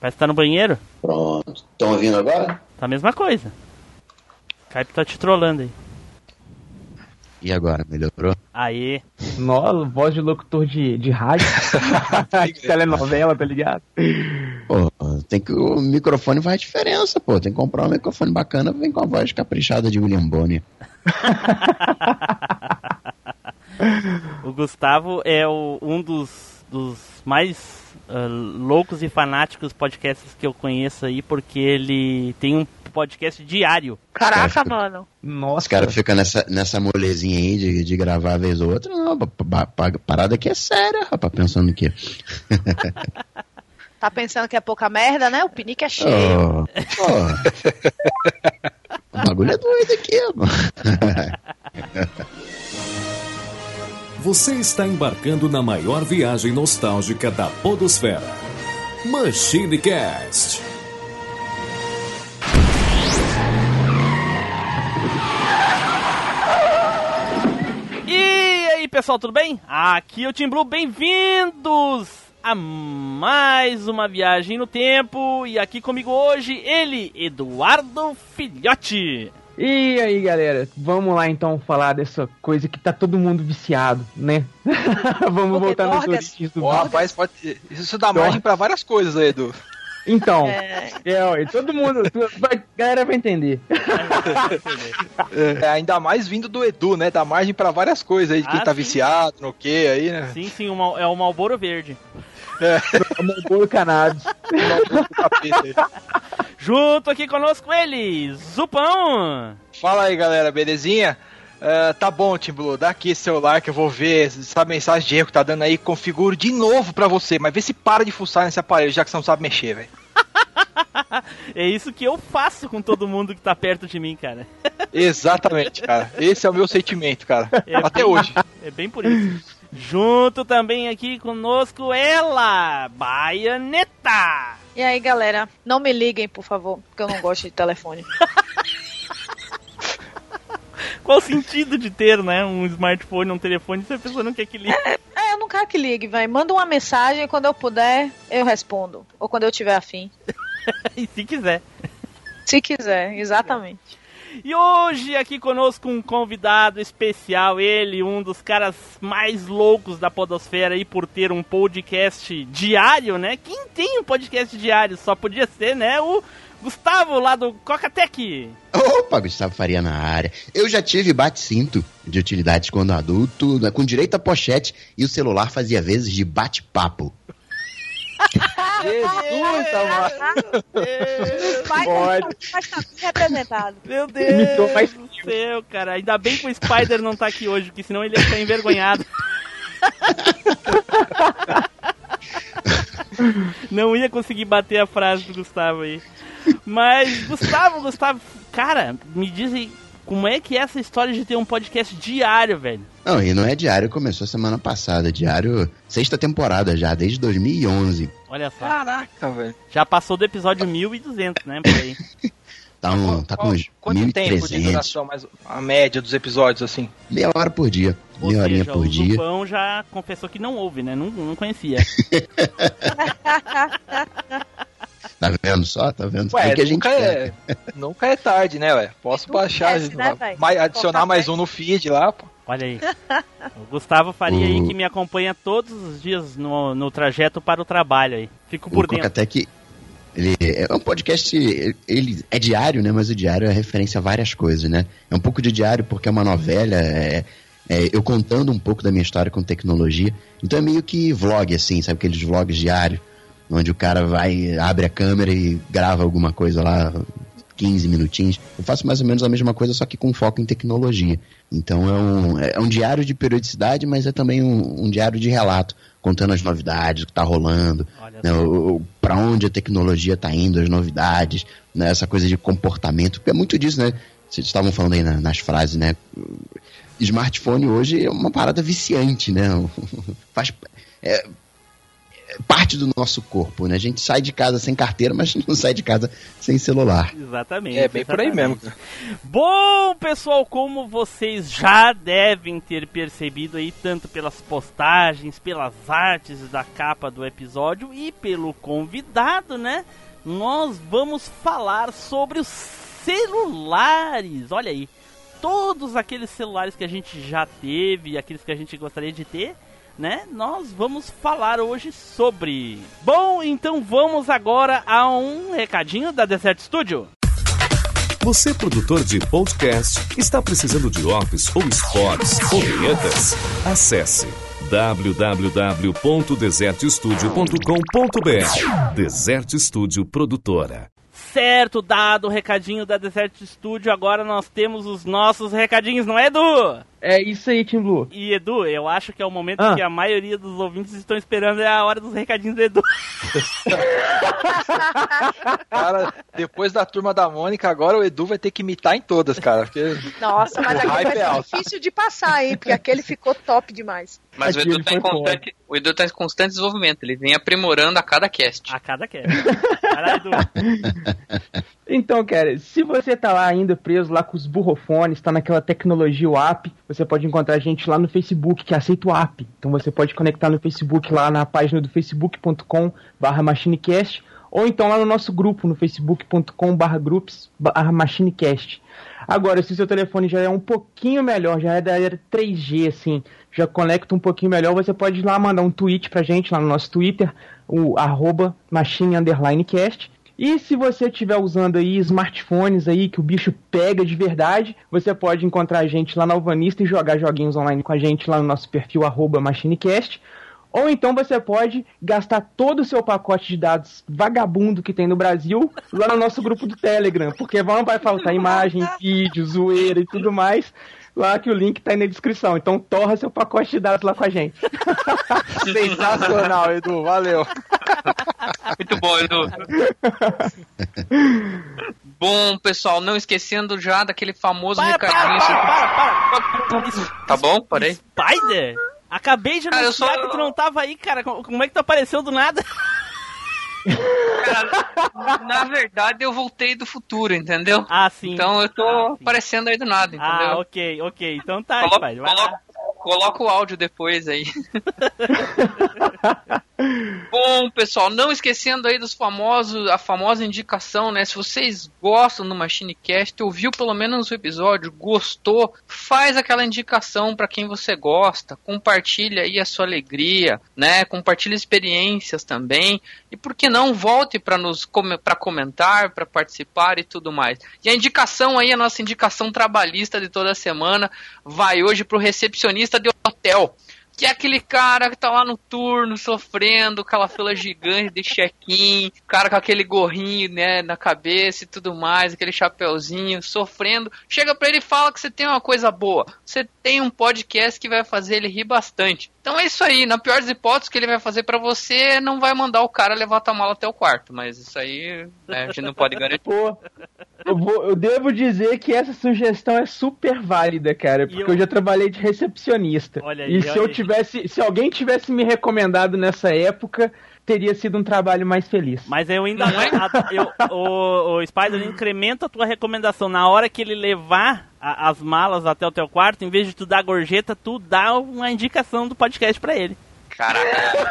Parece que tá no banheiro. Pronto. Estão ouvindo agora? Tá a mesma coisa. Caip tá te trollando aí. E agora, melhorou? Aí. Nossa, voz de locutor de, de rádio. de telenovela, tá ligado? Pô, tem que. O microfone faz diferença, pô. Tem que comprar um microfone bacana, vem com a voz caprichada de William Bonner. o Gustavo é o, um dos, dos mais uh, loucos e fanáticos podcasts que eu conheço aí, porque ele tem um podcast diário. Caraca, mano. Nossa. Os caras ficam nessa, nessa molezinha aí de, de gravar a vez ou outra. Não, a parada aqui é séria, rapaz, pensando que. tá pensando que é pouca merda, né? O pinique é cheio. Oh, oh. o bagulho é doido aqui, mano. Você está embarcando na maior viagem nostálgica da Podosfera. Machine Cast. E aí, pessoal, tudo bem? Aqui é o Tim Blue, bem-vindos a mais uma viagem no tempo. E aqui comigo hoje, ele, Eduardo Filhote. E aí, galera, vamos lá então falar dessa coisa que tá todo mundo viciado, né? vamos voltar nos origens do oh, rapaz, pode... Isso dá margem para várias coisas aí, Edu. Então, é. É, todo mundo, a galera vai entender. É, ainda mais vindo do Edu, né? Dá margem para várias coisas aí, de quem ah, tá sim. viciado, no que aí, né? Sim, sim, é o Malboro Verde. É. O Malboro Cannabis. Junto aqui conosco ele, Zupão. Fala aí, galera, belezinha? Uh, tá bom, Tim Blue, dá aqui esse celular que eu vou ver essa mensagem de erro que tá dando aí, configuro de novo pra você, mas vê se para de fuçar nesse aparelho, já que você não sabe mexer, velho. é isso que eu faço com todo mundo que tá perto de mim, cara. Exatamente, cara. Esse é o meu sentimento, cara. É Até bem, hoje. É bem por isso. Junto também aqui conosco ela, Baianeta. E aí, galera, não me liguem, por favor, porque eu não gosto de telefone. Qual o sentido de ter, né, um smartphone, um telefone, se a pessoa não quer que ligue? É, é, eu não quero que ligue, vai. Manda uma mensagem quando eu puder, eu respondo. Ou quando eu tiver afim. e se quiser. Se quiser, exatamente. E hoje aqui conosco um convidado especial, ele, um dos caras mais loucos da podosfera aí por ter um podcast diário, né? Quem tem um podcast diário só podia ser, né, o Gustavo lá do Cocatec. Opa, Gustavo Faria na área. Eu já tive bate-cinto de utilidades quando adulto, né, com direito a pochete e o celular fazia vezes de bate-papo. Jesus, amado. Pode. Tá representado. Meu Deus do céu, cara. Ainda bem que o Spider não tá aqui hoje, porque senão ele ia ficar envergonhado. não ia conseguir bater a frase do Gustavo aí. Mas, Gustavo, Gustavo, cara, me dizem como é que é essa história de ter um podcast diário, velho? Não, e não é diário, começou semana passada. Diário, sexta temporada já, desde 2011. Olha só. Caraca, velho. Já passou do episódio 1200, né, por aí. Tá, um, tá com uns Quanto 1, tempo de duração, mais a média dos episódios, assim? Meia hora por dia. Ou meia horinha por o dia. O Lupão já confessou que não ouve, né? Não, não conhecia. Tá vendo só? Tá vendo? Ué, que a gente é, nunca é tarde, né, ué? Posso baixar, né, mais, adicionar mais um no feed lá, pô. Olha aí. O Gustavo Faria o... aí que me acompanha todos os dias no, no trajeto para o trabalho aí. Fico por o dentro. Até que ele é um podcast, ele é diário, né? Mas o diário é referência a várias coisas, né? É um pouco de diário porque é uma novela, é, é, eu contando um pouco da minha história com tecnologia. Então é meio que vlog, assim, sabe? Aqueles vlogs diários onde o cara vai, abre a câmera e grava alguma coisa lá, 15 minutinhos. Eu faço mais ou menos a mesma coisa, só que com foco em tecnologia. Então é um, é um diário de periodicidade, mas é também um, um diário de relato, contando as novidades, o que está rolando, né, para onde a tecnologia está indo, as novidades, né, essa coisa de comportamento, é muito disso, né? Vocês estavam falando aí na, nas frases, né? Smartphone hoje é uma parada viciante, né? Faz, é, parte do nosso corpo, né? A gente sai de casa sem carteira, mas não sai de casa sem celular. Exatamente. É bem por aí mesmo. Bom, pessoal, como vocês já devem ter percebido aí, tanto pelas postagens, pelas artes da capa do episódio e pelo convidado, né? Nós vamos falar sobre os celulares. Olha aí, todos aqueles celulares que a gente já teve, aqueles que a gente gostaria de ter, né? Nós vamos falar hoje sobre. Bom, então vamos agora a um recadinho da Desert Studio. Você, produtor de podcast, está precisando de office ou spots ou vinhetas? Acesse www.desertstudio.com.br Desert Studio Produtora. Certo, dado o recadinho da Desert Studio, agora nós temos os nossos recadinhos, não é, Edu? É isso aí, Tim Blue. E Edu, eu acho que é o momento Ah. que a maioria dos ouvintes estão esperando, é a hora dos recadinhos do Edu. Cara, depois da turma da Mônica, agora o Edu vai ter que imitar em todas, cara. Porque... Nossa, mas vai é difícil de passar, hein? Porque aquele ficou top demais. Mas o Edu, tá em constante, o Edu tá em constante desenvolvimento, ele vem aprimorando a cada cast. A cada queda. Caralho, Edu. Então, cara, se você tá lá ainda preso lá com os burrofones, tá naquela tecnologia o app, você pode encontrar a gente lá no Facebook, que aceita o app. Então você pode conectar no Facebook lá na página do facebook.com barra machinecast, ou então lá no nosso grupo no facebook.com barra groups barra machinecast. Agora, se o seu telefone já é um pouquinho melhor, já é da era 3G, assim, já conecta um pouquinho melhor, você pode ir lá mandar um tweet pra gente lá no nosso Twitter, o arroba machine underline cast. E se você estiver usando aí smartphones aí que o bicho pega de verdade, você pode encontrar a gente lá na Alvanista e jogar joguinhos online com a gente lá no nosso perfil arroba machinecast. Ou então você pode gastar todo o seu pacote de dados vagabundo que tem no Brasil lá no nosso grupo do Telegram, porque não vai faltar imagem, vídeo, zoeira e tudo mais. Lá que o link tá aí na descrição. Então torra seu pacote de dados lá com a gente. Sensacional, Edu, valeu. Muito bom, Edu. bom, pessoal, não esquecendo já daquele famoso Para, para, recadinho. para, para, para. Isso- Tá bom? Parei. Spider? Acabei de Cara, anunciar só- que tu não tava aí, cara. Como é que tu apareceu do nada? Cara, na verdade, eu voltei do futuro, entendeu? Ah, sim. Então eu tô Ah, aparecendo aí do nada, entendeu? Ah, ok, ok. Então tá, Coloca, Spider. Coloca, coloca o áudio depois aí. Bom, pessoal, não esquecendo aí dos famosos, a famosa indicação, né? Se vocês gostam do MachineCast, ouviu pelo menos o episódio, gostou, faz aquela indicação para quem você gosta, compartilha aí a sua alegria, né? Compartilha experiências também. E por que não volte para nos para comentar, para participar e tudo mais. E a indicação aí, a nossa indicação trabalhista de toda semana, vai hoje pro recepcionista de hotel. Que é aquele cara que tá lá no turno sofrendo, aquela fila gigante de check-in, cara com aquele gorrinho, né, na cabeça e tudo mais, aquele chapeuzinho, sofrendo. Chega pra ele e fala que você tem uma coisa boa. Você tem um podcast que vai fazer ele rir bastante. Então é isso aí, na pior das hipóteses, o que ele vai fazer pra você não vai mandar o cara levar tua mala até o quarto. Mas isso aí, né, a gente não pode garantir. Pô, eu, vou- eu devo dizer que essa sugestão é super válida, cara, porque eu- eu... já trabalhei de recepcionista. Olha aí, e se olha eu aí. tivesse, se alguém tivesse me recomendado nessa época, teria sido um trabalho mais feliz. Mas eu ainda. a- eu, o, o Spider incrementa a tua recomendação. Na hora que ele levar a- as malas até o teu quarto, em vez de tu dar gorjeta, tu dá uma indicação do podcast pra ele. Caraca.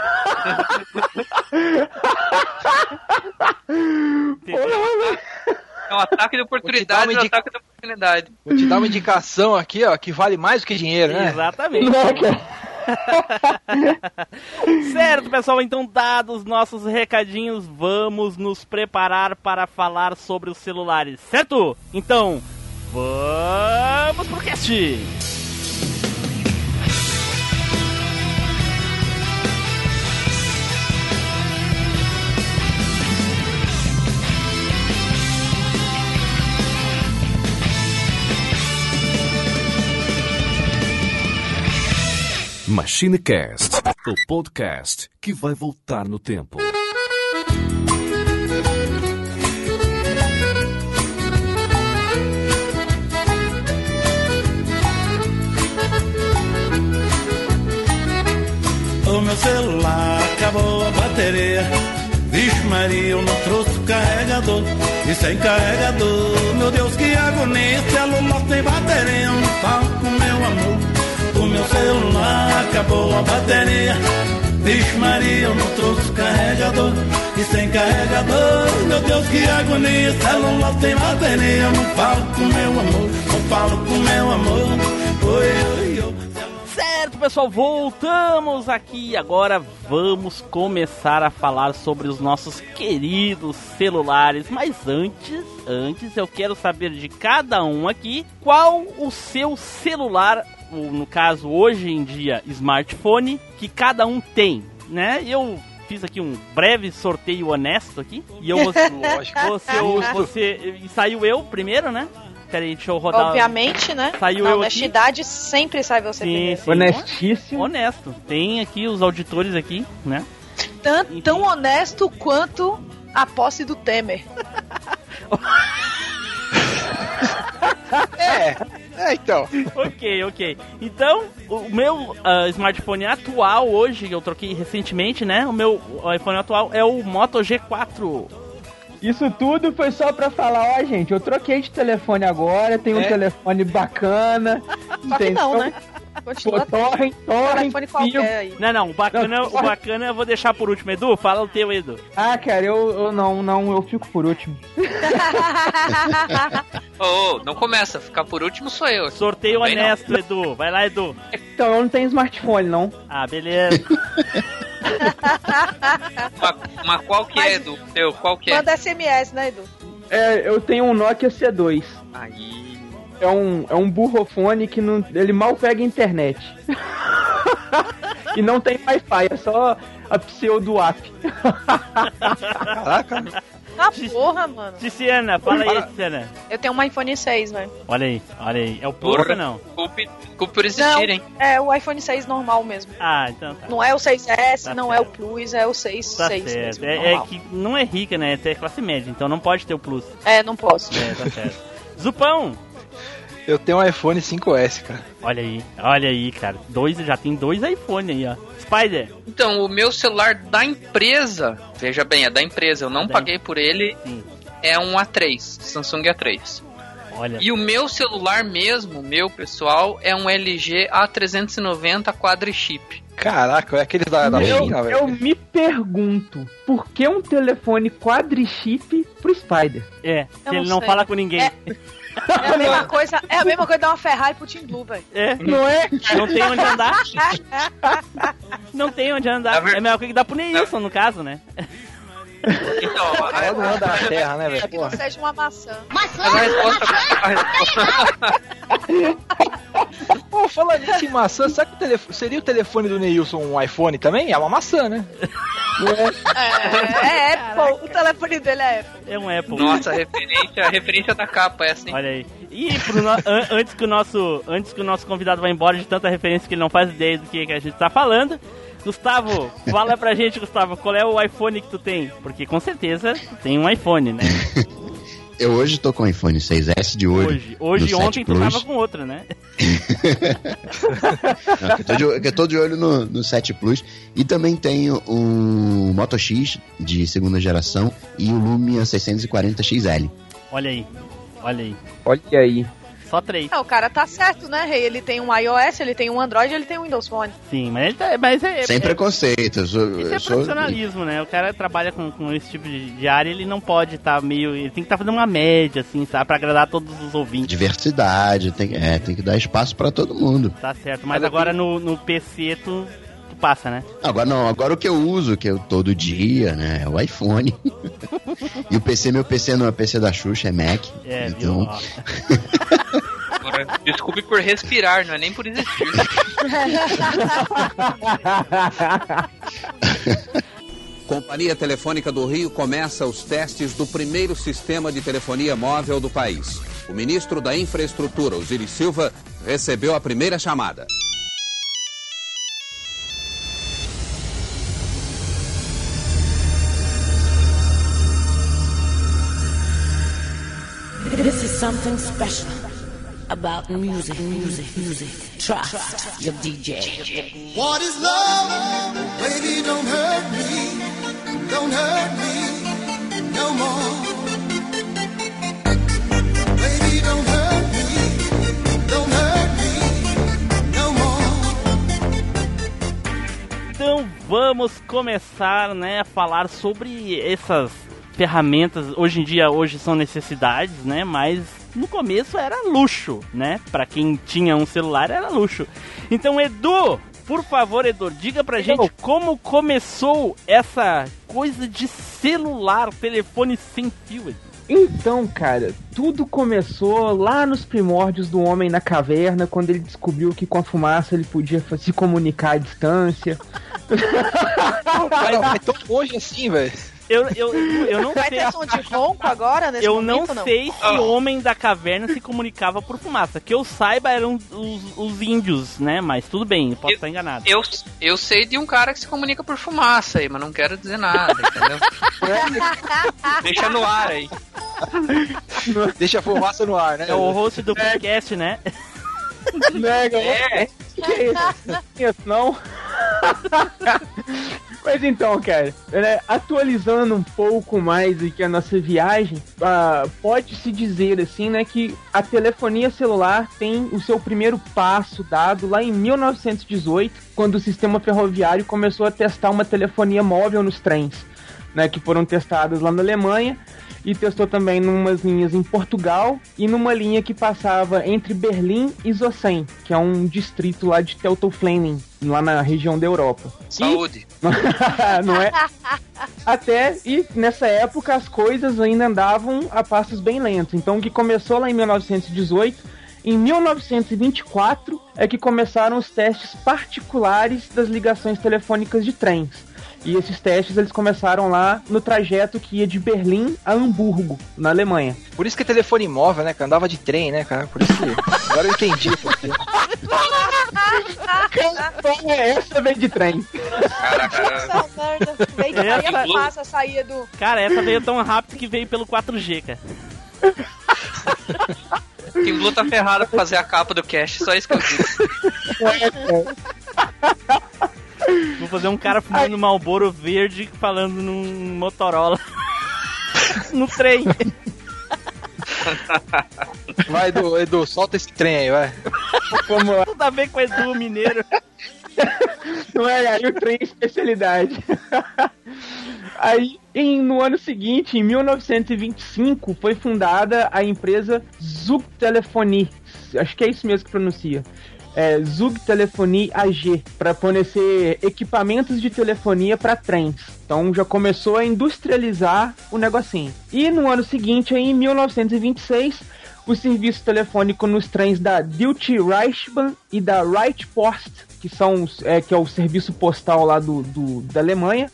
É um ataque de oportunidade, Vou te dar é uma um ataque de oportunidade. Vou te dar uma indicação aqui, ó, que vale mais do que dinheiro, né? Exatamente. Certo, pessoal, então dados nossos recadinhos, vamos nos preparar para falar sobre os celulares, certo? Então, vamos pro cast! MachineCast, o podcast que vai voltar no tempo. O meu celular acabou a bateria. Vixe Maria, eu não trouxe carregador. E sem carregador, meu Deus, que agonia. Celular sem bateria, não falo com meu amor. O meu celular acabou a bateria. Vixe Maria, eu não trouxe carregador. E sem carregador, meu Deus, que agonia. Celular sem bateria, não falo com meu amor. Não falo com meu amor. Oi, oi, oi. Certo, pessoal, voltamos aqui e agora vamos começar a falar sobre os nossos queridos celulares. Mas antes, antes eu quero saber de cada um aqui qual o seu celular, ou no caso hoje em dia smartphone, que cada um tem, né? Eu fiz aqui um breve sorteio honesto aqui e eu vou, Lógico. você, você e saiu eu primeiro, né? Peraí, deixa eu rodar. Obviamente, né? Saiu Na eu aqui. honestidade sempre sai você Sim, primeiro. sim. Honestíssimo. Honesto. Tem aqui os auditores aqui, né? Tão, tão honesto quanto a posse do Temer. É, é então. ok, ok. Então, o meu ah, smartphone atual hoje, que eu troquei recentemente, né? O meu iPhone atual é o Moto G4. Isso tudo foi só pra falar, ó, gente, eu troquei de telefone agora, tenho um É. telefone bacana. Só que não, né? Pô, fio. qualquer aí. Não, não, o bacana, Não, o bacana eu vou deixar por último. Edu, fala o teu, Edu. Ah, cara, eu, eu não, não, eu fico por último. Ô, ô, não começa, ficar por último sou eu. Sorteio Também não. honesto, Edu. Vai lá, Edu. Então eu não tenho smartphone, não. Ah, beleza. Mas, mas qual que é, Edu? Teu, qual que é? Manda SMS, né, Edu? É, eu tenho um Nokia C2. Aí. É um, é um burrofone que não, ele mal pega internet. e não tem Wi-Fi, é só a pseudo app. Caraca. Ah, porra, mano. Ticiana, fala aí, Ticiana. Eu tenho um iPhone 6, velho. Olha aí, olha aí. É o Plus Porra. ou não? Culpe, culpe por Não, existirem. é o iPhone 6 normal mesmo. Ah, então tá. Não é o 6S, Tá não certo. é o Plus, é o 6, Tá 6 certo. mesmo. É, é que não é rica, né? É classe média, então não pode ter o Plus. É, não posso. É, tá certo. Zupão! Eu tenho um iPhone 5S, cara. Olha aí, olha aí, cara. Dois, já tem dois iPhone aí, ó. Spider, Então, o meu celular da empresa, veja bem, é da empresa, eu não Da paguei por ele, sim. é um A3, Samsung A3. Olha. E o meu celular mesmo, meu pessoal, é um LG A390 quadrichip. Caraca, é aqueles da, da eu, China, eu velho. me pergunto, por que um telefone quadrichip pro Spider? É, se Eu ele não não sei. fala com ninguém. É. É a mesma coisa, é a mesma coisa dar uma Ferrari pro Team Blue, velho. É. Não é? Não tem onde andar. Não tem onde andar. É coisa que dá pro Neilson, no caso, né? Então, a, Ela não anda na terra, né, É velho? que não seja uma maçã. mas a resposta. A resposta Pô, falando nisso em maçã, será que o telefone, seria o telefone do Neilson um iPhone também? É uma maçã, né? É, é Apple. O telefone dele é Apple. É um Apple. nossa, a referência, a referência da capa é assim. Olha aí. E pro no- an- antes, que o nosso, antes que o nosso convidado vá embora de tanta referência que ele não faz ideia do que, que a gente tá falando, Gustavo, fala pra gente, Gustavo, qual é o iPhone que tu tem? Porque com certeza tem um iPhone, né? Eu hoje tô com o iPhone 6S de olho. Hoje. Hoje no 7 ontem tu Plus. tava com outro, né? Não, que eu tô de, eu tô de olho no, no 7 Plus. E também tenho um Moto X de segunda geração e o Lumia 640 XL. Olha aí. Olha aí. Olha aí. Só três. É, o cara tá certo, né, Rei? Ele tem um iOS, ele tem um Android, ele tem um Windows Phone. Sim, mas, ele tá, mas é, Sem é, preconceito. Eu sou, Isso é sou- profissionalismo, né? O cara trabalha com, com esse tipo de, de área, ele não pode estar meio. Ele tem que estar fazendo uma média, assim, sabe? Pra agradar todos os ouvintes. diversidade, tem, é, tem que dar espaço pra todo mundo. Tá certo. Mas agora no, no PC tu, tu passa, né? Agora não, agora o que eu uso, que eu todo dia, né, é o iPhone. e o PC, meu PC não é PC da Xuxa, é Mac. É, então, Desculpe por respirar, não é nem por existir. Companhia Telefônica do Rio começa os testes do primeiro sistema de telefonia móvel do país. O ministro da Infraestrutura, Osiris Silva, recebeu a primeira chamada. This is something special about music, music, music. Trust your DJ. What is love? Baby, don't hurt me. Don't hurt me no more. Baby, don't hurt me. Don't hurt me no more. Então vamos começar, né, a falar sobre essas ferramentas. Hoje em dia, hoje são necessidades, né, mas no começo era luxo, né? Para quem tinha um celular era luxo. Então, Edu, por favor, Edu, diga pra gente como começou essa coisa de celular, telefone sem fio. Edu. Então, cara, tudo começou lá nos primórdios do homem na caverna, quando ele descobriu que com a fumaça ele podia se comunicar à distância. Vai, vai tão longe assim, velho. Eu, eu, eu não Vai sei. ter som de ronco agora, nesse Eu não momento, sei se o homem da caverna se comunicava por fumaça. Que eu saiba eram os, os índios, né? Mas tudo bem, eu posso estar enganado. Eu, eu sei de um cara que se comunica por fumaça aí, mas não quero dizer nada, entendeu? Deixa no ar aí. Deixa a fumaça no ar, né? É o host do podcast, né? Nega, É. que é isso? Não isso, não. Mas então, cara, né, atualizando um pouco mais aqui a nossa viagem, ah, pode-se dizer assim, né, que a telefonia celular tem o seu primeiro passo dado lá em 1918, quando o sistema ferroviário começou a testar uma telefonia móvel nos trens, né, que foram testadas lá na Alemanha e testou também numas linhas em Portugal e numa linha que passava entre Berlim e Zossen, que é um distrito lá de Teltow-Fleming, lá na região da Europa. Saúde. Não é? Até e nessa época as coisas ainda andavam a passos bem lentos. Então o que começou lá em 1918, em 1924 é que começaram os testes particulares das ligações telefônicas de trens. E esses testes eles começaram lá no trajeto que ia de Berlim a Hamburgo, na Alemanha. Por isso que é telefone móvel, né, cara? Andava de trem, né, cara? Por isso que. Agora eu entendi. porque- Essa vem de trem. Essa merda. Veio que Essa- saía do. Cara, essa veio tão rápido que veio pelo 4G, cara. Tim Blue tá ferrado pra fazer a capa do cast, só isso que eu digo. Vou fazer um cara fumando Malboro verde falando num Motorola. no trem. Vai, Edu, Edu, solta esse trem aí, vai. Vamos lá. Tudo a ver com Edu Mineiro. Não é aí o trem é especialidade. Aí, em- no ano seguinte, em 1925, foi fundada a empresa Zug Telefonie. Acho que é isso mesmo que pronuncia. É, Zug Telefonie AG, para fornecer equipamentos de telefonia para trens. Então já começou a industrializar o negocinho. E no ano seguinte, em 1926, o serviço telefônico nos trens da Deutsche Reichsbahn e da Reichspost, que são é, que é o serviço postal lá do, do- da Alemanha,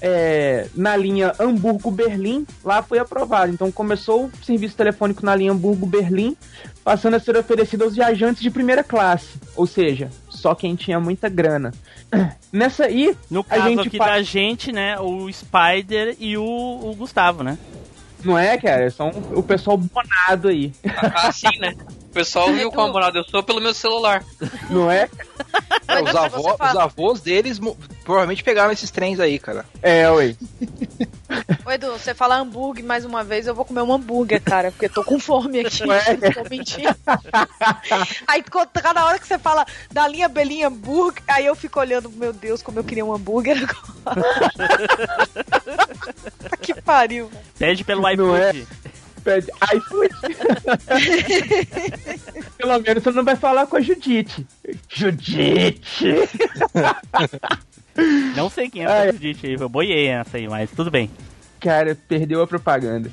é, na linha Hamburgo-Berlim, lá foi aprovado. Então começou o serviço telefônico na linha Hamburgo-Berlim, passando a ser oferecido aos viajantes de primeira classe, ou seja, só quem tinha muita grana. Nessa aí, No a caso gente aqui da gente, né? O Spider e o, o Gustavo, né? não é, cara? São o pessoal bonado aí, Assim, né? O pessoal viu quão morado eu sou pelo meu celular. não é? É, os, avó- os avós deles provavelmente pegaram esses trens aí, cara. É, ué. Ô, Edu, você fala hambúrguer mais uma vez, eu vou comer um hambúrguer, cara, porque eu tô com fome aqui. Não tô mentindo. Aí cada hora que você fala da linha Belinha hambúrguer, aí eu fico olhando, meu Deus, como eu queria um hambúrguer agora. que pariu. Pede pelo Não iFood. Pede iFood. Pelo menos você não vai falar com a Judite. Judite! Não sei quem é o Judite aí. Eu boiei essa aí, mas tudo bem. Cara, perdeu a propaganda.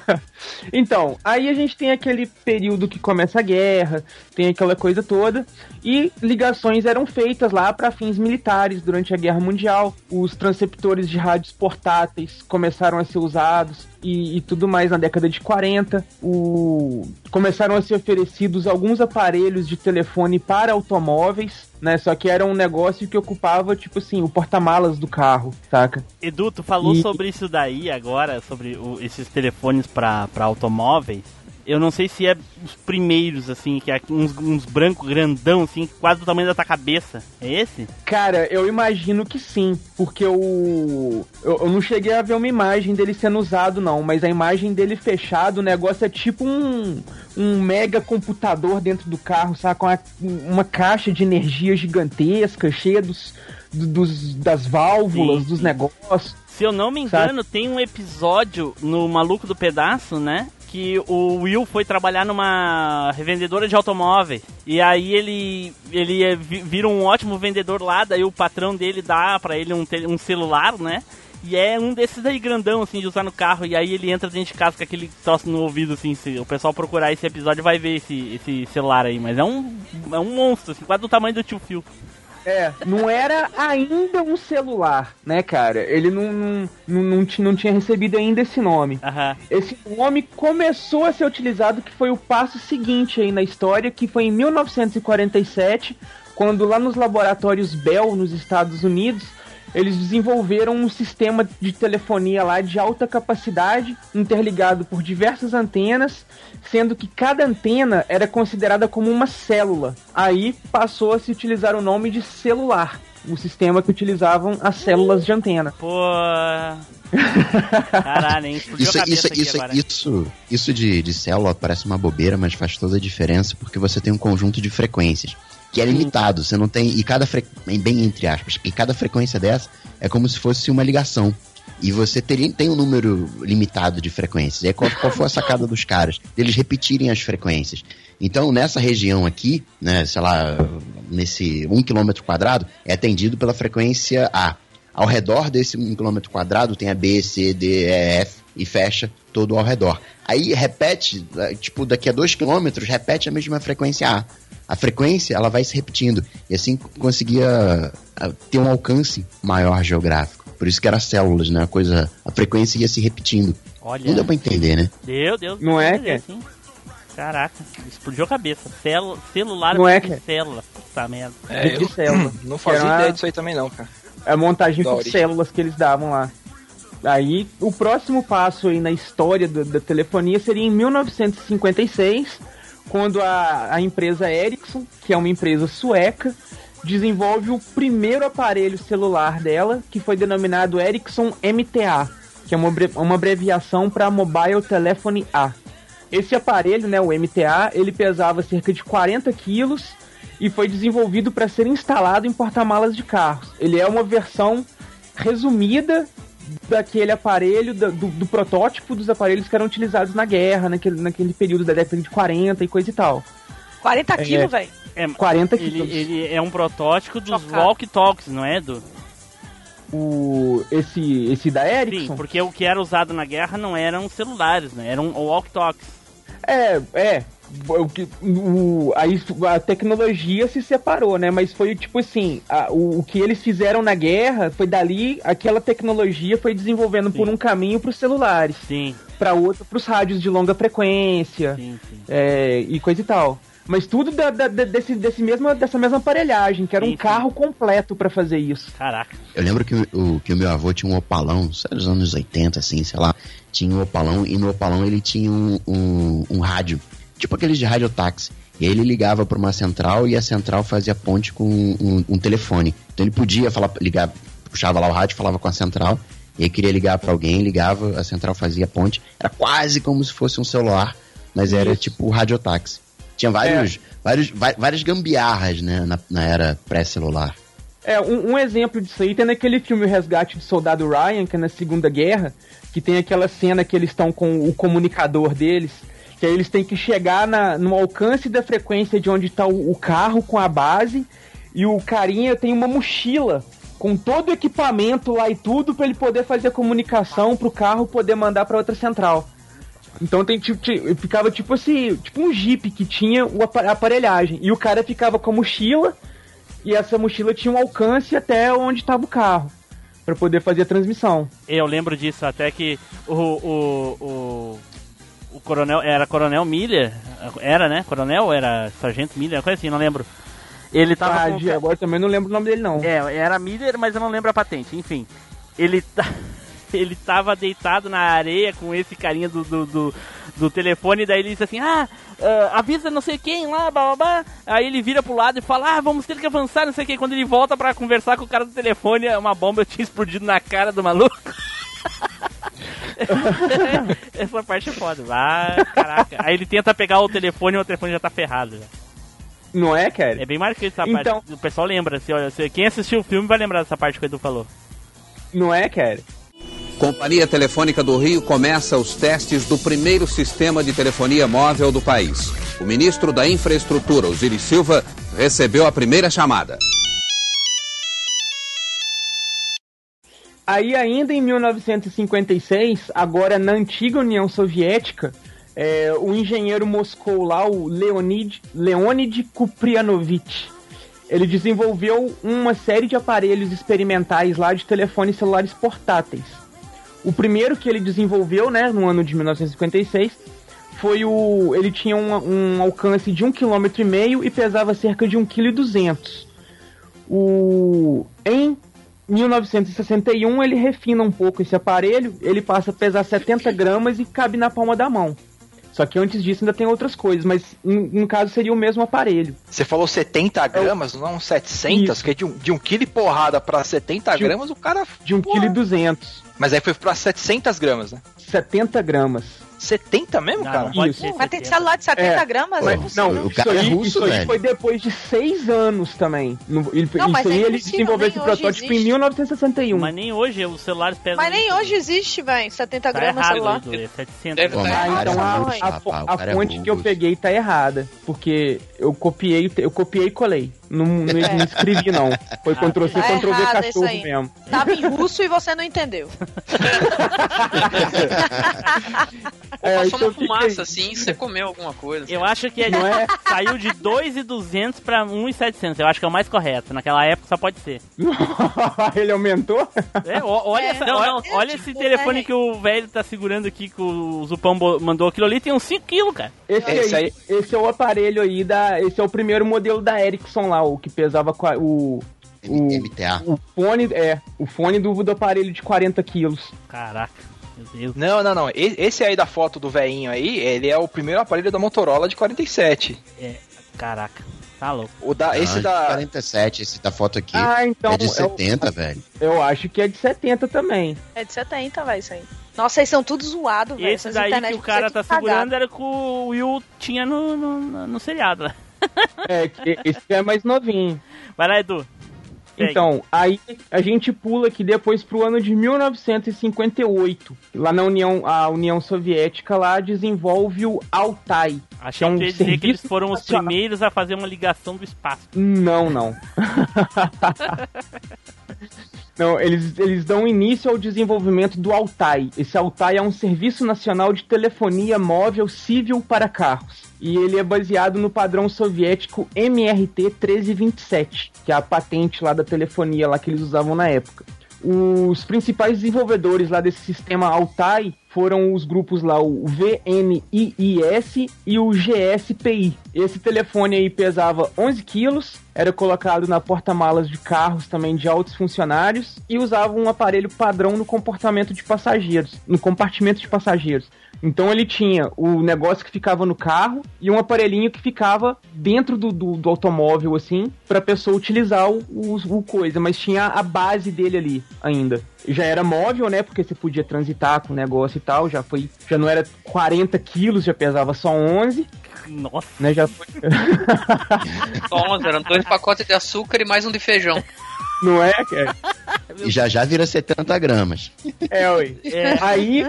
então, aí a gente tem aquele período que começa a guerra, tem aquela coisa toda, e ligações eram feitas lá para fins militares durante a Guerra Mundial. Os transceptores de rádios portáteis começaram a ser usados e, e tudo mais na década de 40. O... Começaram a ser oferecidos alguns aparelhos de telefone para automóveis, né? Só que era um negócio que ocupava, tipo assim, o porta-malas do carro, saca? Edu, tu falou E- sobre isso daí agora, sobre o- esses telefones pra automóveis. Eu não sei se é os primeiros, assim, que é uns, uns brancos grandão, assim, quase do tamanho da tua cabeça. É esse? Cara, eu imagino que sim, porque eu, eu, eu não cheguei a ver uma imagem dele sendo usado, não, mas a imagem dele fechado, o negócio é tipo um, um mega computador dentro do carro, sabe? Com uma, uma caixa de energia gigantesca, cheia dos, do- dos, das válvulas, Sim, dos sim. negócios. Se eu não me engano, tem um episódio no Maluco do Pedaço, né? Que o Will foi trabalhar numa revendedora de automóveis. E aí ele ele é, vi- vira um ótimo vendedor lá, daí o patrão dele dá pra ele um, um celular, né? E é um desses aí grandão, assim, de usar no carro. E aí ele entra dentro de casa com aquele troço no ouvido, assim. Se o pessoal procurar esse episódio vai ver esse, esse celular aí. Mas é um, é um monstro, assim, quase do tamanho do tio Phil. É, não era ainda um celular, né, cara? Ele não, não, não, não, não tinha recebido ainda esse nome. Aham. Esse nome começou a ser utilizado, que foi o passo seguinte aí na história, que foi em 1947, quando lá nos laboratórios Bell, nos Estados Unidos, eles desenvolveram um sistema de telefonia lá de alta capacidade, interligado por diversas antenas, sendo que cada antena era considerada como uma célula. Aí passou a se utilizar o nome de celular, o sistema que utilizavam as células de antena. Pô. Caralho, hein? Explodiu Isso, isso, aqui isso, agora. isso, isso de, de célula parece uma bobeira, mas faz toda a diferença porque você tem um conjunto de frequências que é limitado. Você não tem. E cada fre, bem entre aspas, e cada frequência dessa é como se fosse uma ligação. E você teria, tem um número limitado de frequências. E aí qual, qual foi a sacada dos caras? Deles repetirem as frequências. Então, nessa região aqui, né, sei lá, nesse 1 km quadrado, é atendido pela frequência A. Ao redor desse 1 km quadrado tem a B, C, D, E, F e fecha todo ao redor. Aí repete, eh, tipo, daqui a 2 km, repete a mesma frequência A. A frequência, ela vai se repetindo. E assim conseguia ah, ter um alcance maior geográfico. Por isso que era células, né? A coisa, a frequência ia se repetindo. Olha. Não deu pra entender, né? Deu, deu. Não é, deu, sim. Caraca, explodiu a cabeça. Celu celular Não é, cara? célula. Puta merda. É, de eu célula. não Que fazia era ideia disso aí também não, cara. É a montagem Da por origem. células que eles davam lá. Aí, o próximo passo aí na história do- da telefonia seria em 1956, quando a, a empresa Ericsson, que é uma empresa sueca, desenvolve o primeiro aparelho celular dela, que foi denominado Ericsson MTA, que é uma, uma abreviação para Mobile Telephone A. Esse aparelho, né, o MTA, ele pesava cerca de 40 quilos e foi desenvolvido para ser instalado em porta-malas de carros. Ele é uma versão resumida daquele aparelho, do, do protótipo dos aparelhos que eram utilizados na guerra, naquele, naquele período da década de 40 e coisa e tal. 40 quilos, velho. É, 40 ele, quilos. ele é um protótipo dos Chocado. walkie-talkies, não é, Edu? O, esse, esse da Sim, Ericsson? porque o que era usado na guerra não eram celulares, né? Eram walkie-talkies. É, é. O, que- o, aí a tecnologia se separou, né? Mas foi tipo assim: a- o, o que eles fizeram na guerra foi dali, aquela tecnologia foi desenvolvendo por um caminho para os celulares, Sim, para outro para os rádios de longa frequência sim, sim. é, e coisa e tal. Mas tudo da- da- desse, desse mesma, dessa mesma aparelhagem, que era Sim, um sim. carro completo para fazer isso. Caraca. Eu lembro que o, que o meu avô tinha um opalão, sei lá, nos anos 80, assim, sei lá. Tinha um opalão e no opalão ele tinha um, um, um rádio, tipo aqueles de radiotáxi. E aí ele ligava para uma central e a central fazia ponte com um, um telefone. Então ele podia falar, ligar, puxava lá o rádio, falava com a central. E aí queria ligar para alguém, ligava, a central fazia ponte. Era quase como se fosse um celular, mas era tipo o radiotáxi. Tinha vários, vários, va- várias gambiarras, né, na, na era pré-celular. É, um, um exemplo disso aí tem naquele filme O Resgate do Soldado Ryan, que é na Segunda Guerra, que tem aquela cena que eles estão com o comunicador deles, que aí eles têm que chegar na, no alcance da frequência de onde está o, o carro com a base, e o carinha tem uma mochila com todo o equipamento lá e tudo para ele poder fazer a comunicação pro carro poder mandar para outra central. Então tem tipo, ti- ficava tipo assim, tipo um Jeep que tinha o aparelhagem. E o cara ficava com a mochila e essa mochila tinha um alcance até onde estava o carro para poder fazer a transmissão. Eu lembro disso, até que o, o, o, o coronel, era coronel Miller, era, né? Coronel era sargento Miller, coisa assim, não lembro. Ele tava Ah, com... agora também não lembro o nome dele não. É, era Miller, mas eu não lembro a patente, enfim. Ele tá... ele tava deitado na areia com esse carinha do, do, do, do telefone, daí ele disse assim, ah, ah, avisa não sei quem lá, babá. Aí ele vira pro lado e fala, ah, vamos ter que avançar, não sei o que. Quando ele volta pra conversar com o cara do telefone, uma bomba tinha explodido na cara do maluco. Essa parte é foda. Ah, caraca. Aí ele tenta pegar o telefone e o telefone já tá ferrado. Já. Não é, cara? É bem marcante essa Então- parte. O pessoal lembra. Se, olha, quem assistiu o filme vai lembrar dessa parte que o Edu falou. Não é, cara? Companhia Telefônica do Rio começa os testes do primeiro sistema de telefonia móvel do país. O ministro da Infraestrutura, Osiris Silva, recebeu a primeira chamada. Aí ainda em 1956, agora na antiga União Soviética, é, o engenheiro Moscou lá, o Leonid, Leonid Kuprianovich, ele desenvolveu uma série de aparelhos experimentais lá de telefones celulares portáteis. O primeiro que ele desenvolveu, né, no ano de 1956, foi o. Ele tinha um, um alcance de 1,5 km e pesava cerca de 1,2 kg. O. Em 1961 ele refina um pouco esse aparelho, ele passa a pesar 70 gramas e cabe na palma da mão. Só que antes disso ainda tem outras coisas, mas no caso seria o mesmo aparelho. Você falou 70 gramas, não 700, que é de um, de um quilo e porrada pra 70 De um- gramas, o cara... De 1,2 kg. Mas aí foi pra 700 gramas, né? 70 gramas. 70 mesmo, Não, cara? não pode Isso. ser Mas tem 70. celular de 70 É. gramas? Mas, é impossível. não, O isso cara é aí, russo, isso aí velho. foi depois de seis anos também. No, ele, Não, mas isso aí é ele desenvolveu nem esse hoje protótipo em existe. 1961. Mas nem hoje os celulares pesam. Mas nem isso. hoje existe, velho, 70 Tá gramas errado, celular. Edu, é 700. Deve gramas. Ah, então a, a, o a é fonte que eu peguei tá errada. Porque eu copiei, eu copiei e colei. Não, não, não escrevi, não. Foi Ctrl C, Tá Ctrl V cachorro mesmo. Tava em russo e você não entendeu. Ou É, passou então uma fumaça assim, você comeu alguma coisa. Eu acho que Não é? saiu de 2,200 pra 1,700. Eu acho que é o mais correto. Naquela época só pode ser. Ele aumentou? É, olha, É, essa- não, olha, não, olha tipo, esse telefone é. que o velho tá segurando aqui, que o Zupão mandou aquilo ali, tem uns 5kg, cara. Esse, Esse aí, aí- esse é o aparelho aí da. Esse é o primeiro modelo da Ericsson lá, o que pesava o. O, MTA. o fone, é, o fone do, do aparelho de 40 quilos. Caraca, meu Deus. Não, não, não. Esse aí da foto do veinho aí, ele é o primeiro aparelho da Motorola de 47. É, caraca, tá louco. O da, esse Ah, da... 47, esse da foto aqui. Ah, então. é de eu- 70, velho. Eu acho que é de 70 também. É de 70, velho, isso aí. Nossa, eles são tudo zoados, velho. Esse essas daí que o cara tá segurando era que o Will tinha no, no, no- no seriado. né? É, que esse é mais novinho. Vai lá, Edu. Segue. Então, aí a gente pula aqui depois pro ano de 1958. Lá na União, a União Soviética lá desenvolve o Altai. Achei é um que dizer que eles foram os primeiros a fazer uma ligação do espaço. Não, não. Não, eles, eles dão início ao desenvolvimento do Altai. Esse Altai é um serviço nacional de telefonia móvel civil para carros. E ele é baseado no padrão soviético MRT 1327, que é a patente lá da telefonia lá que eles usavam na época. Os principais desenvolvedores lá desse sistema Altai foram os grupos lá, o VNIIS e o GSPI. Esse telefone aí pesava 11 quilos, era colocado na porta-malas de carros também de altos funcionários e usava um aparelho padrão no comportamento de passageiros, no compartimento de passageiros. Então ele tinha o negócio que ficava no carro e um aparelhinho que ficava dentro do, do, do automóvel, assim, pra pessoa utilizar o, o, o coisa, mas tinha a base dele ali ainda. Já era móvel, né? Porque você podia transitar com o negócio e tal, já foi. Já não era 40 quilos, já pesava só 11, Nossa, né? Já foi. Só 11, eram dois pacotes de açúcar e mais um de feijão. Não é, cara? E já já vira 70 gramas. É, ué. Aí,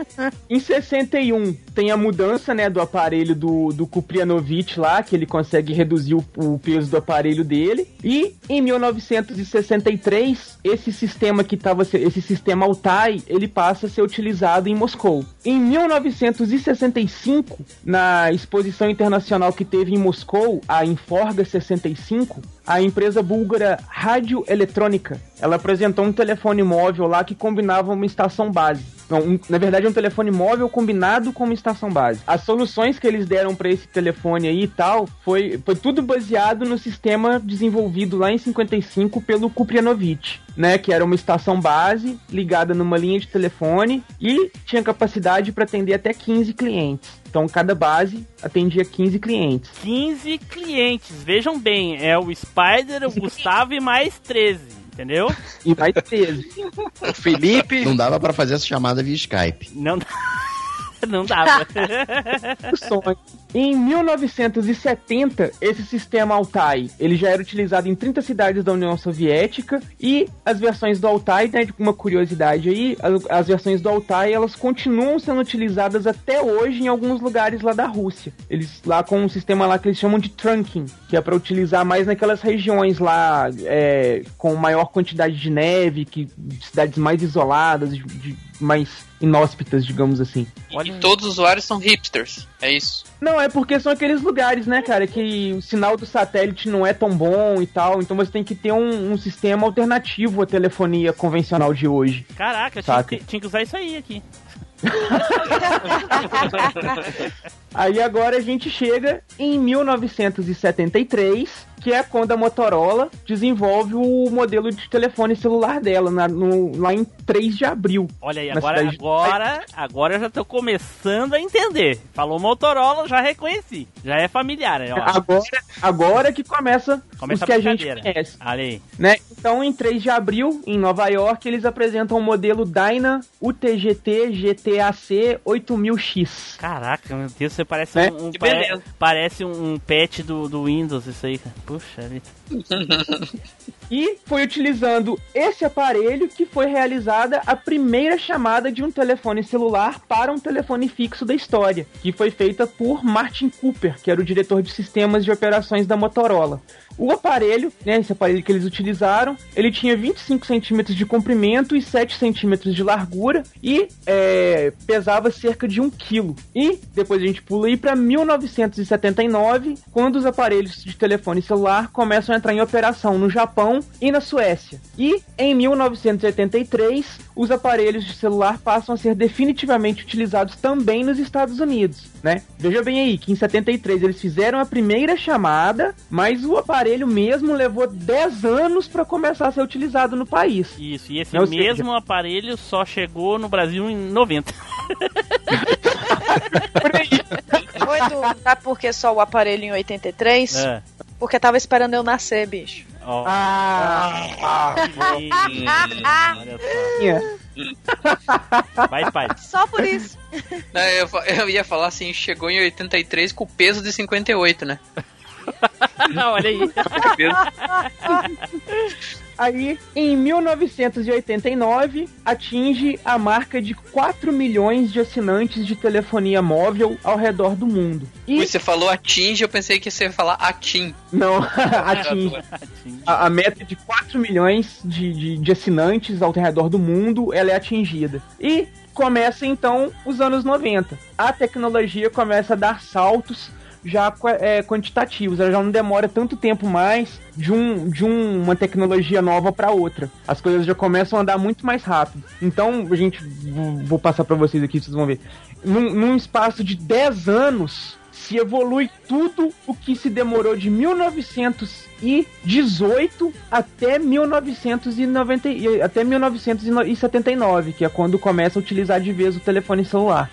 em 61, tem a mudança, né, do aparelho do, do Kuprianovich lá, que ele consegue reduzir o, o peso do aparelho dele. E, em 1963, esse sistema que tava, se- esse sistema Altai, ele passa a ser utilizado em Moscou. Em 1965, na exposição internacional que teve em Moscou, a Inforga 65, a empresa búlgara Rádio Eletrônica, ela apresentou um telefone móvel lá que combinava uma estação base. Não, um- na verdade um telefone móvel combinado com uma estação base. As soluções que eles deram para esse telefone aí e tal, foi, foi tudo baseado no sistema desenvolvido lá em 55 pelo Kuprianovich. né, que era uma estação base ligada numa linha de telefone e tinha capacidade para atender até 15 clientes. Então cada base atendia 15 clientes. 15 clientes, vejam bem, é o Spider, o Gustavo e mais 13, entendeu? E mais 13. O Felipe. Não dava pra fazer essa chamada via Skype. Não, não dava. Sonho. Em 1970, esse sistema Altai, ele já era utilizado em 30 cidades da União Soviética e as versões do Altai, né, uma curiosidade aí, as, as versões do Altai, elas continuam sendo utilizadas até hoje em alguns lugares lá da Rússia. Eles lá com um sistema lá que eles chamam de trunking, que é para utilizar mais naquelas regiões lá é, com maior quantidade de neve, que cidades mais isoladas, de, de mais inóspitas, digamos assim. E todos os usuários são hipsters. É isso. Não, é porque são aqueles lugares, né, cara, que o sinal do satélite não é tão bom e tal, então você tem que ter um, um sistema alternativo à telefonia convencional de hoje. Caraca, tinha que, tinha que usar isso aí aqui. Aí agora a gente chega em 1973, que é quando a Motorola desenvolve o modelo de telefone celular dela, na- no- lá em 3 de abril. Olha aí, agora, de- agora, agora eu já tô começando a entender. Falou Motorola, já reconheci. Já é familiar, ó. Agora, agora que começa, Começa os que a a gente conhece. Olha aí. né? Então, em 3 de abril, em Nova York, eles apresentam o modelo Dyna UTGT GTAC 8000X. Caraca, meu Deus, você parece Né? um, um- pare- parece um, um patch do, do Windows, isso aí, cara. Puxa vida. E foi utilizando esse aparelho que foi realizada a primeira chamada de um telefone celular para um telefone fixo da história, que foi feita por Martin Cooper, que era o diretor de sistemas de operações da Motorola. O aparelho, né, esse aparelho que eles utilizaram, ele tinha 25 centímetros de comprimento e 7 centímetros de largura e é, pesava cerca de 1 quilo. E depois a gente pula aí para 1979, quando os aparelhos de telefone celular começam a entrar em operação no Japão e na Suécia. E em 1983, os aparelhos de celular passam a ser definitivamente utilizados também nos Estados Unidos, né? Veja bem aí que em 73 eles fizeram a primeira chamada, mas o aparelho mesmo levou 10 anos para começar a ser utilizado no país. Isso, e esse Ou seja- mesmo aparelho só chegou no Brasil em 90. Oi, Edu, sabe por que só o aparelho em 83? É. Porque tava esperando eu nascer, bicho. Ó. Ah, Ih, Olha só. Vai, pai. Só por isso. Não, eu, fa- eu ia falar assim, chegou em 83 com o peso de 58, né? Olha aí. Aí, em 1989, atinge a marca de 4 milhões de assinantes de telefonia móvel ao redor do mundo. E você falou atinge, eu pensei que você ia falar atim. não, atinge a, a meta de 4 milhões de, de, de assinantes ao redor do mundo, ela é atingida. E começa então os anos 90. A tecnologia começa a dar saltos já é, quantitativos, ela já não demora tanto tempo mais de, um, de um- uma tecnologia nova para outra. As coisas já começam a andar muito mais rápido. Então, a gente, vou- vou passar para vocês aqui, vocês vão ver. Num, num espaço de 10 anos, se evolui tudo o que se demorou de 1918 até 1990, e- até 1979, que é quando começa a utilizar de vez o telefone celular.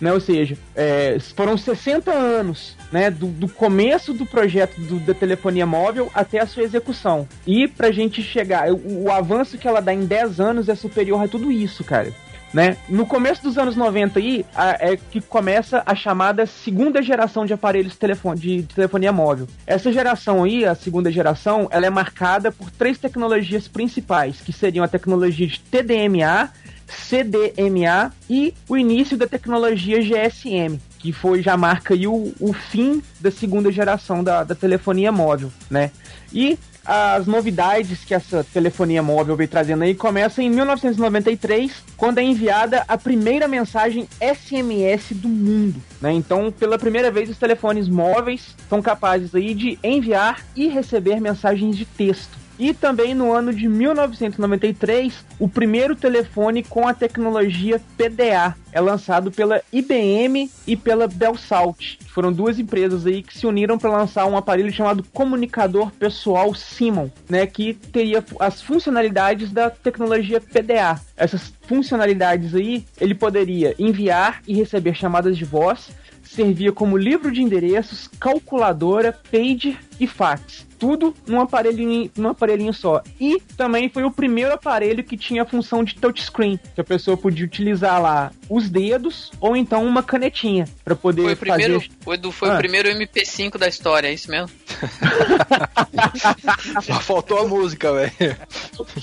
Né? Ou seja, é, foram 60 anos né, do, do começo do projeto do- da telefonia móvel até a sua execução. E pra gente chegar, o, o avanço que ela dá em 10 anos é superior a tudo isso, cara. Né? No começo dos anos 90 aí, a- é que começa a chamada segunda geração de aparelhos telefone, de, de telefonia móvel. Essa geração aí, a segunda geração, ela é marcada por três tecnologias principais, que seriam a tecnologia de TDMA, CDMA e o início da tecnologia GSM, que foi já marca o, o fim da segunda geração da, da telefonia móvel, né? E as novidades que essa telefonia móvel veio trazendo aí começam em 1993, quando é enviada a primeira mensagem SMS do mundo, né? Então, pela primeira vez, os telefones móveis são capazes aí de enviar e receber mensagens de texto. E também no ano de 1993, o primeiro telefone com a tecnologia PDA é lançado pela IBM e pela Belsalt. Foram duas empresas aí que se uniram para lançar um aparelho chamado comunicador pessoal Simon, né, que teria as funcionalidades da tecnologia PDA. Essas funcionalidades aí, ele poderia enviar e receber chamadas de voz, servia como livro de endereços, calculadora, pager e fax. Tudo num aparelhinho, num aparelhinho só. E também foi o primeiro aparelho que tinha a função de touchscreen, que a pessoa podia utilizar lá os dedos ou então uma canetinha para poder Foi o primeiro, fazer. o Edu foi Ah. o primeiro MP5 da história, é isso mesmo? Só faltou a música, velho.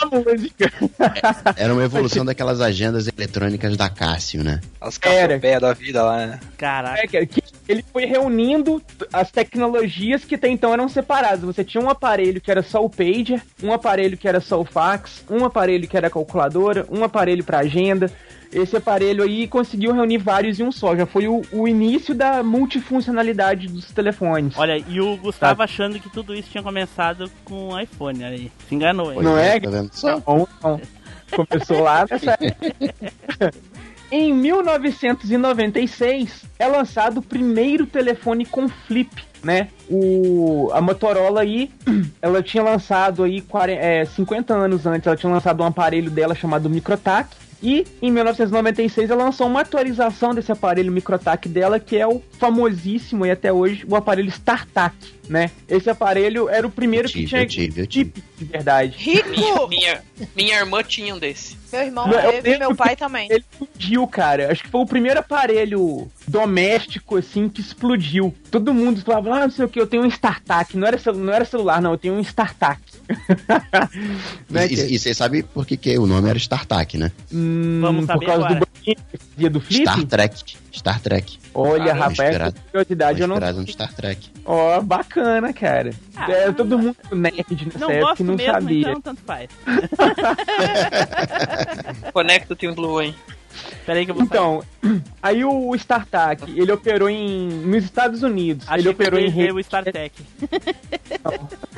Música. Era uma evolução daquelas agendas eletrônicas da Cássio, né? As café da vida lá, né? Caraca. É, que- ele foi reunindo as tecnologias que até então eram separadas. Você tinha um aparelho que era só o pager, um aparelho que era só o fax, um aparelho que era calculadora, um aparelho para agenda. Esse aparelho aí conseguiu reunir vários em um só. Já foi o, o início da multifuncionalidade dos telefones. Olha, e o Gustavo achando que tudo isso tinha começado com o iPhone, olha aí. Se enganou, hein? Não é? Tá vendo só? Não, não. Começou lá nessa. Em 1996 é lançado o primeiro telefone com flip, né? O, a Motorola aí, ela tinha lançado aí 40, é, 50 anos antes, ela tinha lançado um aparelho dela chamado Microtac. E em 1996 ela lançou uma atualização desse aparelho Microtac dela, que é o famosíssimo e até hoje o aparelho StarTAC, né? Esse aparelho era o primeiro Eu que tive, tinha eu tive, eu tive. chip de verdade. Rico! Minha, minha irmã tinha um desse. Meu irmão Não, eu teve, meu pai também. Ele explodiu, cara. Acho que foi o primeiro aparelho doméstico, assim, que explodiu. Todo mundo falava, ah, não sei o que, eu tenho um StarTAC. Não era, celu- não era celular, não, eu tenho um StarTAC. né, E, você sabe por que, que o nome era StarTAC, né? Hum, Vamos por saber causa agora. do do Flip? Star Trek. Star Trek. Olha, Caramba, rapaz, curiosidade eu não... Inspirado no Star Trek. Ó, bacana, cara. Ah, é, todo mundo nerd nessa Não época gosto que não mesmo, sabia. então tanto faz. Conecta o Team Blue aí. Peraí que eu vou Então, aí o StarTAC, ele operou em, nos Estados Unidos. Achei ele operou em rede... o StarTech.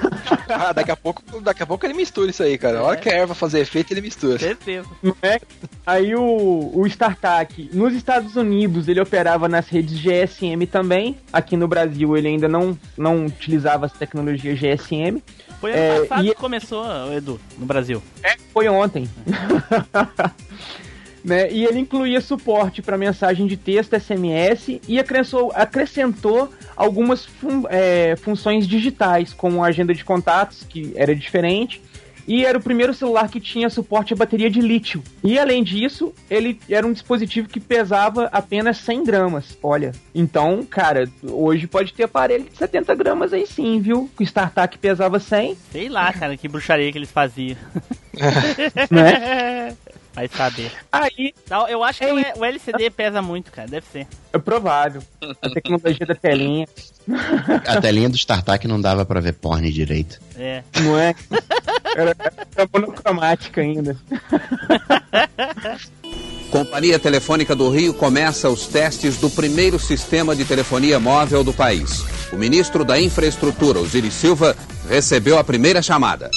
Ah, daqui a pouco, daqui a pouco ele mistura isso aí, cara. A hora que a erva fazer efeito, ele mistura. Certeza. É? Aí o, o StarTAC, nos Estados Unidos, ele operava nas redes GSM também. Aqui no Brasil, ele ainda não, não utilizava as tecnologias GSM. Foi ano É, passado e- que começou, Edu, no Brasil. É, foi ontem. né? E ele incluía suporte para mensagem de texto, SMS, e acrescentou, acrescentou algumas fun- é, funções digitais, como a agenda de contatos, que era diferente. E era o primeiro celular que tinha suporte a bateria de lítio. E além disso, ele era um dispositivo que pesava apenas 100 gramas. Olha, então, cara, hoje pode ter aparelho de 70 gramas aí sim, viu? O StarTAC pesava 100, Sei lá, cara, que bruxaria que eles faziam. né? Vai saber. Aí Não, Eu acho que o LCD pesa muito, cara. Deve ser. É provável. A tecnologia da telinha, A telinha do StarTAC não dava pra ver porn direito. É. não é? Era, era monocromática ainda. Companhia Telefônica do Rio começa os testes do primeiro sistema de telefonia móvel do país. O ministro da Infraestrutura, Osiris Silva, recebeu a primeira chamada.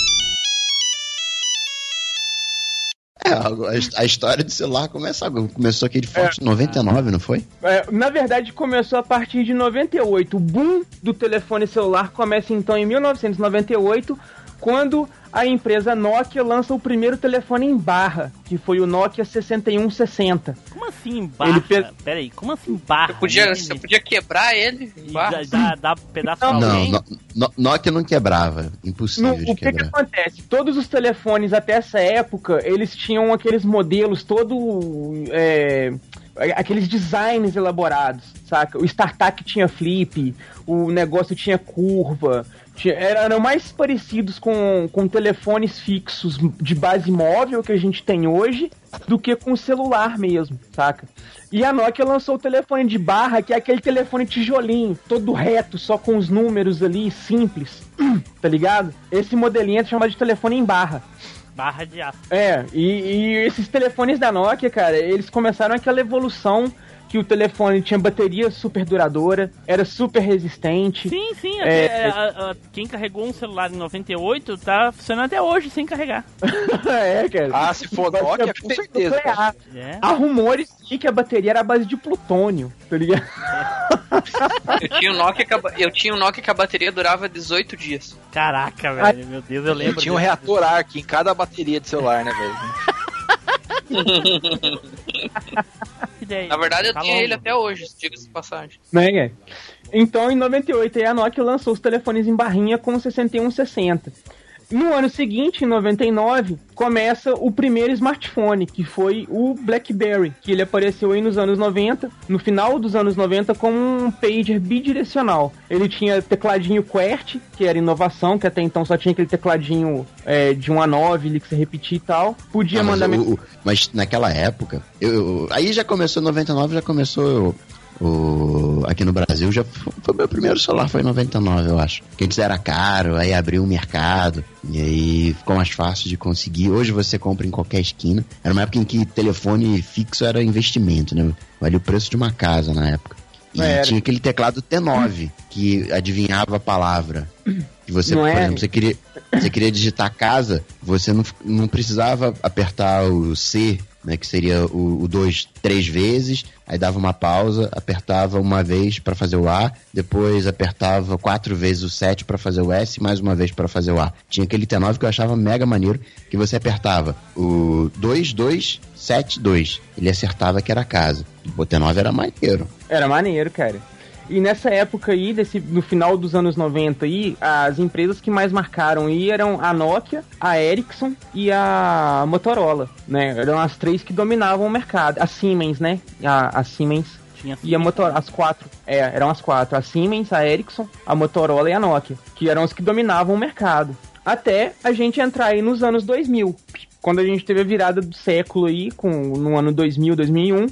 É, a, a história do celular começa, começou aqui de forte em 99, não foi? É, na verdade, começou a partir de 98. O boom do telefone celular começa então em 1998, quando a empresa Nokia lança o primeiro telefone em barra, que foi o Nokia 6160. Como assim barra? Ele pe- Pera aí, como assim barra? Você podia, Não você podia quebrar ele? E Barra. dá, dá, dá pedaço Não, alguém? no, no, Nokia não quebrava. No- Impossível de o que, que quebrar. acontece? Todos os telefones até essa época, eles tinham aqueles modelos todo. é, aqueles designs elaborados, saca? O StarTAC tinha flip, o negócio tinha curva. Eram mais parecidos com, com telefones fixos de base móvel que a gente tem hoje do que com celular mesmo, saca? E a Nokia lançou o telefone de barra, que é aquele telefone tijolinho, todo reto, só com os números ali, simples, tá ligado? Esse modelinho é chamado de telefone em barra. Barra de aço. É, e, e esses telefones da Nokia, cara, eles começaram aquela evolução que o telefone tinha bateria super duradoura, era super resistente. Sim, sim. É, até, a- a- quem carregou um celular em 98 tá funcionando até hoje sem carregar. é, cara. Ah, se for Nokia, com certeza. É. Há rumores de que a bateria era a base de plutônio, tá ligado? Eu tinha um Nokia que a, eu tinha um Nokia que a bateria durava 18 dias. Caraca, velho. Meu Deus, eu lembro. tinha um reator arc em cada bateria de celular, né, velho? Na verdade, eu Tá tinha longo. ele até hoje, diga-se de passagem. Né? Então, em 98, aí a Nokia lançou os telefones em barrinha com o 6160. No ano seguinte, em 99, começa o primeiro smartphone, que foi o BlackBerry, que ele apareceu aí nos anos 90, no final dos anos 90, como um pager bidirecional. Ele tinha tecladinho QWERTY, que era inovação, que até então só tinha aquele tecladinho é, de 1 a 9 ali que você repetia e tal. Podia Ah, mas, mandar... o- o- mas naquela época, eu, eu- aí já começou, 99 já começou o, aqui no Brasil, já foi, meu primeiro celular, foi em 99, eu acho. Que antes era caro, aí abriu o mercado, e aí ficou mais fácil de conseguir. Hoje você compra em qualquer esquina. Era uma época em que telefone fixo era investimento, né? Valia o preço de uma casa na época. E Era. tinha aquele teclado T9, que adivinhava a palavra. Que você, Não por é? exemplo, você queria, você queria digitar casa, você não, não precisava apertar o C, né, que seria o 2 três vezes, aí dava uma pausa, apertava uma vez para fazer o A, depois apertava quatro vezes o 7 para fazer o S, mais uma vez para fazer o A. Tinha aquele T9 que eu achava mega maneiro, que você apertava o 2, 2, 7, 2. Ele acertava que era casa. O T9 era maneiro. Era maneiro, cara. E nessa época aí, desse, no final dos anos 90 aí, as empresas que mais marcaram aí eram a Nokia, a Ericsson e a Motorola, né? Eram as três que dominavam o mercado. A Siemens, né? A, a Siemens Tinha e a Motorola, as quatro. É, eram as quatro. A Siemens, a Ericsson, a Motorola e a Nokia, que eram as que dominavam o mercado. Até a gente entrar aí nos anos 2000, quando a gente teve a virada do século aí, com, no ano 2000, 2001,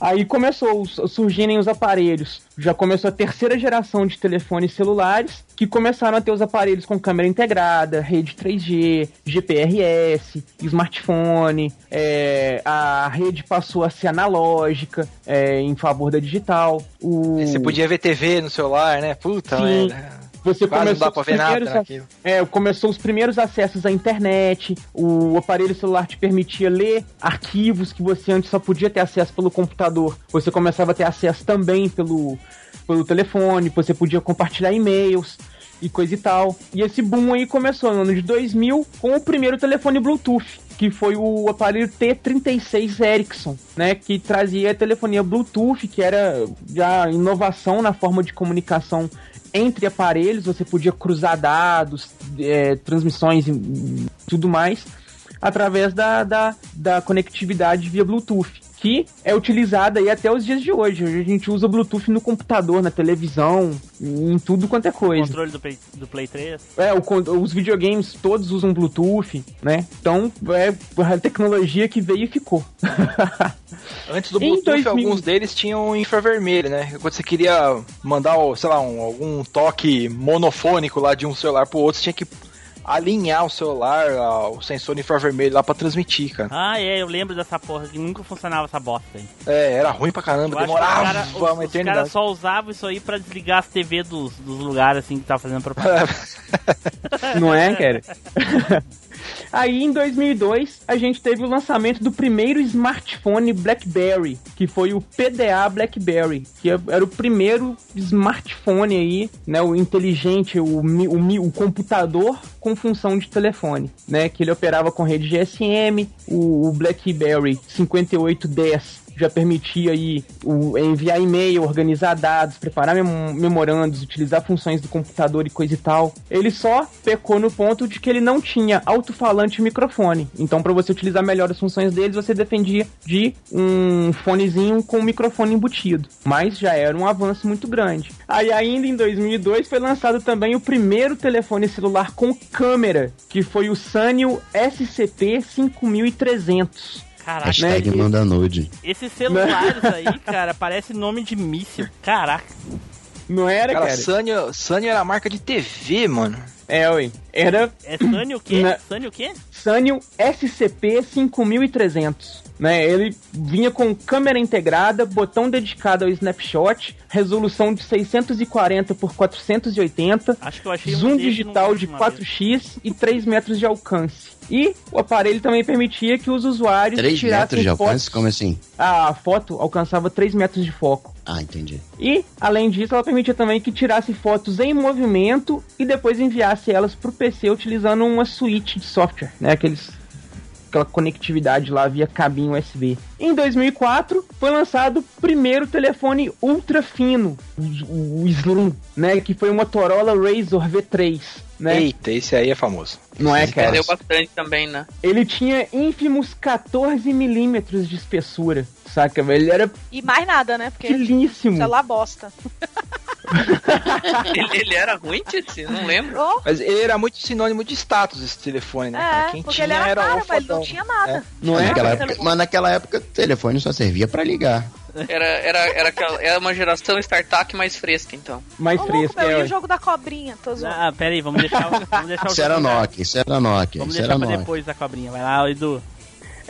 aí começou a surgirem os aparelhos. Já começou a terceira geração de telefones celulares, que começaram a ter os aparelhos com câmera integrada, rede 3G, GPRS, smartphone, é, a rede passou a ser analógica é, em favor da digital. O... Você podia ver TV no celular, né? Puta, Sim. merda. Você Quase não começou dá pra ver nada naquilo. É, começou os primeiros acessos à internet, o aparelho celular te permitia ler arquivos que você antes só podia ter acesso pelo computador. Você começava a ter acesso também pelo, pelo telefone, você podia compartilhar e-mails e coisa e tal. E esse boom aí começou no ano de 2000 com o primeiro telefone Bluetooth, que foi o aparelho T36 Ericsson, né, que trazia a telefonia Bluetooth, que era já inovação na forma de comunicação entre aparelhos, você podia cruzar dados, é, transmissões e tudo mais, através da, da, da conectividade via Bluetooth, que é utilizada aí até os dias de hoje. Hoje a gente usa Bluetooth no computador, na televisão, em tudo quanto é coisa. Controle do Play, do Play 3. É, o os videogames todos usam Bluetooth, né? Então é a tecnologia que veio e ficou. Antes do Bluetooth, 2000. alguns deles tinham infravermelho, né? Quando você queria mandar, sei lá, um- algum toque monofônico lá de um celular pro outro, você tinha que alinhar o celular, o sensor infravermelho lá pra transmitir, cara. Ah, é, eu lembro dessa porra, que nunca funcionava essa bosta aí. É, era ruim pra Eu caramba, que demorava os cara- os- uma os eternidade. caras só usavam isso aí pra desligar as TV dos, dos lugares assim que tava fazendo propaganda. Não é, cara? Aí em 2002 a gente teve o lançamento do primeiro smartphone BlackBerry, que foi o PDA BlackBerry, que é- era o primeiro smartphone aí, né, o inteligente, o, o, o computador com função de telefone, né, que ele operava com rede GSM, o, o BlackBerry 5810 já permitia aí o, enviar e-mail, organizar dados, preparar mem- memorandos, utilizar funções do computador e coisa e tal. Ele só pecou no ponto de que ele não tinha alto-falante e microfone. Então, para você utilizar melhor as funções deles, você dependia de um fonezinho com um microfone embutido. Mas já era um avanço muito grande. Aí, ainda em 2002, foi lançado também o primeiro telefone celular com câmera, que foi o Sanyo SCP 5300. Caraca, Hashtag né? manda nude. esses celulares aí, cara, parece nome de míssil. Caraca. Não era, Cara, cara? Sanyo, Sanyo era a marca de TV, mano. É, ué. Era É Sunny o quê? Na- Sunny o quê? Sanyo SCP 5300. Né? Ele vinha com câmera integrada, botão dedicado ao snapshot, resolução de 640 por 480, Acho que eu achei um zoom digital de uma vez. 4x e 3 metros de alcance. E o aparelho também permitia que os usuários 3 tirassem metros de fotos- alcance? Como assim? A foto alcançava 3 metros de foco. Ah, entendi. E, além disso, ela permitia também que tirasse fotos em movimento e depois enviasse elas pro PC utilizando uma suíte de software, né? Aqueles aquela conectividade lá via cabinho USB. Em 2004 foi lançado o primeiro telefone ultra fino, o o Slim, né, que foi o Motorola Razr V3, né? Eita, esse aí é famoso. Não é, cara? Perdeu bastante também, né? Ele tinha ínfimos 14 milímetros de espessura, saca? Ele era E mais nada, né? Porque finíssimo. celular bosta. ele, ele era ruim, Titi? Não lembro. Oh, Mas ele era muito sinônimo de status, esse telefone, né? cara? é, Quem porque tinha ele era, era caro, o mas ele não tinha nada. Não mas, é? naquela época, mas naquela época o telefone só servia pra ligar. Era, era, era, aquela, era uma geração startup mais fresca, então. Mais Ô, louco, é, e o jogo da cobrinha? Tô zoando. Ah, pera aí, vamos deixar, o- vamos deixar o Isso era jogo- Nokia, isso era Nokia, Vamos isso deixar era pra Nokia. depois da cobrinha. Vai lá, Edu.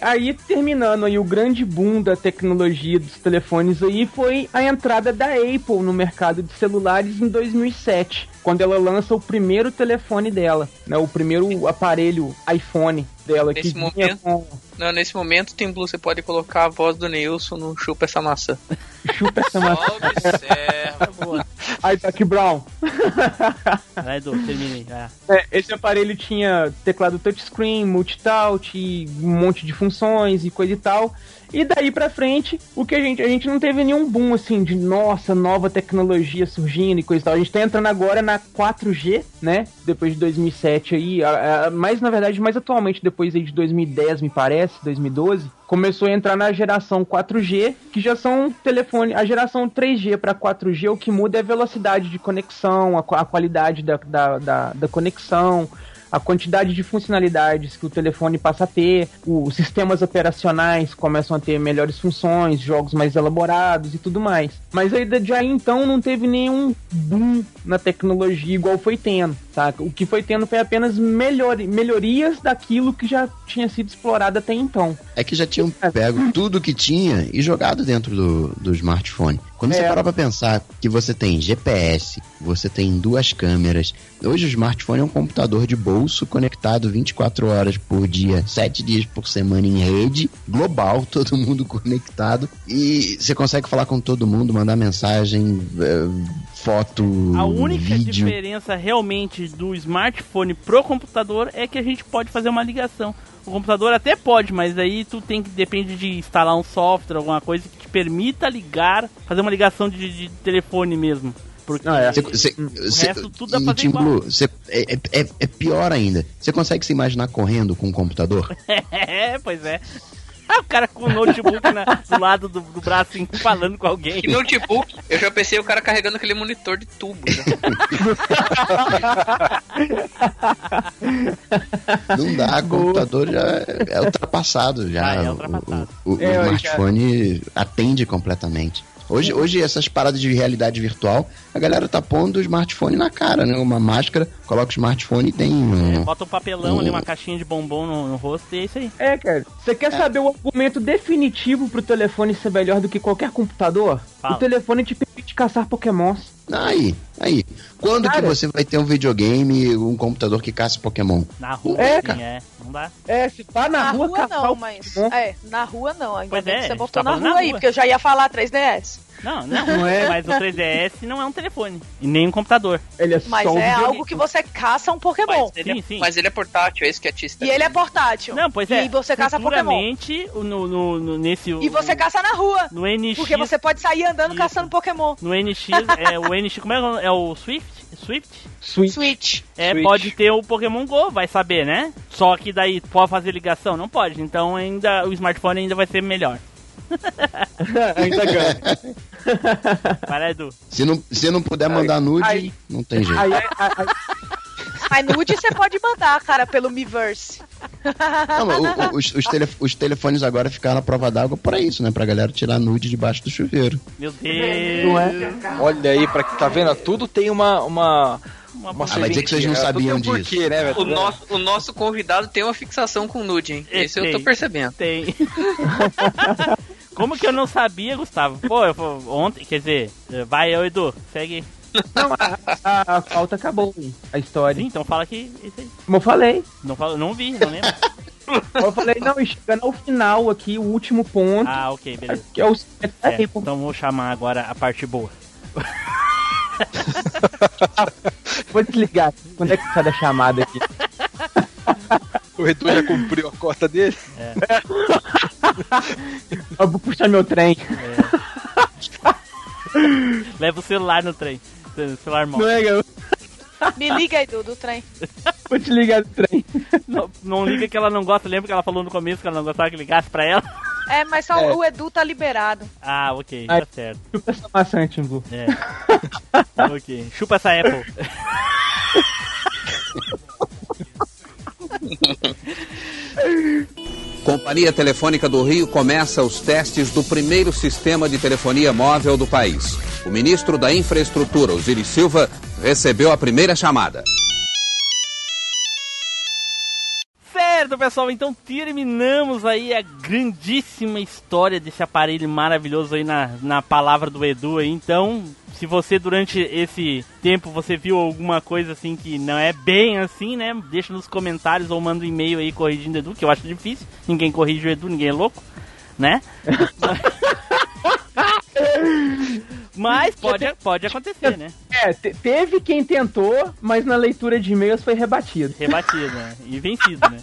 Aí, terminando aí o grande boom da tecnologia dos telefones aí, foi a entrada da Apple no mercado de celulares em 2007, quando ela lança o primeiro telefone dela, né, o primeiro aparelho iPhone dela, que Nesse vinha momento- com Não, nesse momento, Tim Blue, você pode colocar a voz do Neilson no Chupa Essa Maçã. chupa essa maçã. Observa. Aí, Doc Brown. Vai, Edu, lá. É, esse aparelho tinha teclado touchscreen, multitouch, um monte de funções e coisa e tal. E daí pra frente, o que a gente. A gente não teve nenhum boom assim de nossa, nova tecnologia surgindo e coisa e tal. A gente tá entrando agora na 4G, né? Depois de 2007 aí. a- a- mais, na verdade, mais atualmente, depois aí de 2010, me parece, 2012. Começou a entrar na geração 4G, que já são telefone. A geração 3G para 4G, o que muda é a velocidade de conexão, a, a qualidade da, da, da, da conexão, a quantidade de funcionalidades que o telefone passa a ter, os sistemas operacionais começam a ter melhores funções, jogos mais elaborados e tudo mais. Mas aí, aí então não teve nenhum boom na tecnologia igual foi tendo, saca? O que foi tendo foi apenas melhori melhorias daquilo que já tinha sido explorado até então. É que já tinham pego tudo que tinha e jogado dentro do, do smartphone. Quando você É. parar pra pensar que você tem GPS, você tem duas câmeras. Hoje o smartphone é um computador de bolso conectado 24 horas por dia, 7 dias por semana em rede, global, todo mundo conectado. E você consegue falar com todo mundo, mandar mensagem, eh, foto, A única vídeo. diferença realmente do smartphone pro computador é que a gente pode fazer uma ligação. O computador até pode, mas aí tu tem que depende de instalar um software, alguma coisa que te permita ligar, fazer uma ligação de, de telefone mesmo. Porque Ah, é. Cê- cê- o cê- resto tudo dá pra fazer. Blue, cê- é, é- é pior ainda. Você consegue se imaginar correndo com um computador? É, pois é. O cara com o notebook na- do lado do, do braço assim, falando com alguém. Que notebook, eu já pensei o cara carregando aquele monitor de tubo. Já. Não dá, computador já é, é ultrapassado já. Ah, é O- ultrapassado. O, o- o É, eu smartphone atende completamente. Hoje, hoje essas paradas de realidade virtual, a galera tá pondo o smartphone na cara, né? Uma máscara, coloca o smartphone e tem um, Bota um papelão ali, uma caixinha de bombom no, no rosto e é isso aí. É, cara. Você quer saber o argumento definitivo pro telefone ser melhor do que qualquer computador? Fala. O telefone te permite caçar pokémons. Aí, aí. Quando Cara. que você vai ter um videogame, um computador que caça Pokémon? Na rua, É, sim, cara. é. Não dá. É, se tá na, Na rua, rua não, mas. Pokémon. É, na rua não. Ainda Pois bem é, você botou tá na rua na aí, rua. porque eu já ia falar 3DS. Não, não. Não é? Mas o 3DS não é um telefone. E nem um computador. Ele é Mas só é videogame. algo que você caça um Pokémon. Mas ele, Sim, é, sim. mas ele é portátil, é isso que é tista. E ele é portátil. Não, pois é. E você caça Pokémon. no, no, no- nesse... E você caça na rua. No NX... Porque você pode sair andando Isso. caçando Pokémon. No NX, é o NX... Como é, que é o Swift? Swift? Switch. Switch. É, Switch. pode ter o Pokémon GO, vai saber, né? Só que daí pode fazer ligação? Não pode. Então ainda o smartphone ainda vai ser melhor. Ainda ganha. Para, Edu. Se não, se não puder mandar nude, aí- não tem jeito. Aí, aí, aí, Mas nude você pode mandar, cara, pelo Miiverse. Não, mas o- o- os, os tele- os telefones agora ficaram à prova d'água pra isso, né? Pra galera tirar nude debaixo do chuveiro. Meu Não é? Deus. Olha aí, pra que tá vendo? Tudo tem uma. uma... Uma uma Ah, vai dizer que vocês não sabiam um disso. Porquê, né, velho? O nosso, o nosso convidado tem uma fixação com nude, hein? É, Isso eu tô percebendo. Tem. Como que eu não sabia, Gustavo? Pô, eu, ontem, quer dizer, vai eu, Edu, segue. Não, a, a, a pauta acabou, a história. Sim, então fala que isso aí. Como eu falei. Não, falo, não vi, não lembro. Eu falei, não, e chegando ao final aqui, o último ponto, Ah, ok, beleza. que é o É, então vou chamar agora a parte boa. Vou desligar. Quando é que sai da chamada aqui? O Edu já cumpriu a cota dele. Eu vou puxar meu trem. Leva o celular no trem. Celular Não mal. é, Me liga aí, do, do trem. vou te ligar do trem. Não, não liga que ela não gosta. Lembra que ela falou no começo que ela não gostava que ligasse pra ela? É, mas só É. o Edu tá liberado. Ah, ok, Ai. tá certo. Chupa essa maçã, Timbu. É. ok. Chupa essa Apple. Companhia Telefônica do Rio começa os testes do primeiro sistema de telefonia móvel do país. O ministro da Infraestrutura, Osiris Silva, recebeu a primeira chamada. Certo, pessoal, então terminamos aí a grandíssima história desse aparelho maravilhoso aí na, na palavra do Edu aí. Então, se você durante esse tempo você viu alguma coisa assim que não é bem assim, né? Deixa nos comentários ou manda um e-mail aí corrigindo o Edu, que eu acho difícil. Ninguém corrige o Edu, ninguém é louco, né? Mas pode, pode acontecer, né? É, te- teve quem tentou, mas na leitura de e-mails foi rebatido. Rebatido, né? E vencido, né?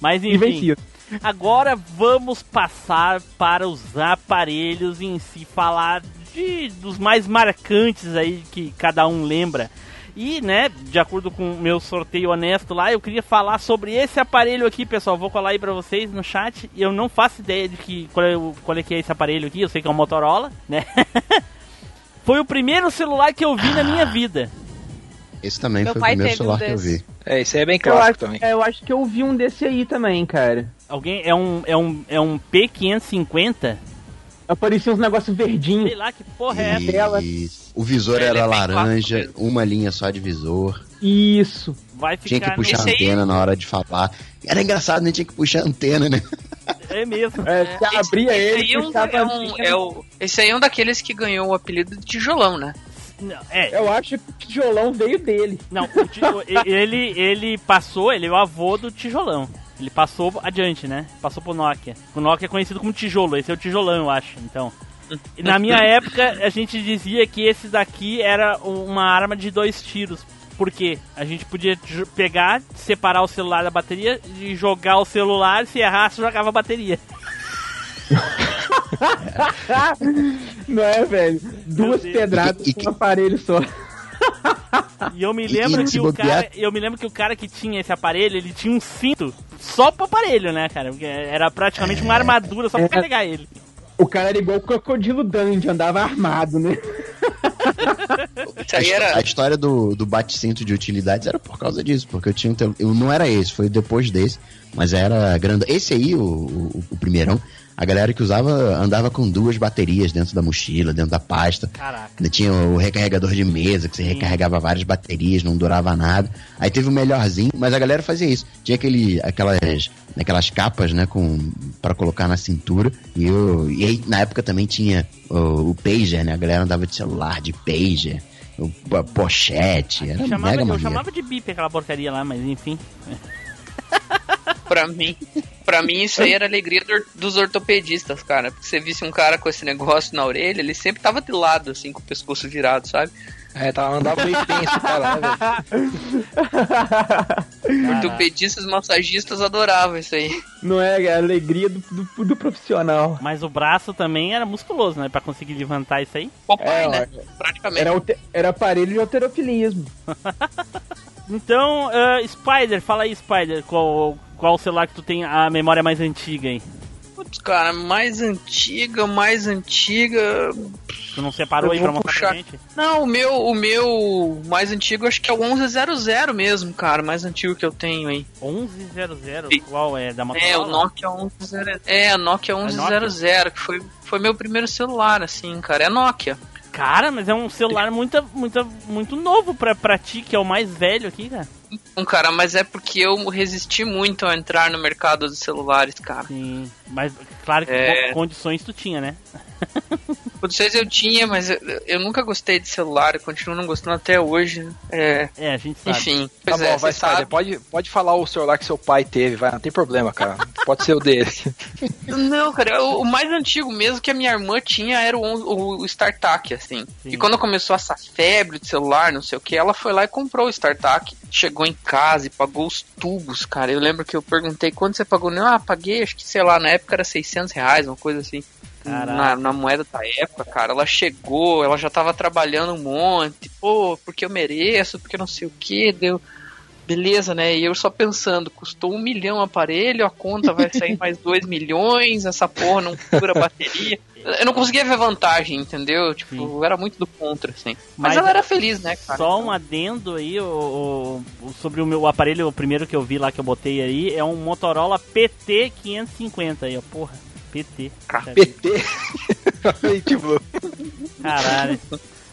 Mas E enfim. vencido. Agora vamos passar para os aparelhos em si, falar de, dos mais marcantes aí que cada um lembra. E, né, de acordo com o meu sorteio honesto lá, eu queria falar sobre esse aparelho aqui, pessoal. Vou colar aí pra vocês no chat. Eu não faço ideia de que, qual, é, o- qual é que é esse aparelho aqui, eu sei que é um Motorola, né? Foi o primeiro celular que eu vi na minha vida. Esse também Meu foi o pai primeiro teve um celular que eu vi. É, isso aí é bem Eu clássico acho, também. é, eu acho que eu vi um desse aí também, cara. Alguém é um é um é um P550? Aparecia uns negócios verdinhos. Sei lá que porra é essa. Tela. o visor é era bem laranja, clássico uma linha só de visor. Isso. Vai Tinha ficar que puxar a Esse aí- antena na hora de falar. Era engraçado, nem tinha que puxar a antena, né? É mesmo. É, você abria esse ele, aí é um- puxava é um- antena. é o- esse aí é um daqueles que ganhou o apelido de tijolão, né? Não, é, Eu acho que o tijolão veio dele. não, o- ele, ele passou, ele é o avô do tijolão. Ele passou adiante, né? Passou pro Nokia. O Nokia é conhecido como tijolo, esse é o tijolão, eu acho. Então, E na minha época, a gente dizia que esse daqui era uma arma de dois tiros. Por quê? A gente podia pegar, separar o celular da bateria e jogar o celular, se errasse, jogava a bateria. Não é, velho? Duas pedradas E- e- com um aparelho só. E eu me lembro e que o cara, eu me lembro que o cara que tinha esse aparelho, ele tinha um cinto só pro aparelho, né, cara? Porque era praticamente uma armadura só pra É. carregar ele. O cara era igual o Crocodilo Dandy, andava armado, né? A, a história do, do bate-cinto de utilidades era por causa disso, porque eu tinha um eu Não era esse, foi depois desse, mas era grande. Esse aí, o, o, o primeirão, a galera que usava andava com duas baterias dentro da mochila, dentro da pasta. Caraca. Tinha o recarregador de mesa, que você Sim. recarregava várias baterias, não durava nada. Aí teve o melhorzinho, mas a galera fazia isso. Tinha aquele, aquelas, aquelas capas, né, com, pra colocar na cintura. E, eu, e aí, na época também tinha o, o pager, né? A galera andava de celular, de pager, pochete. Era Eu chamava, mega eu maneiro. chamava de bip aquela porcaria lá, mas enfim. Pra mim, pra mim isso aí era a alegria do- dos ortopedistas, cara. Porque você visse um cara com esse negócio na orelha, ele sempre tava de lado, assim, com o pescoço virado, sabe? É, tá, andava meio tenso, cara, né, velho? Ortopedistas, massagistas adoravam isso aí. Não é, é a alegria do, do, do profissional. Mas o braço também era musculoso, né? Pra conseguir levantar isso aí. Popeye, É, né? Praticamente. Era, era aparelho de alterofilismo. Então, ah, Spider, fala aí, Spider, qual, qual celular que tu tem a memória mais antiga aí? Putz, cara, mais antiga, mais antiga. Tu não separou Eu aí pra mostrar pra puxar. gente? Não, o meu, o meu mais antigo acho que é o 1100 mesmo, cara, mais antigo que eu tenho aí. 1100, qual é? Da Motorola? É, o Nokia 1100. É, o Nokia 1100, que foi, foi meu primeiro celular, assim, cara. É Nokia. Cara, mas é um celular muito, muito, muito novo pra, pra ti, que é o mais velho aqui, cara. Então, cara, mas é porque eu resisti muito a entrar no mercado dos celulares, cara. Sim, mas claro que É. co- condições tu tinha, né? Condições eu tinha, mas eu, eu nunca gostei de celular, eu continuo não gostando até hoje. É, É, a gente sabe. enfim. Tá pois bom, é, vai, sabe. Pode, pode falar o celular que seu pai teve, vai, não tem problema, cara. Pode ser o dele. Não, cara, o, o mais antigo mesmo que a minha irmã tinha era o, o StarTAC, assim. Sim. E quando começou essa febre de celular, não sei o que, ela foi lá e comprou o StarTAC. Chegou em casa e pagou os tubos, cara. Eu lembro que eu perguntei quanto você pagou. Não, ah, paguei, acho que, sei lá, na época era 600 reais, uma coisa assim. Na, na moeda da época, cara. Ela chegou, ela já tava trabalhando um monte. Pô, porque eu mereço, porque não sei o que, deu. Beleza, né? E eu só pensando, custou um milhão o aparelho, a conta vai sair mais dois milhões, essa porra não cura a bateria. Eu não conseguia ver vantagem, entendeu? Tipo, Sim. era muito do contra, assim. Mas, Mas ela era feliz, né, cara? Só um adendo aí, o, o- o- sobre o meu aparelho, o primeiro que eu vi lá que eu botei aí, é um Motorola PT550 aí, ó, porra. PT. PT. Tipo, Caralho.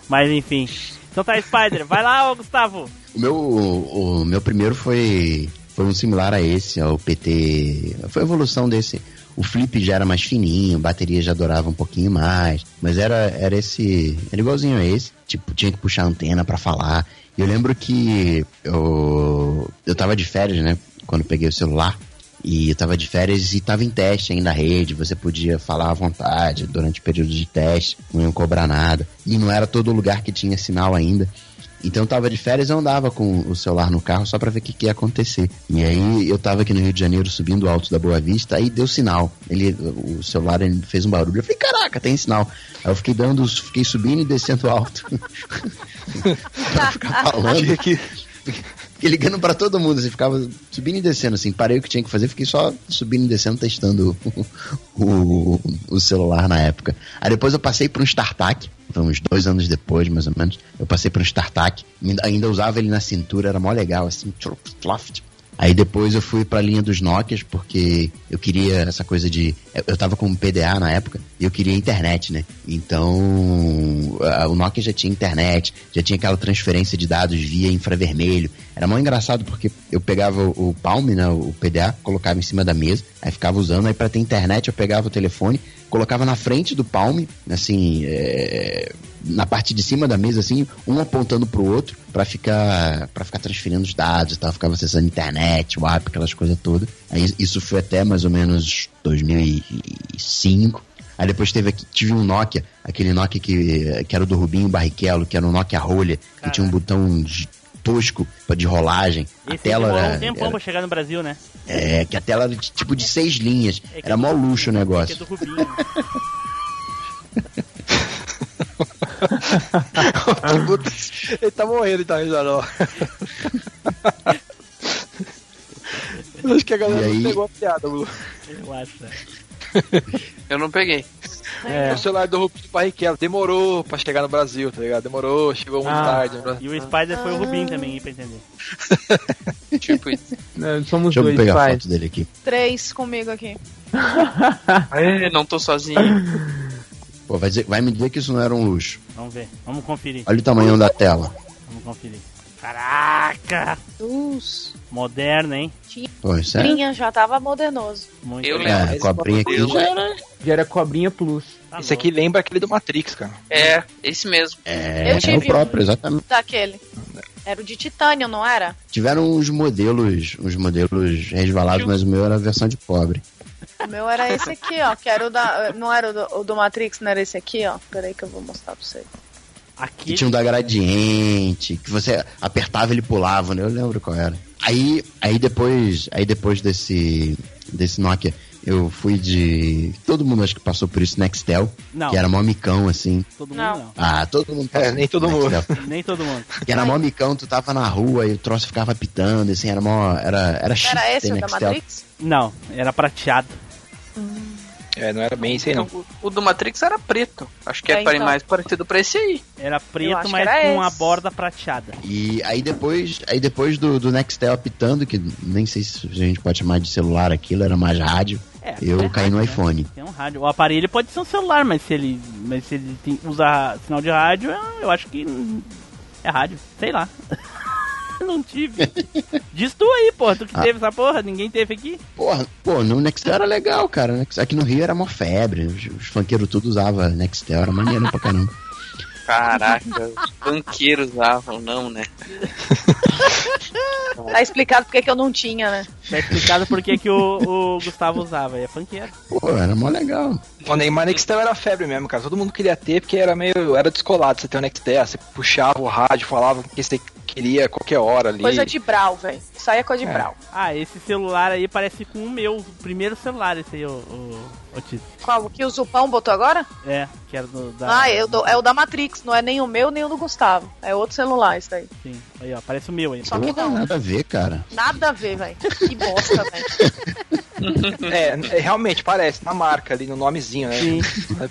Mas enfim. Então tá, Spider, vai lá, ô Gustavo. O meu, o meu primeiro foi, foi um similar a esse, ao PT. Foi a evolução desse. O flip já era mais fininho, a bateria já durava um pouquinho mais, mas era, era esse. Era igualzinho a esse. Tipo, tinha que puxar a antena pra falar. E eu lembro que eu, eu tava de férias, né? Quando peguei o celular. E eu tava de férias e tava em teste ainda a rede, você podia falar à vontade durante o período de teste, não iam cobrar nada. E não era todo lugar que tinha sinal ainda. Então eu tava de férias eu andava com o celular no carro só pra ver o que, que ia acontecer. E aí eu tava aqui no Rio de Janeiro subindo o alto da Boa Vista, aí deu sinal. Ele, o celular ele fez um barulho. Eu falei, caraca, tem sinal. Aí eu fiquei dando, fiquei subindo e descendo alto. pra ficar falando. Fiquei ligando pra todo mundo, assim, ficava subindo e descendo, assim, parei o que tinha que fazer, fiquei só subindo e descendo, testando o, o, o celular na época. Aí depois eu passei pra um StarTAC, então uns dois anos depois, mais ou menos, eu passei pra um StarTAC, ainda, ainda usava ele na cintura, era mó legal, assim, tloft. Aí depois eu fui pra linha dos Nokias, porque eu queria essa coisa de. eu- tava com um PDA na época e eu queria internet, né? Então. a- O Nokia já tinha internet, já tinha aquela transferência de dados via infravermelho. Era mó engraçado porque eu pegava o o Palm, né? O PDA, colocava em cima da mesa, aí ficava usando, aí pra ter internet eu pegava o telefone, colocava na frente do Palm, assim, é, na parte de cima da mesa, assim, um apontando pro outro pra ficar para ficar transferindo os dados e tal, ficava acessando internet, o app, aquelas coisas todas. Aí isso foi até mais ou menos 2005. Aí depois teve aqui, tive um Nokia, aquele Nokia que, que era do Rubinho Barrichello, que era um Nokia rolha, que tinha um botão de- tosco de rolagem. a Esse tela demorou era, um tempão era- pra chegar no Brasil, né? é, que a tela era de- tipo de seis linhas. É Era mó luxo o Que é negócio. do Rubinho. ele tá morrendo, ele tá risando, ó. Acho que a galera aí- não pegou a piada, Lu. Eu acho. né? Eu não peguei. O celular do Rubinho Barrichello demorou pra chegar no Brasil, tá ligado? Demorou, chegou muito Ah. tarde. Brasil. E o Spider foi o Rubinho também, aí, pra entender. Tipo isso. Não, Somos Deixa eu dois, pegar a pai. foto dele aqui. Três comigo aqui. É, não tô sozinho. Pô, vai, dizer- vai me dizer que isso não era um luxo. Vamos ver, vamos conferir. Olha o tamanho da tela. Vamos conferir. Caraca! Deus. Moderno, hein? Pô, isso é. Já tava modernoso. Muito Eu lembro. É, cobrinha aqui já era. Já era cobrinha plus. Tá Esse aqui lembra aquele do Matrix, cara. É, esse mesmo. É, Eu é tive o próprio, exatamente. Daquele. Era o de titânio, não era? Tiveram uns modelos, uns modelos resvalados, mas o meu era a versão de pobre. O meu era esse aqui, ó. Que era o da. Não era o do, o do Matrix, não era esse aqui, ó. Peraí que eu vou mostrar pra você. Aqui Que tinha um da gradiente, que você apertava e ele pulava, né? Eu lembro qual era. Aí, aí depois, aí depois desse, desse Nokia, eu fui de. Todo mundo acho que passou por isso, Nextel, Não. que era mó micão, assim. todo mundo Não. não. Ah, todo mundo passou É, nem todo por mundo. Nextel. Nem todo mundo. Que era mó micão, tu tava na rua e o troço ficava apitando, assim, era mó. Era, era chique Era esse da Nextel. Matrix? Não, era prateado. É, não era bem isso aí não. O, o do Matrix era preto. Acho que é, É, então. mais parecido pra esse aí. Era preto, mas era com a esse. borda prateada. E aí depois, aí depois do, do Nextel apitando, que nem sei se a gente pode chamar de celular aquilo, era mais rádio, É, eu é caí no rádio, né? iPhone. Tem um rádio. O aparelho pode ser um celular, mas se ele, mas se ele tem- usa sinal de rádio, eu acho que é rádio. Sei lá. Não tive. Diz tu aí, porra. Tu que Ah. teve essa porra, ninguém teve aqui. Porra, pô, no Nextel era legal, cara. Aqui no Rio era mó febre. Os, os funkeiros tudo usavam Nextel, era maneiro pra caramba. Caraca, os banqueiros usavam, não, né? Tá explicado porque que eu não tinha, né? Tá explicado por que que o, o Gustavo usava. É funkeiro. Pô, era mó legal. O Neymar Nextel era febre mesmo, cara. Todo mundo queria ter, porque era meio. Era descolado você ter o Nextel. Você puxava o rádio, falava o que você queria a qualquer hora ali. Coisa de Brau, velho. Isso aí é coisa de É. Brau. Ah, esse celular aí parece com o meu. O primeiro celular, esse aí, o, o, o Tito. Qual? O que o Zupão botou agora? É, que era do, da. Ah, eu dou- é o da Matrix, não é nem o meu nem o do Gustavo. É outro celular isso daí. Sim, aí ó, parece o meu aí. Só que não. nada a ver, cara. Nada a ver, velho. Que bosta, velho. É, é, realmente, parece, na marca ali, no nomezinho, né? Sim.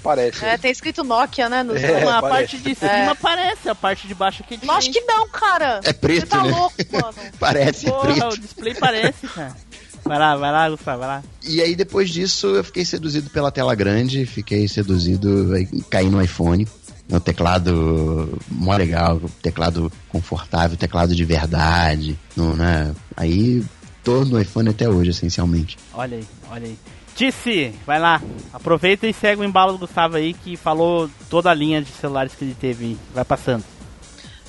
Parece. É, tem escrito Nokia, né? No É, a parte de cima É. parece, a parte de baixo aqui é diferente. que não, cara. É preto, Você tá né? louco, mano. Parece Porra, o preto. display parece, cara. Vai lá, vai lá, Gustavo, vai lá. E aí depois disso eu fiquei seduzido pela tela grande, fiquei seduzido, aí caí no iPhone. Um teclado mó legal, teclado confortável, teclado de verdade. Não, né? Aí tô no iPhone até hoje, essencialmente. Olha aí, olha aí. Tice, vai lá. Aproveita e segue o embalo do Gustavo aí, que falou toda a linha de celulares que ele teve. Vai passando.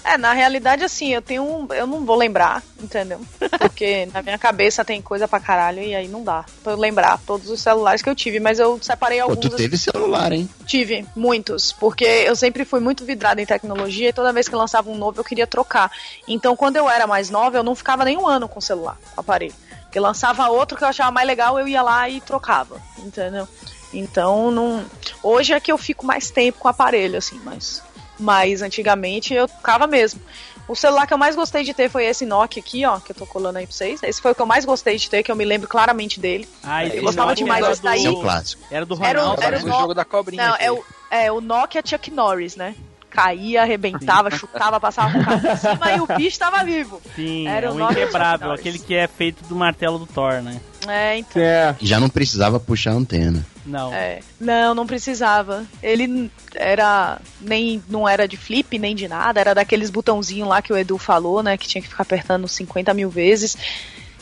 É, na realidade, assim, eu tenho um. Eu não vou lembrar, entendeu? Porque na minha cabeça tem coisa pra caralho e aí não dá pra eu lembrar todos os celulares que eu tive. Mas eu separei Pô, alguns. tu teve celular, hein? Tive, muitos, porque eu sempre fui muito vidrada em tecnologia e toda vez que lançava um novo eu queria trocar. Então, quando eu era mais nova, eu não ficava nem um ano com o celular, aparelho. Porque lançava outro que eu achava mais legal, eu ia lá e trocava, entendeu? Então, não. Hoje é que eu fico mais tempo com o aparelho, assim, mas. Mas antigamente eu ficava mesmo. O celular que eu mais gostei de ter foi esse Nokia aqui, ó, que eu tô colando aí pra vocês. Esse foi o que eu mais gostei de ter, que eu me lembro claramente dele. Ah, esse Eu gostava Nokia demais desse daí. É um clássico. Era do Era o- Ronaldo. era Parece o jogo da cobrinha. Não, é o, é o Nokia Chuck Norris, né? Caía, arrebentava, chutava, passava com o carro por cima e o bicho tava vivo. Sim, Era é o inquebrável, aquele que é feito do martelo do Thor, né? É, então. É. Já não precisava puxar a antena. Não. É. Não, não precisava. Ele era nem não era de flip nem de nada, era daqueles botãozinhos lá que o Edu falou, né? Que tinha que ficar apertando 50 mil vezes.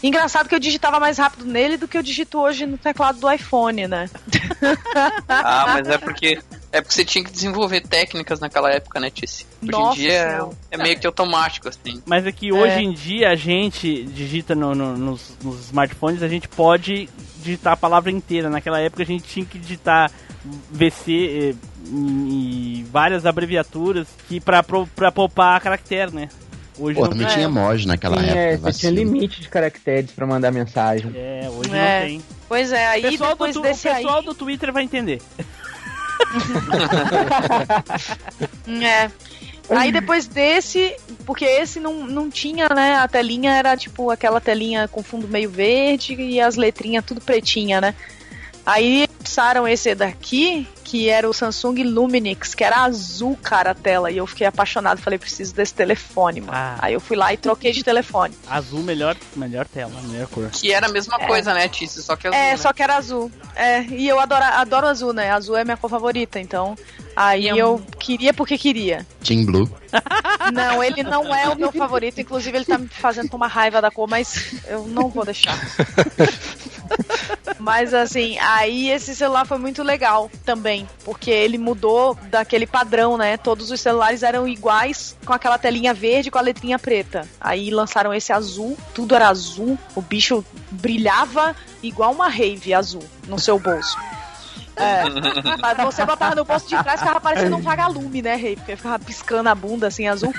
Engraçado que eu digitava mais rápido nele do que eu digito hoje no teclado do iPhone, né? Ah, mas é porque é porque você tinha que desenvolver técnicas naquela época, né, Tice? Hoje Nossa em dia é, Senhora. é meio que automático, assim. Mas é que hoje em dia a gente digita no- no- nos, nos smartphones, a gente pode digitar a palavra inteira. Naquela época a gente tinha que digitar VC eh, e várias abreviaturas que pra, pro- pra poupar caractere, né? Hoje Pô, não também tinha emoji naquela Sim, é, época. você tinha limite de caracteres pra mandar mensagem. É, hoje É. não tem. Pois é, O aí pessoal, do, tu- o desse aí. pessoal do Twitter vai entender. É. Aí depois desse, porque esse não, não tinha, né? A telinha era tipo aquela telinha com fundo meio verde e as letrinhas tudo pretinha, né? Aí lançaram esse daqui, que era o Samsung Luminix, que era azul, cara, a tela. E eu fiquei apaixonado, falei, preciso desse telefone, mano. Ah. Aí eu fui lá e troquei de telefone. Azul, melhor, melhor tela, melhor cor. Que era a mesma coisa, né, Tice? Só que azul, É, né? só que era azul. É, e eu adoro, adoro azul, né? Azul é minha cor favorita, então. Aí é um- eu queria porque queria. Team Blue. Não, ele não é o meu favorito. Inclusive, ele tá me fazendo tomar raiva da cor, mas eu não vou deixar. Mas assim, aí esse celular foi muito legal também, porque ele mudou daquele padrão, né? Todos os celulares eram iguais com aquela telinha verde com a letrinha preta. Aí lançaram esse azul, tudo era azul, o bicho brilhava igual uma rave azul no seu bolso. É. Mas você botava no bolso de trás ficava parecendo um vagalume, né, Rei? Porque ficava piscando a bunda assim, azul.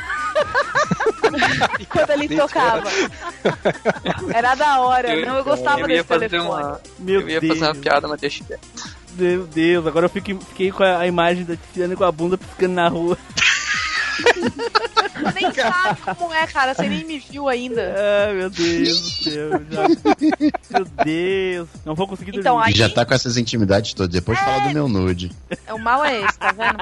Quando ele tocava. Era da hora. Não, eu gostava eu desse fazer telefone. uma, Meu eu ia Deus. fazer uma piada, mas deixa. Meu Deus, agora eu fiquei, fiquei com a, a imagem da Tiziana com a bunda piscando na rua. Você nem sabe como é, cara. Você nem me viu ainda. Ai, meu Deus do céu. já- Meu Deus. Não vou conseguir dormir. Então, aí- já tá com essas intimidades todas. Depois fala do meu nude. É, o mal é esse, tá vendo?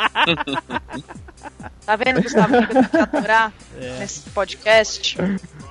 tá vendo, Gustavo, que eu tenho que aturar É. nesse podcast?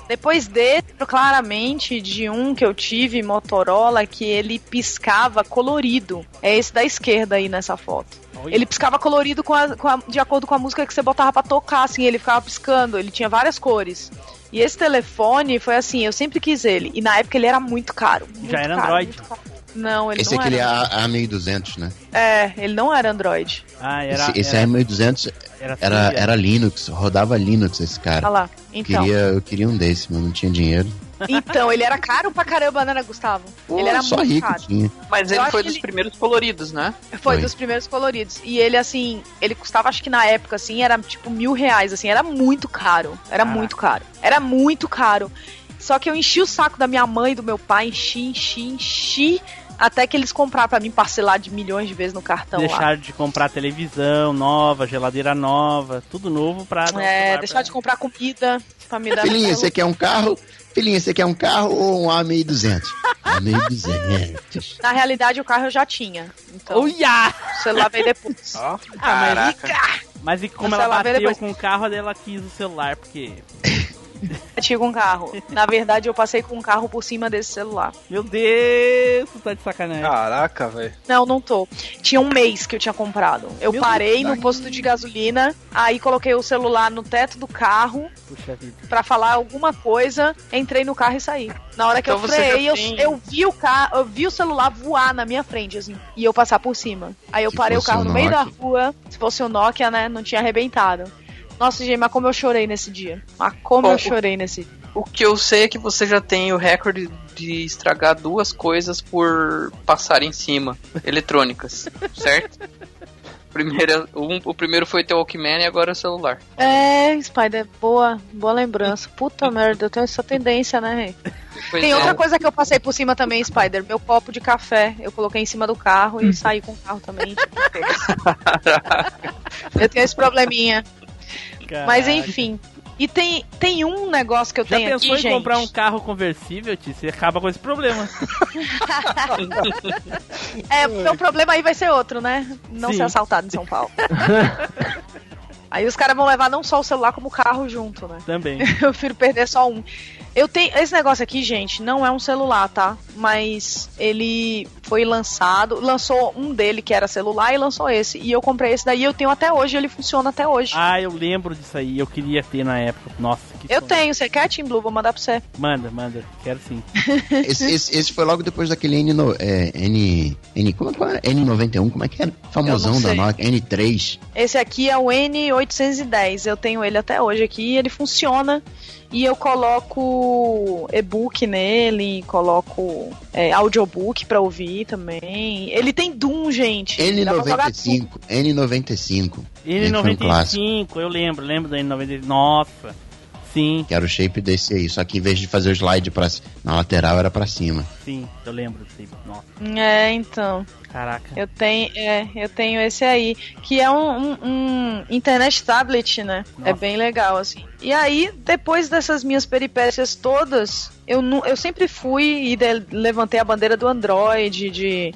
Depois desse, claramente, de um que eu tive, Motorola, que ele piscava colorido. É esse da esquerda aí nessa foto. Olha. Ele piscava colorido com a- com a- de acordo com a música que você botava pra tocar, assim, ele ficava piscando, ele tinha várias cores. E esse telefone foi assim, eu sempre quis ele. E na época ele era muito caro. muito Já era caro, Android? muito caro. Não, ele Esse é não aquele era. A- A1200, né? É, ele não era Android. Ah, era. esse esse era, A1200 era, era, fria. era Linux, rodava Linux esse cara. Olha lá. Então. Queria, eu queria um desse, mas não tinha dinheiro. Então, ele era caro pra caramba, né, Gustavo? ele era Só muito rico caro. tinha. Mas ele foi dos ele- primeiros coloridos, né? Foi, Foi. dos primeiros coloridos. E ele, assim, ele custava, acho que na época, assim, era tipo mil reais, assim, era muito caro. Era Caraca. muito caro. Era muito caro. Só que eu enchi o saco da minha mãe e do meu pai, enchi, enchi, enchi, até que eles compraram pra mim parcelar de milhões de vezes no cartão lá. Deixaram de comprar televisão nova, geladeira nova, tudo novo pra. É, deixar pra- de comprar comida pra me dar Filhinha, você quer um carro? Filhinha, você quer um carro ou um A1200? A1200. Na realidade, o carro eu já tinha. Então, Uia! o celular veio depois. Ó, Ah, mas, caraca. mas e como O ela bateu depois. com o carro, ela quis o celular, porque. Eu tinha um carro. Na verdade, eu passei com um carro por cima desse celular. Meu Deus, tu tá de sacanagem. Caraca, velho. Não, não tô. Tinha um mês que eu tinha comprado. Eu Meu parei Deus. no posto de gasolina, aí coloquei o celular no teto do carro Puxa vida. pra falar alguma coisa, entrei no carro e saí. Na hora que Então eu freiei, eu, eu vi o carro, eu vi o celular voar na minha frente, assim, e eu passar por cima. Aí eu Se parei o carro um no meio da rua. Se fosse o Nokia, né, não tinha arrebentado. Nossa, gente, mas como eu chorei nesse dia. Mas como Bom, eu chorei nesse dia. O que eu sei é que você já tem o recorde de estragar duas coisas por passar em cima, eletrônicas, certo? Primeira, um- o primeiro foi teu Walkman e agora é o celular. É, Spider, boa, boa lembrança. Puta merda, eu tenho essa tendência, né? Pois Tem é. outra coisa que eu passei por cima também, Spider. Meu copo de café. Eu coloquei em cima do carro e saí com o carro também. eu tenho esse probleminha. Mas Caraca. enfim. E tem, tem um negócio que eu Já tenho pensou aqui, em gente. comprar um carro conversível, Ti? Você acaba com esse problema. É, meu problema aí vai ser outro, né? Não Sim. ser assaltado em São Paulo. aí os caras vão levar não só o celular como o carro junto, né? Também. Eu prefiro perder só um. Eu tenho. Esse negócio aqui, gente, não é um celular, tá? Mas ele foi lançado. Lançou um dele que era celular e lançou esse. E eu comprei esse daí eu tenho até hoje, ele funciona até hoje. Ah, eu lembro disso aí. Eu queria ter na época. Nossa, eu tenho, você quer, Team Blue? Vou mandar pra você. Manda, manda. Quero sim. Esse, esse, esse foi logo depois daquele N, no- é, N, N, como, qual era? N91, como é que era? Famosão da. Nokia, N3. Esse aqui é o N810. Eu tenho ele até hoje aqui. Ele funciona. E eu coloco e-book nele, coloco é, audiobook pra ouvir também. Ele tem Doom, gente. Dá pra jogar Doom. N95, N95. Esse foi um clássico. N95, eu lembro, lembro da N95. Nossa, sim, Que era o shape desse aí, só que em vez de fazer o slide pra, na lateral, era pra cima. sim, eu lembro aí. Nossa, É, então. caraca. Eu tenho, é, eu tenho esse aí, que é um, um- um internet tablet, né? Nossa. É bem legal, assim. E aí, depois dessas minhas peripécias todas, eu, eu sempre fui e de- levantei a bandeira do Android, de,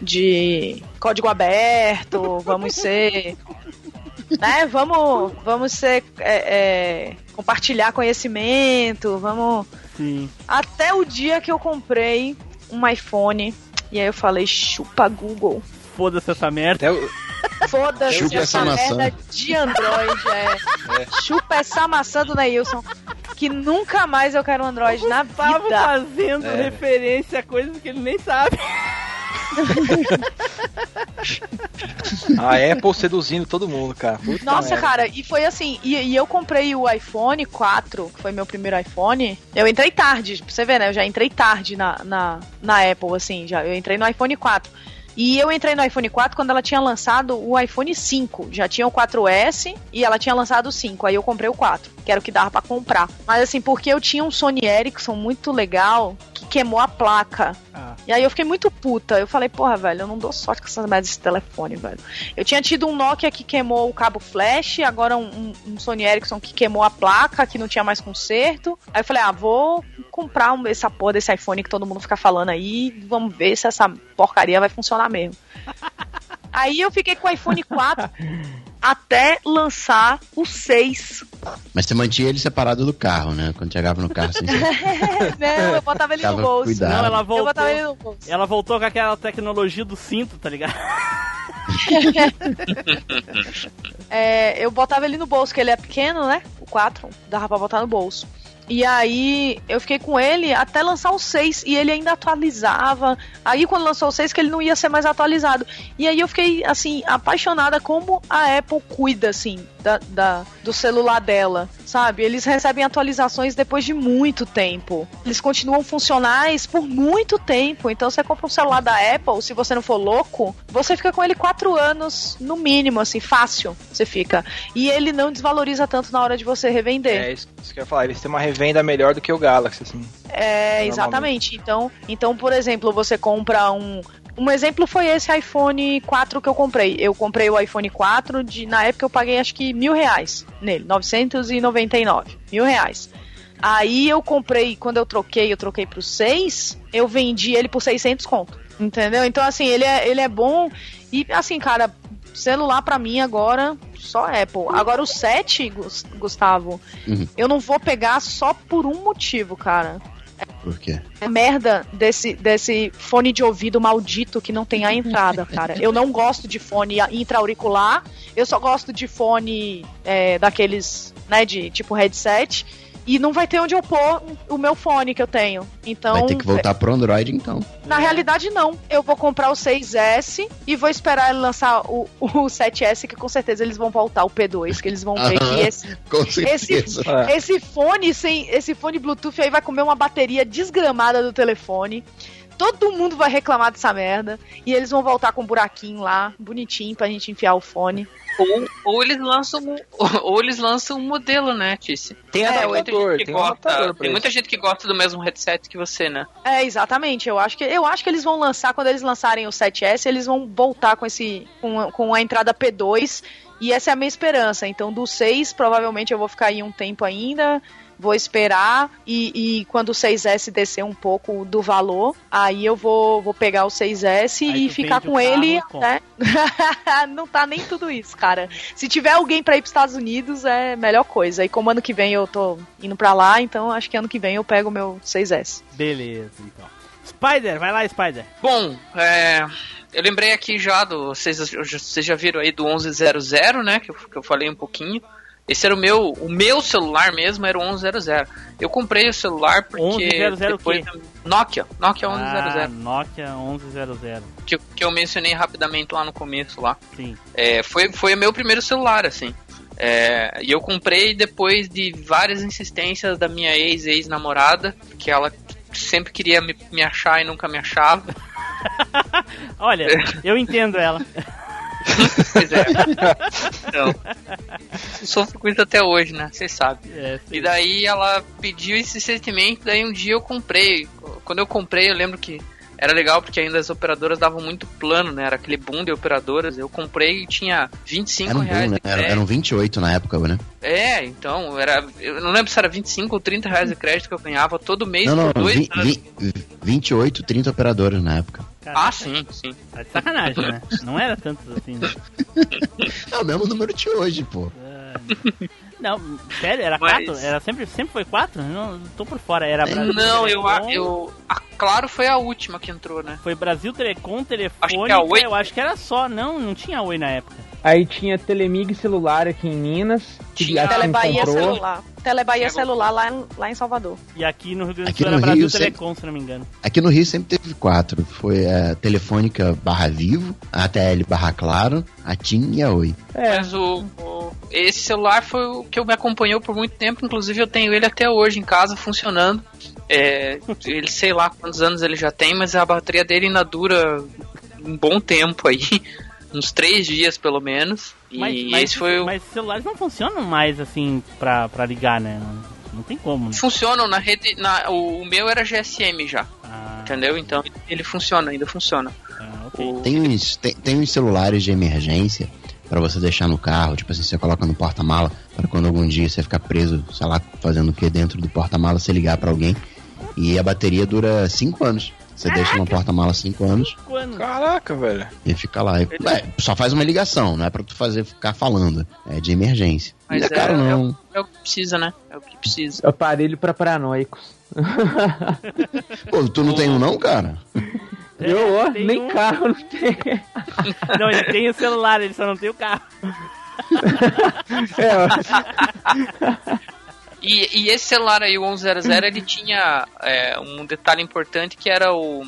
de código aberto, vamos ser. Né, vamos, vamos ser. é, é, compartilhar conhecimento, vamos. Sim. Até o dia que eu comprei um iPhone. E aí eu falei, chupa Google. Foda-se essa merda. Até o- Foda-se Chupa essa essa maçã. merda de Android. É. Chupa essa maçã do Neilson. Que nunca mais eu quero um Android na Tava vida. fazendo É. referência a coisas que ele nem sabe. A Apple seduzindo todo mundo, cara. Puta Nossa, merda. cara, e foi assim, e, e eu comprei o iPhone 4, que foi meu primeiro iPhone. Eu entrei tarde, pra você ver, né? Eu já entrei tarde na, na, na Apple, assim, já. Eu entrei no iPhone 4. E eu entrei no iPhone 4 quando ela tinha lançado o iPhone 5. Já tinha o 4S e ela tinha lançado o 5. Aí eu comprei o 4, que era o que dava pra comprar. Mas assim, porque eu tinha um Sony Ericsson muito legal, queimou a placa. Ah. E aí eu fiquei muito puta. Eu falei, porra, velho, eu não dou sorte com essas merdas desse telefone, velho. Eu tinha tido um Nokia que queimou o cabo flash, agora um, um- Sony Ericsson que queimou a placa, que não tinha mais conserto. Aí eu falei, ah, vou comprar um, essa porra desse iPhone que todo mundo fica falando aí. Vamos ver se essa porcaria vai funcionar mesmo. Aí eu fiquei com o iPhone 4 até lançar o 6. Mas você mantinha ele separado do carro, né? Quando chegava no carro, assim, você Não, eu botava ele no bolso. cuidado. Não, ela Eu voltou. botava ele no bolso. Ela voltou com aquela tecnologia do cinto, tá ligado? É, eu botava ele no bolso, que ele é pequeno, né? O 4, dava pra botar no bolso. E aí eu fiquei com ele até lançar o 6 e ele ainda atualizava. Aí quando lançou o 6 que ele não ia ser mais atualizado. E aí eu fiquei assim apaixonada como a Apple cuida assim da, da- do celular dela, sabe? Eles recebem atualizações depois de muito tempo. Eles continuam funcionais por muito tempo. Então você compra um celular da Apple, se você não for louco, você fica com ele 4 anos no mínimo, assim, fácil. Você fica. E ele não desvaloriza tanto na hora de você revender. É isso, isso que eu ia falar. Eles têm uma revenda melhor do que o Galaxy, assim. É, exatamente. Então, então, por exemplo, você compra um. Um exemplo foi esse iPhone 4 que eu comprei. Eu comprei o iPhone 4, de, na época eu paguei acho que mil reais nele, 999. Mil reais. Aí eu comprei, quando eu troquei, eu troquei pro 6, eu vendi ele por 600 conto. Entendeu? Então, assim, ele é, ele é bom. E, assim, cara, celular pra mim agora, só Apple. Agora o 7, Gus- Gustavo, Uhum. eu não vou pegar só por um motivo, cara. Por quê? A merda desse, desse fone de ouvido maldito que não tem a entrada, cara. Eu não gosto de fone intra-auricular, eu só gosto de fone é, daqueles, né, de tipo headset. E não vai ter onde eu pôr o meu fone que eu tenho. Então, Vai ter que voltar pro Android, então. na realidade, não. Eu vou comprar o 6S e vou esperar ele lançar o, o 7S, que com certeza eles vão voltar o P2, que eles vão ver que esse, Com esse. É. esse fone sem esse fone Bluetooth aí vai comer uma bateria desgramada do telefone. Todo mundo vai reclamar dessa merda. E eles vão voltar com um buraquinho lá, bonitinho, pra gente enfiar o fone. Ou, ou eles lançam um- ou eles lançam um modelo, né, Tice? Tem É, adaptador, muita gente que tem gosta, adaptador tem muita isso. gente que gosta do mesmo headset que você, né? É, exatamente. Eu acho que eu acho que eles vão lançar quando eles lançarem o 7S, eles vão voltar com esse com, com a entrada P2 e essa é a minha esperança. Então do 6 provavelmente eu vou ficar aí um tempo ainda. Vou esperar e, e quando o 6S descer um pouco do valor, aí eu vou, vou pegar o 6S Aí e ficar com ele até. Não tá nem tudo isso, cara. Se tiver alguém pra ir pros Estados Unidos, é a melhor coisa. E como ano que vem eu tô indo pra lá, então acho que ano que vem eu pego o meu 6S. Beleza, então. Spider, vai lá, Spider. Bom, é, eu lembrei aqui já do. Vocês, vocês já viram aí do 1100, né? Que eu, que eu falei um pouquinho. Esse era o meu. O meu celular mesmo era o 1100. Eu comprei o celular porque. 1100 o depois quê? Nokia, Nokia 1100. Ah, Nokia 1100. Que, eu- que eu mencionei rapidamente lá no começo lá. Sim. É, foi, foi o meu primeiro celular, assim. É, e eu comprei depois de várias insistências da minha ex, ex-namorada, que ela sempre queria me, me achar e nunca me achava. Olha, eu entendo ela. Pois é. Então, eu sofro com isso até hoje, né? Vocês sabem. É. E daí ela pediu esse sentimento, daí um dia eu comprei. Quando eu comprei, eu lembro que era legal porque ainda as operadoras davam muito plano, né? Era aquele boom de operadoras. Eu comprei e tinha 25 Era um boom, reais né? de Era, eram 28 na época, né? É, então, era. Eu não lembro se era 25 ou 30 reais de crédito que eu ganhava todo mês Não, não, por dois vi- anos. vi- 28, 30 operadoras na época. Ah, sim, sim. Tá de sacanagem, né? Não era tantos assim, né? É o mesmo número de hoje, pô. Não, sério, era Mas- quatro? Era sempre, sempre foi quatro? Não, tô por fora. Era Brasil Não, eu, Telecom, eu. A Claro foi a última que entrou, né? Foi Brasil Telecom, Acho que Telefônica, é a Oi. eu acho que era só. Não, não tinha Oi na época. Aí tinha Telemig celular aqui em Minas, Tinha Telebahia comprou. celular. Telebahia celular lá, em- lá em Salvador. E aqui no Rio Grande do Aqui Sul era no Brasil Rio sempre- Telecom, se não me engano. Aqui no Rio sempre teve quatro. Foi a Telefônica barra Vivo, a ATL barra Claro, a TIM e a Oi. É, Mas o, o- esse celular foi o que me acompanhou por muito tempo, inclusive eu tenho ele até hoje em casa funcionando. É, ele sei lá quantos anos ele já tem, mas a bateria dele ainda dura um bom tempo aí, uns três dias pelo menos. E Mas, mas, esse foi o. mas celulares não funcionam mais assim pra, pra ligar, né? Não, não tem como, né? Funcionam na rede. Na, o, o meu era GSM já. Entendeu? Então ele funciona, ainda funciona. Ah. O- Tem uns, tem, tem uns celulares de emergência pra você deixar no carro, tipo assim, você coloca no porta-mala pra quando algum dia você ficar preso, sei lá, fazendo o que dentro do porta-mala, você ligar pra alguém e a bateria dura 5 anos. Você deixa no porta-mala 5 anos Quando? Caraca, velho. e fica lá. E, ué, só faz uma ligação, não é pra tu fazer ficar falando, é de emergência. Mas não é caro é- não. É o que precisa, né? É o que precisa. Aparelho pra paranoicos. Pô, tu não tem um não, cara? Eu, ó, nem um- carro não tem. Não, ele tem o celular, ele só não tem o carro. É, ó. E, e esse celular aí, o 1100, ele tinha é, um detalhe importante que era o,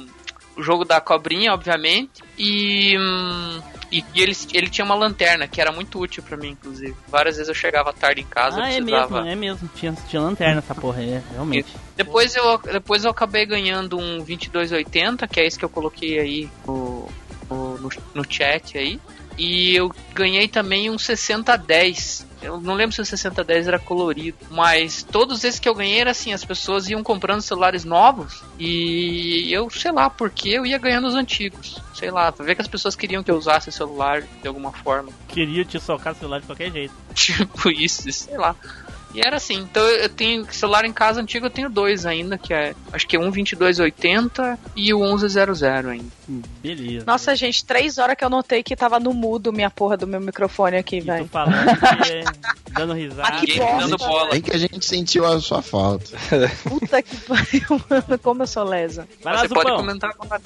o jogo da cobrinha, obviamente, e, hum, e, e ele, ele tinha uma lanterna que era muito útil pra mim, inclusive. Várias vezes eu chegava tarde em casa, ah, é precisava. mesmo, é mesmo. Tinha, tinha lanterna essa porra aí, realmente. Depois eu, depois eu acabei ganhando um 2280, que é esse que eu coloquei aí no, no- no chat aí. E eu ganhei também um 6010. Eu não lembro se o 6010 era colorido, mas todos esses que eu ganhei era assim, as pessoas iam comprando celulares novos e eu, sei lá, porque eu ia ganhando os antigos. Sei lá, pra ver que as pessoas queriam que eu usasse o celular de alguma forma. Queria te socar o celular de qualquer jeito. Tipo isso, sei lá. E era assim, então eu tenho celular em casa antigo, eu tenho dois ainda, que é, acho que é um 2280 e o 1100 ainda. Hum, Beleza. Nossa, gente, três horas que eu notei que tava no mudo minha porra do meu microfone aqui, velho. falando que, dando risada. Ah, que bosta. dando bola. Aí que a gente sentiu a sua falta. Puta que pariu, mano. Como eu sou lesa. Vai lá, Você pode Zupão. comentar agora.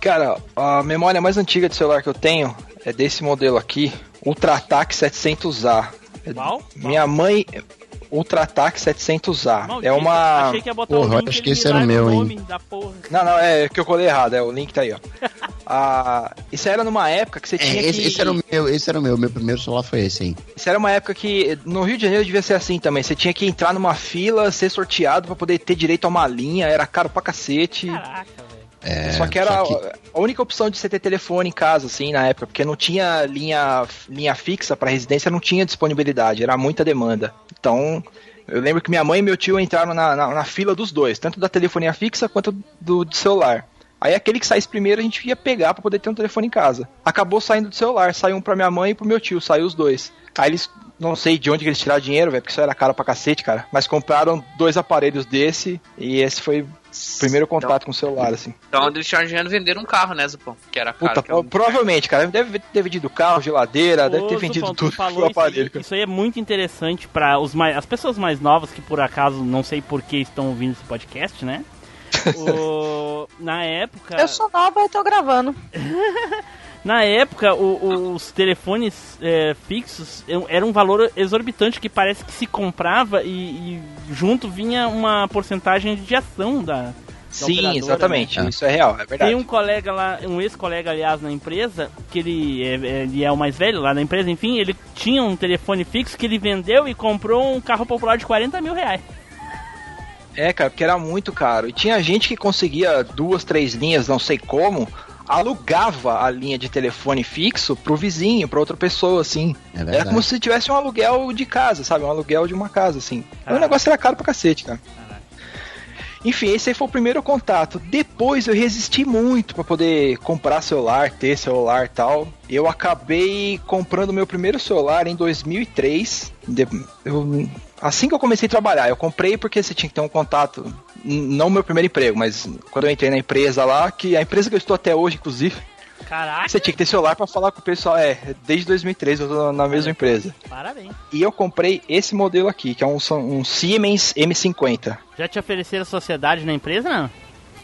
Cara, a memória mais antiga de celular que eu tenho é desse modelo aqui, UltraTac 700A. Qual? Minha mãe, UltraTac 700A. Maldito, É uma. Achei que ia botar Porra, o link, acho que esse era o meu, hein. nome Da porra. Não, não, é que eu colei errado, é, o link tá aí, ó. Ah, isso era numa época que você É, tinha esse, que. esse era o meu, esse era o meu, meu primeiro celular foi esse aí. Isso era uma época que no Rio de Janeiro devia ser assim também. Você tinha que entrar numa fila, ser sorteado pra poder ter direito a uma linha, era caro pra cacete. Caraca, velho. É, só que era que- a única opção de você ter telefone em casa, assim, na época, porque não tinha linha, linha fixa pra residência, não tinha disponibilidade, era muita demanda. Então, eu lembro que minha mãe e meu tio entraram na, na, na fila dos dois, tanto da telefonia fixa quanto do, do celular. Aí aquele que saísse primeiro a gente ia pegar pra poder ter um telefone em casa. Acabou saindo do celular, saiu um pra minha mãe e pro meu tio, saiu os dois. Aí eles, não sei de onde que eles tiraram dinheiro, velho, porque isso era caro pra cacete, cara. Mas compraram dois aparelhos desse e esse foi primeiro contato com o celular, assim. Então eles dinheiro venderam um carro, né, Zupão? Que era caro. Puta, que um- provavelmente, cara. Deve ter vendido carro, geladeira, deve ter vendido Zupão, tu tudo falou isso aparelho. cara. Isso aí é muito interessante para os mais, as pessoas mais novas que por acaso não sei por que estão ouvindo esse podcast, né? O- na época, Eu sou nova e tô gravando. na época o- o- os telefones é, fixos era um valor exorbitante que parece que se comprava e, e junto vinha uma porcentagem de ação da, Sim, operadora, exatamente. né? Isso é real, é verdade. Tem um colega lá, um ex-colega, aliás, na empresa, que ele é, ele é o mais velho lá na empresa, enfim, ele tinha um telefone fixo que ele vendeu e comprou um carro popular de 40 mil reais. É, cara, porque era muito caro. E tinha gente que conseguia duas, três linhas, não sei como, alugava a linha de telefone fixo pro vizinho, pra outra pessoa, assim. É Era verdade. como se tivesse um aluguel de casa, sabe? Um aluguel de uma casa, assim. Caraca. o negócio era caro pra cacete, cara. Enfim, esse aí foi o primeiro contato. Depois eu resisti muito pra poder comprar celular, ter celular e tal. Eu acabei comprando meu primeiro celular em 2003. De- eu- assim que eu comecei a trabalhar, eu comprei porque você tinha que ter um contato. Não meu primeiro emprego, mas quando eu entrei na empresa lá, que a empresa que eu estou até hoje, inclusive, Caraca, você tinha que ter celular pra falar com o pessoal. É, desde 2003 eu tô na mesma empresa. parabéns. E eu comprei esse modelo aqui, que é um, um Siemens M50. Já te ofereceram sociedade na empresa, não?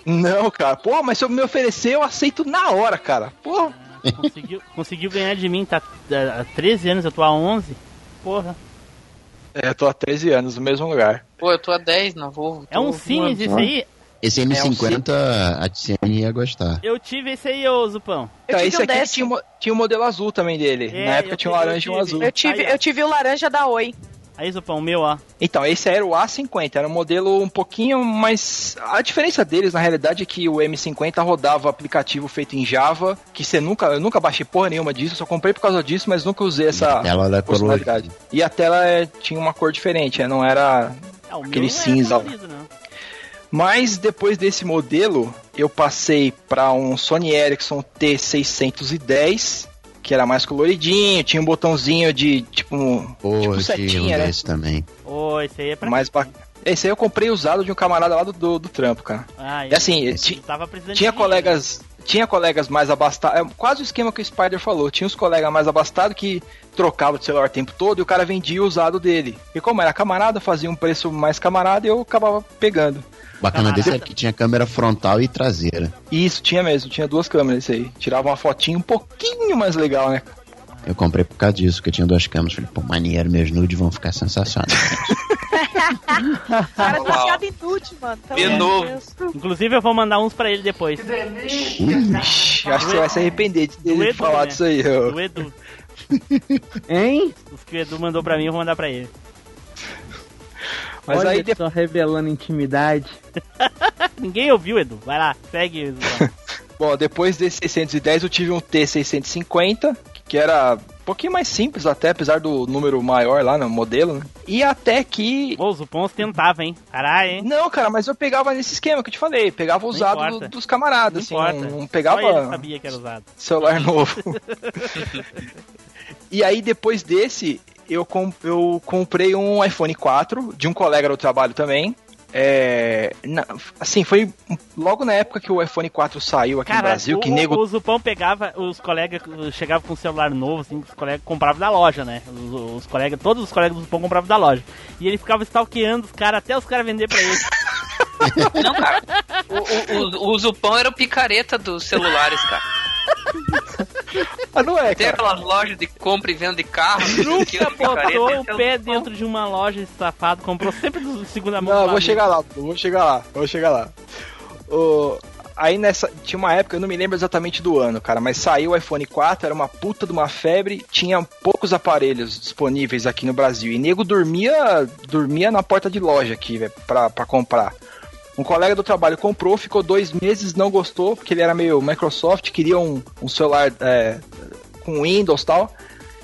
Não, cara. Pô, mas se eu me oferecer, eu aceito na hora, cara. Pô. Conseguiu, conseguiu ganhar de mim, tá há 13 anos, eu tô há 11. Porra. É, eu tô há 13 anos no mesmo lugar. Pô, eu tô a 10 na Volvo. É um voando. esse aí? Esse M50 a Tiziane ia gostar. Eu tive esse aí, ô Zupão. Eu Então, tive esse um aqui tinha, tinha o modelo azul também dele. É, Na época eu tinha um tive- laranja e um azul. Eu tive, Aí, eu tive o laranja da Oi. Aí, Zupão, o meu, ó. Então, esse era o A50, era um modelo um pouquinho mais. A diferença deles, na realidade, é que o M50 rodava aplicativo feito em Java, que você nunca. Eu nunca baixei porra nenhuma disso, só comprei por causa disso, mas nunca usei essa Ela da funcionalidade. E a tela é, tinha uma cor diferente, é, não era O Aquele cinza, É não. Mas depois desse modelo, eu passei para um Sony Ericsson T610, que era mais coloridinho, tinha um botãozinho de tipo, um, tipo tive um setinha, né? também. Ô, esse aí é pra. Mais bacana. Esse aí eu comprei usado de um camarada lá do, do, do trampo, cara. Ah, E assim, eu tinha de colegas. Tinha colegas mais abastados. É quase o esquema que o Spider falou. Tinha os colegas mais abastados que trocavam de celular o tempo todo e o cara vendia o usado dele. E como era camarada, fazia um preço mais camarada e eu acabava pegando. Bacana desse é Camarada. que tinha câmera frontal e traseira. E isso tinha mesmo, tinha duas câmeras isso aí. Tirava uma fotinha um pouquinho mais legal, né? Eu comprei por causa disso, porque eu tinha duas câmeras. Falei, pô, maneiro, meus nudes vão ficar sensacionais. Cara, Uau. viciado em nude, mano. De novo. Deus. Inclusive, eu vou mandar uns pra ele depois. Ixi, acho que você vai se arrepender de ter Edu, falado né? disso aí. ó. Do Edu. Hein? Os que o Edu mandou pra mim, eu vou mandar pra ele. Mas Olha aí só, revelando intimidade. Ninguém ouviu, Edu. Vai lá, segue. Edu. Bom, depois desse 610 eu tive um T650, que era um pouquinho mais simples até, apesar do número maior lá no modelo, né? E até que... Ô, o Zupons tentava, hein? Caralho, hein? Não, cara, mas eu pegava nesse esquema que eu te falei, pegava usado do- dos camaradas, assim, Não importa. não, não Só ele pegava sabia que era usado. celular novo. e aí depois desse, eu, eu comprei um iPhone 4 de um colega do trabalho também. É, na- assim, foi logo na época que o iPhone 4 saiu aqui no Cara, Brasil, o, que nego o Zupão pegava, os colegas chegavam com um celular novo, assim, os colegas compravam da loja, né? Os, os colegas, todos os colegas do Zupão compravam da loja. E ele ficava stalkeando os caras até os caras vender pra ele. Não, cara. O, o, o, o Zupão era o picareta dos celulares, cara. Ah, não é, Tem cara. aquelas lojas de compra e venda de carro. Nunca botou o é pé Zupão. dentro de uma loja esse safado, comprou sempre do segunda mão. Não, vou chegar lá, vou chegar lá, vou chegar lá. O- Aí nessa. Tinha uma época, eu não me lembro exatamente do ano, cara, mas saiu o iPhone 4, era uma puta de uma febre, tinha poucos aparelhos disponíveis aqui no Brasil. E nego dormia. dormia na porta de loja aqui, velho, pra, pra comprar. Um colega do trabalho comprou, ficou dois meses, não gostou, porque ele era meio Microsoft, queria um, um celular é, com Windows e tal.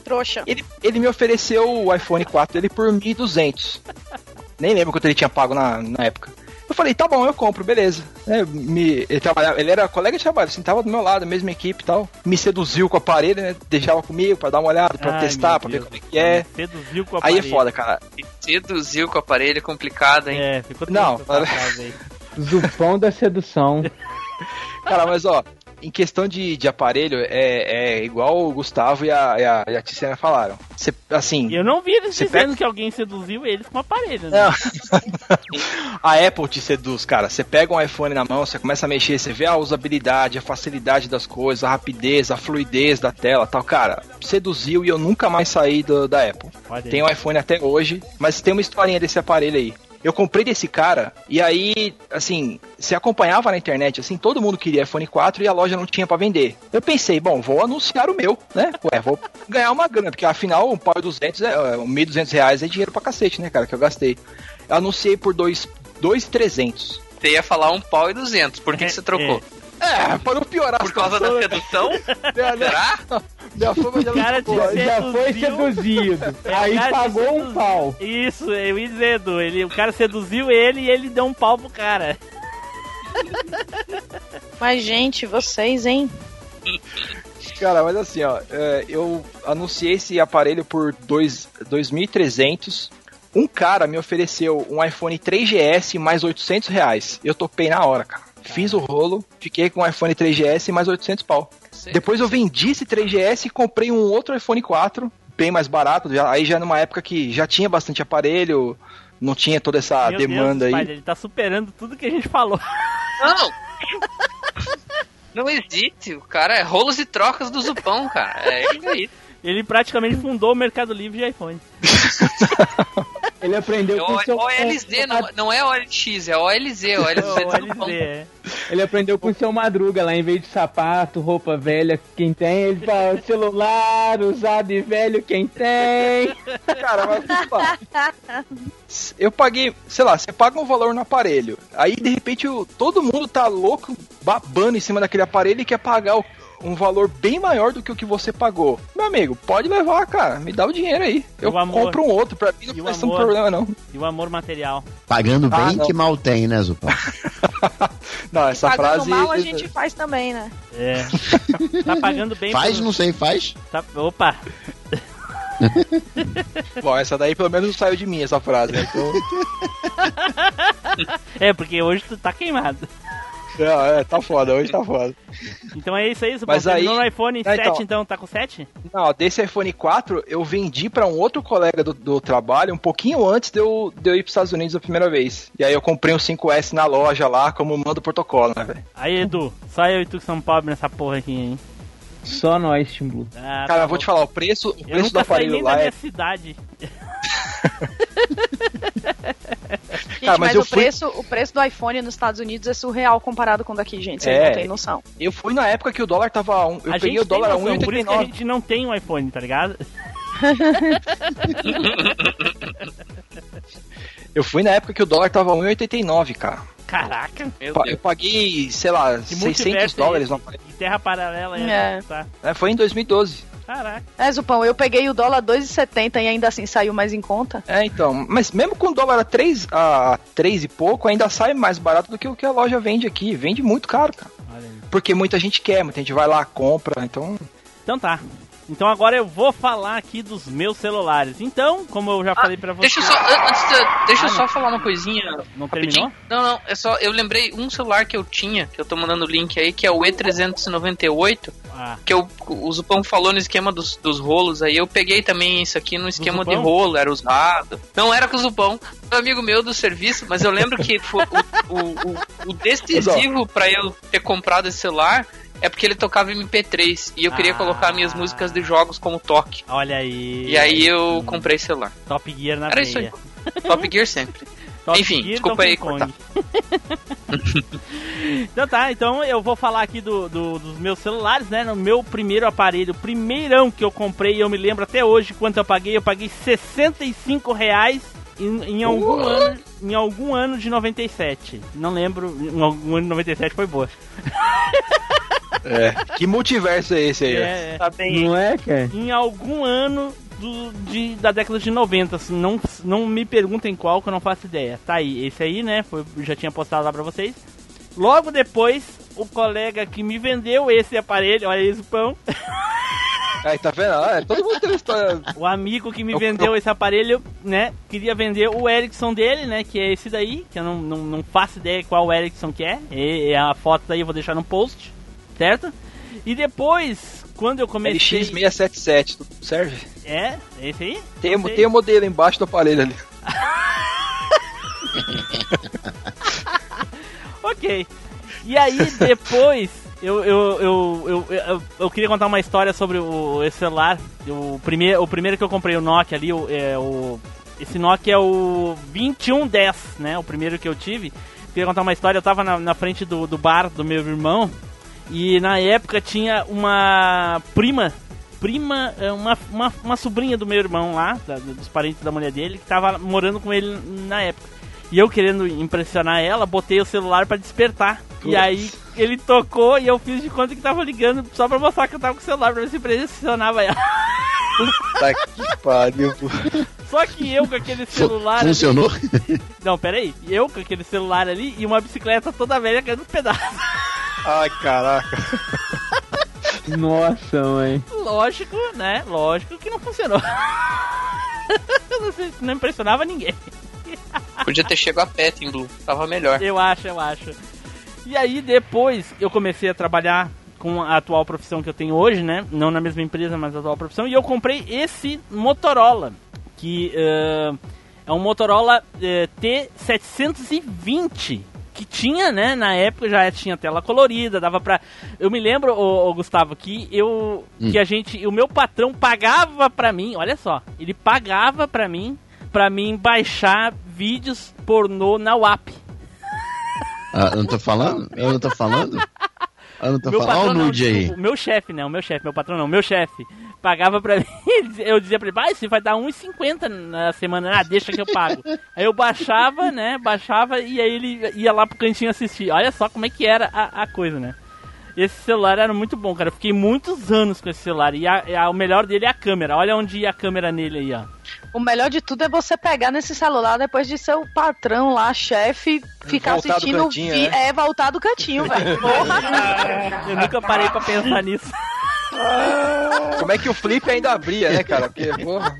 Trouxa. Ele, ele me ofereceu o iPhone 4 dele por 1.200. Nem lembro quanto ele tinha pago na, na época. Eu falei, tá bom, eu compro, beleza. É, me, ele, trabalhava, ele era colega de trabalho, assim, tava do meu lado, mesma equipe e tal. Me seduziu com o aparelho, né? Deixava comigo pra dar uma olhada, pra Ai, testar, pra ver como é que é. Seduziu com o Aí é aparelho. foda, cara. Seduziu com o aparelho, é complicado, hein? É, ficou Não. Zupão da sedução. Cara, mas ó, em questão de, de aparelho, é, é igual o Gustavo e a, e a, e a Tiziana falaram. Cê, assim, Eu não vi eles Você dizendo pega- que alguém seduziu eles com aparelho, né? A Apple te seduz, cara. Você pega um iPhone na mão, você começa a mexer, você vê a usabilidade, a facilidade das coisas, a rapidez, a fluidez da tela tal. Cara, seduziu e eu nunca mais saí do- da Apple. Tenho um iPhone até hoje, mas tem uma historinha desse aparelho aí. Eu comprei desse cara e aí, assim, se acompanhava na internet, assim, todo mundo queria iPhone 4 e a loja não tinha pra vender. Eu pensei, bom, vou anunciar o meu, né? Ué, vou ganhar uma grana, porque afinal um pau e 200, é, é, 1.200 reais é dinheiro pra cacete, né, cara, que eu gastei. Eu anunciei por 2,300. Você ia falar um pau e duzentos. Por que, que você trocou? É, para não piorar Por causa da sedução? Minha, Será? minha fama já O cara ficou- te Já foi seduziu. seduzido. É, Aí pagou um seduziu. pau. Isso, eu ia dizer, Edu. Ele, o cara seduziu ele e ele deu um pau pro cara. Mas, gente, vocês, hein? Cara, mas assim, ó, é, eu anunciei esse aparelho por dois- 2.300. Um cara me ofereceu um iPhone 3GS mais 800 reais. Eu topei na hora, cara. Fiz o rolo, fiquei com um iPhone 3GS mais 800 pau. Depois eu vendi esse 3GS e comprei um outro iPhone 4, bem mais barato. Já, aí já numa época que já tinha bastante aparelho, não tinha toda essa Meu demanda Deus, aí. pai, ele tá superando tudo que a gente falou. Não! Não existe. O cara é rolos e trocas do Zupão, cara. É isso aí. Ele praticamente fundou o Mercado Livre de iPhone. Ele aprendeu É com o- seu OLZ, não, não é OLX, é OLZ. OLZ é. Ele aprendeu com o seu madruga lá, em vez de sapato, roupa velha, quem tem, ele fala celular, usado e velho, quem tem. Cara, mas pá, eu paguei, sei lá, você paga um valor no aparelho. Aí de repente o- todo mundo tá louco, babando em cima daquele aparelho e quer pagar o, um valor bem maior do que o que você pagou. Meu amigo, pode levar, cara. Me dá o dinheiro aí. Eu amor? compro um outro. Pra mim não o vai ser um problema, não. E o amor material. Pagando Ah, bem não. que mal tem, né, Zupão? Não, essa Pagando frase. mal a gente faz também, né? É. tá pagando bem Faz, pelo- não sei, faz. tá- Opa! Bom, essa daí pelo menos não saiu de mim, essa frase. né? Então, É, porque hoje tu tá queimado. Não, é, tá foda, hoje tá foda. Então é isso aí, Zupão. Mas aí- no iPhone Ah, 7, então. então. Tá com 7? Não, desse iPhone 4 eu vendi pra um outro colega do, do trabalho um pouquinho antes de eu, de eu ir pros Estados Unidos a primeira vez. E aí eu comprei um 5S na loja lá, como manda o protocolo, né, velho? Aí, Edu, só eu e tu que são pobres nessa porra aqui, hein? Só nós, Team Blue. Ah, Cara, tá eu vou te falar, o preço, o Eu preço do nunca saí aparelho nem da lá minha é. cidade. Gente, Cara, mas mas, o, fui- preço, o preço do iPhone nos Estados Unidos é surreal comparado com o daqui, gente. Vocês É. não têm noção. Eu fui na época que o dólar tava a um. Eu a peguei gente o dólar a tem noção, por isso que a 1,89. gente não tem um iPhone, tá ligado? Eu fui na época que o dólar tava a 1,89, cara. Caraca, Meu Pa- Deus. Eu paguei, sei lá, que 600 multiverso dólares é. Que terra paralela é, É. Tá. É, Foi em 2012. Caraca. É, Zupão, eu peguei o dólar 2,70 e ainda assim saiu mais em conta. É, então. Mas mesmo com o dólar a 3, a 3 e pouco, ainda sai mais barato do que o que a loja vende aqui. Vende muito caro, cara. Porque muita gente quer, muita gente vai lá, compra. Então. Então tá. Então agora eu vou falar aqui dos meus celulares. Então, como eu já falei pra você. Deixa eu só, an- antes de- deixa eu Ah, só não. falar uma coisinha. Não rapidinho. terminou? Não, não, é só, eu lembrei um celular que eu tinha, que eu tô mandando o link aí, que é o E398, Ah, que eu, o Zupão falou no esquema dos, dos rolos aí, eu peguei também isso aqui no esquema de rolo, era usado. Não era com o Zupão, era um amigo meu do serviço, mas eu lembro que foi o, o, o, o decisivo pra eu ter comprado esse celular é porque ele tocava MP3 e eu queria Ah. colocar minhas músicas de jogos como toque. olha aí. E aí eu comprei esse celular. Top Gear na Era isso aí. Top Gear sempre. Top Enfim, Gear, desculpa Donkey aí Kong. então tá, então eu vou falar aqui do, do- dos meus celulares, né? No meu primeiro aparelho, o primeirão que eu comprei, eu me lembro até hoje quanto eu paguei, eu paguei 65 reais em, em algum ano, em algum ano de 97. Não lembro, em algum ano de 97 foi boa. É. que multiverso é esse aí? É, é. Tá bem. Não é, cara? em algum ano do, de, da década de 90. assim, não, não me perguntem qual, que eu não faço ideia. Tá aí, esse aí, né? Foi, já tinha postado lá pra vocês. Logo depois, o colega que me vendeu esse aparelho, olha isso, pão. Aí, tá vendo? Ah, todo mundo tem uma história. O amigo que me Eu- vendeu esse aparelho, né? Queria vender o Ericsson dele, né? Que é esse daí, que eu não, não, não faço ideia qual Ericsson que é. E, a foto daí eu vou deixar no post, certo? E depois, quando eu comecei. LX677, tudo serve? É, esse aí? Tem, tem o modelo embaixo do aparelho ali. Ok. E aí depois eu, eu, eu, eu, eu, queria contar uma história sobre o, esse celular. O primeiro, o primeiro que eu comprei, o Nokia ali, o, é, o, esse Nokia é o 2110, né? O primeiro que eu tive. Queria contar uma história, eu tava na, na frente do, do bar do meu irmão e na época tinha uma prima, prima, é, uma, uma, uma sobrinha do meu irmão lá, da- dos parentes da mulher dele, que tava morando com ele na época. E eu querendo impressionar ela, botei o celular pra despertar. E Putz. aí ele tocou e eu fiz de conta que tava ligando só pra mostrar que eu tava com o celular pra ver se impressionava ela. Tá que pariu. pô. Só que eu com aquele celular. ali- Funcionou? Não, peraí. Eu com aquele celular ali e uma bicicleta toda velha caindo nos pedaços. Ai, caraca. Nossa, mãe. Lógico, né? Lógico que não funcionou. não, sei, não impressionava ninguém. Podia ter chegado a pet em Blue, tava melhor. Eu acho, eu acho. E aí depois eu comecei a trabalhar com a atual profissão que eu tenho hoje, né? Não na mesma empresa, mas a atual profissão. E eu comprei esse Motorola, que eh, é um Motorola eh, T720. Que tinha, né, na época já tinha tela colorida, dava pra. Eu me lembro, ô, ô, Gustavo, que eu. Que a gente. O meu patrão pagava pra mim, olha só, ele pagava pra mim, pra mim baixar vídeos pornô na WAP. Ah, eu não tô falando? Eu não tô falando? Eu não tô meu falando. Olha o não, nude aí. O meu chefe, né? O meu chefe, meu patrão não, o meu chefe. Pagava pra mim, eu dizia pra ele, ah, isso vai dar 1,50 na semana, ah, deixa que eu pago. Aí eu baixava, né, baixava e aí ele ia lá pro cantinho assistir. Olha só como é que era a, a coisa, né. Esse celular era muito bom, cara. Eu fiquei muitos anos com esse celular. E a- a- o melhor dele é a câmera. Olha onde ia a câmera nele aí, ó. O melhor de tudo é você pegar nesse celular depois de seu patrão lá, chefe, ficar Voltar do assistindo. cantinho, vi- né? É, voltar do cantinho, velho. Porra. Eu nunca parei pra pensar nisso. Como é que o flip ainda abria, né, cara? Porque, porra.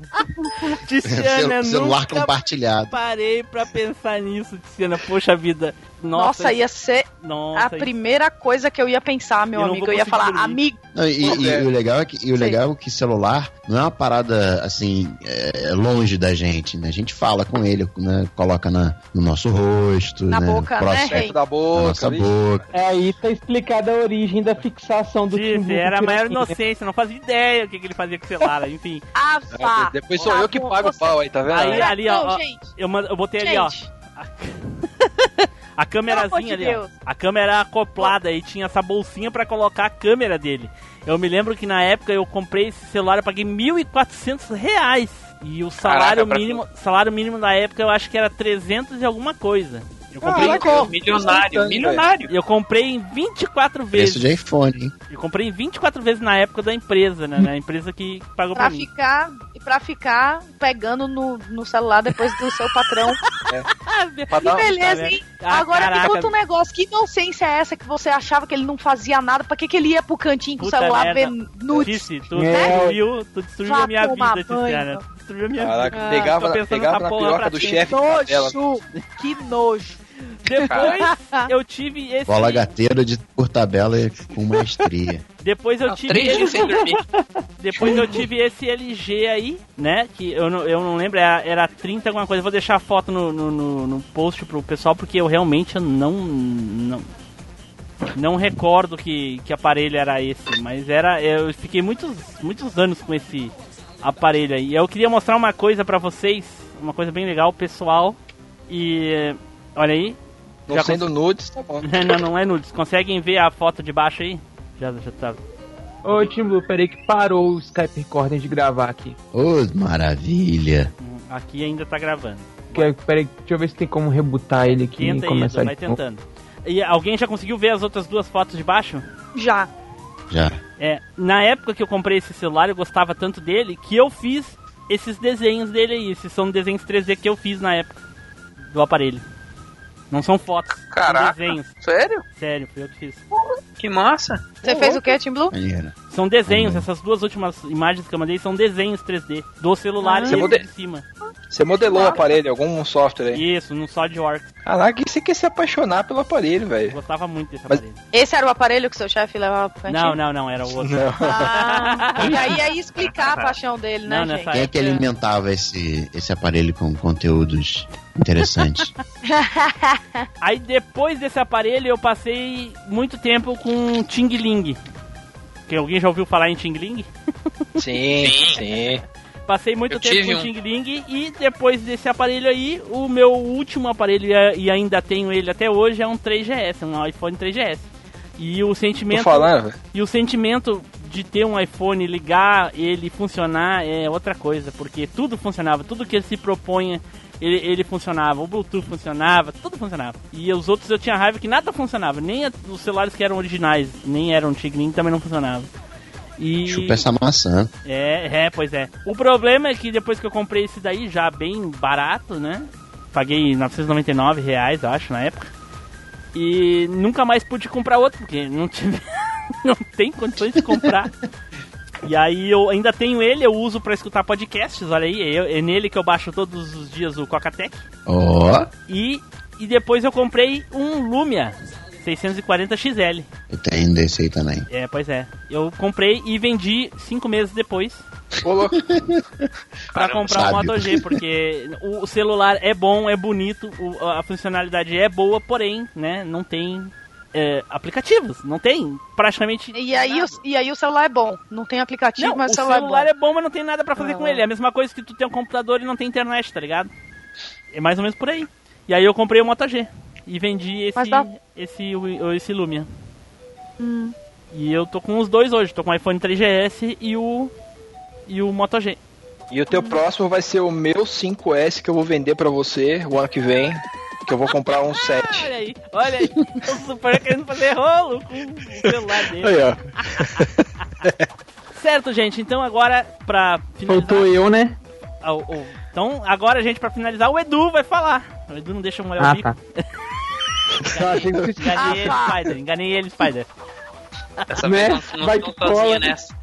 Tiziana, eu celular nunca compartilhado. parei pra pensar nisso, Tiziana. Poxa vida. Nossa, Nossa, ia ser nossa, a primeira coisa que eu ia pensar, meu Eu não amigo. Eu ia falar, dormir. amigo. Não, e, e- É. e o legal é que, e o legal é que celular não é uma parada assim é, longe da gente, né? A gente fala com ele, né? Coloca na, no nosso rosto, Na né? boca, né, próximo rei? Perto da boca, nossa boca. É, aí tá explicada a origem da fixação do Timbu era a maior piroquinha. inocência, não fazia ideia o que, que ele fazia com o celular, enfim. Ah, vá. Depois sou Tá eu que pago o você- pau aí, tá vendo? Aí, Não, ali, ó, ó, gente. Eu, eu botei ali, ó. A câmerazinha ali, ó. A câmera acoplada e tinha essa bolsinha pra colocar a câmera dele. Eu me lembro que na época eu comprei esse celular, eu paguei 1.400 reais. E o salário Caraca, pra- mínimo, salário mínimo da época eu acho que era 300 e alguma coisa. Eu comprei, Caraca, Milionário, milionário. eu comprei em 24 Preço vezes. de iPhone, hein? Eu comprei em 24 vezes na época da empresa, né? Na empresa que pagou pra pra mim. ficar, e pra ficar pegando no, no celular depois do seu patrão. Pra Que dar- beleza, hein? Ah, Agora caraca. me conta um negócio. Que inocência é essa que você achava que ele não fazia nada? Pra que, que ele ia pro cantinho com o celular merda. ver nudes? Tice, tu É. destruiu, tu destruiu Vá a minha vida. Tiziana. Destruiu a minha Caraca, vida. pegava, pensando pegava na piroca pra do chefe dela. Nojo! Que nojo! Depois eu tive esse. Bola gateira de por tabela e com maestria. Depois eu tive três dias esse, sem dormir. depois eu tive esse LG aí, né? Que eu não, eu não lembro, era, era 30 alguma coisa. Eu vou deixar a foto no, no, no- no post pro pessoal, porque eu realmente não. Não, não recordo que, que aparelho era esse, mas era. Eu fiquei muitos, muitos anos com esse aparelho aí. Eu queria mostrar uma coisa pra vocês, uma coisa bem legal, pessoal. E olha aí. Não Já sendo nudes, tá bom. Não, não é nudes. Conseguem ver a foto de baixo aí? Já, já tá. Ô, Timbu, peraí que parou o Skype Recording de gravar aqui. Ô, maravilha. Hum, Aqui ainda tá gravando. Que- Peraí, deixa eu ver se tem como rebutar ele aqui Tenta e começar Edu, vai tentando. E alguém já conseguiu ver as outras duas fotos de baixo? Já. Já. É, na época que eu comprei esse celular, eu gostava tanto dele que eu fiz esses desenhos dele aí. Esses são desenhos 3D que eu fiz na época do aparelho. Não são fotos, Caraca. são desenhos. Sério? Sério, fui eu que fiz. Que massa. Você fez o quê, Tim Blue? Maneiro. São desenhos, Uhum. essas duas últimas imagens que eu mandei são desenhos 3D do celular Ah. e de cima. Você modelou o aparelho, algum software aí. Isso, no SolidWorks. Caraca, você quer se apaixonar pelo aparelho, velho. gostava muito desse Mas- aparelho. Esse era o aparelho que seu chefe levava pro cantinho? Não, não, não, era o outro. Não. Ah, e aí ia explicar a paixão dele, né, Não, gente? nessa Quem é que alimentava esse, esse aparelho com conteúdos interessantes? Aí depois desse aparelho eu passei muito tempo com Ting Ling. Que alguém já ouviu falar em Ting Ling? Sim, Sim. Passei muito Eu tempo com um. Ting Ling e depois desse aparelho aí, o meu último aparelho, e ainda tenho ele até hoje, é um 3GS, um iPhone 3GS. E o sentimento. falando. E o sentimento de ter um iPhone, ligar ele funcionar é outra coisa, porque tudo funcionava, tudo que ele se propunha, ele, ele funcionava, o Bluetooth funcionava, tudo funcionava. E os outros eu tinha raiva que nada funcionava, nem os celulares que eram originais, nem eram Tigrin, também não funcionavam. E Chupa essa maçã. é, é, pois é. O problema é que depois que eu comprei esse daí, já bem barato, né? Paguei 999 reais, eu acho, na época. E nunca mais pude comprar outro, porque não tive. não tem condições de comprar. E aí eu ainda tenho ele, eu uso pra escutar podcasts, olha aí, é, é nele que eu baixo todos os dias o Cocatec. Ó, E, e depois eu comprei um Lumia 640 XL. eu tenho desse aí também. É, pois é. Eu comprei e vendi cinco meses depois pra comprar um. Moto G, porque o celular é bom, é bonito, a funcionalidade é boa, porém, né, não tem é, aplicativos, não tem praticamente E aí, o, e aí o celular é bom. Não tem aplicativo, Não, mas o o celular, celular é é bom, mas não tem nada pra fazer Ah. com ele. É a mesma coisa que tu tem um computador e não tem internet, tá ligado? É mais ou menos por aí. E aí eu comprei o Moto G e vendi esse dá- esse o- esse Lumia. Hum. E eu tô com os dois hoje, tô com o iPhone 3GS e o e o Moto G. E o teu próximo vai ser o meu 5S que eu vou vender pra você o ano que vem. que eu vou comprar um 7. Olha aí, olha aí. O Super querendo fazer rolo com o celular dele. Aí, ó. Certo, gente. Então agora, pra finalizar... Faltou eu, né? Ah, o- o- Então, agora, gente, pra finalizar, o Edu vai falar. O Edu não deixa eu molhar o Ah, bico. tá. Enganei ele, Ah, tá. Spider. Enganei ele, Spider. Dessa Né? vez não, não Vai sozinha nessa.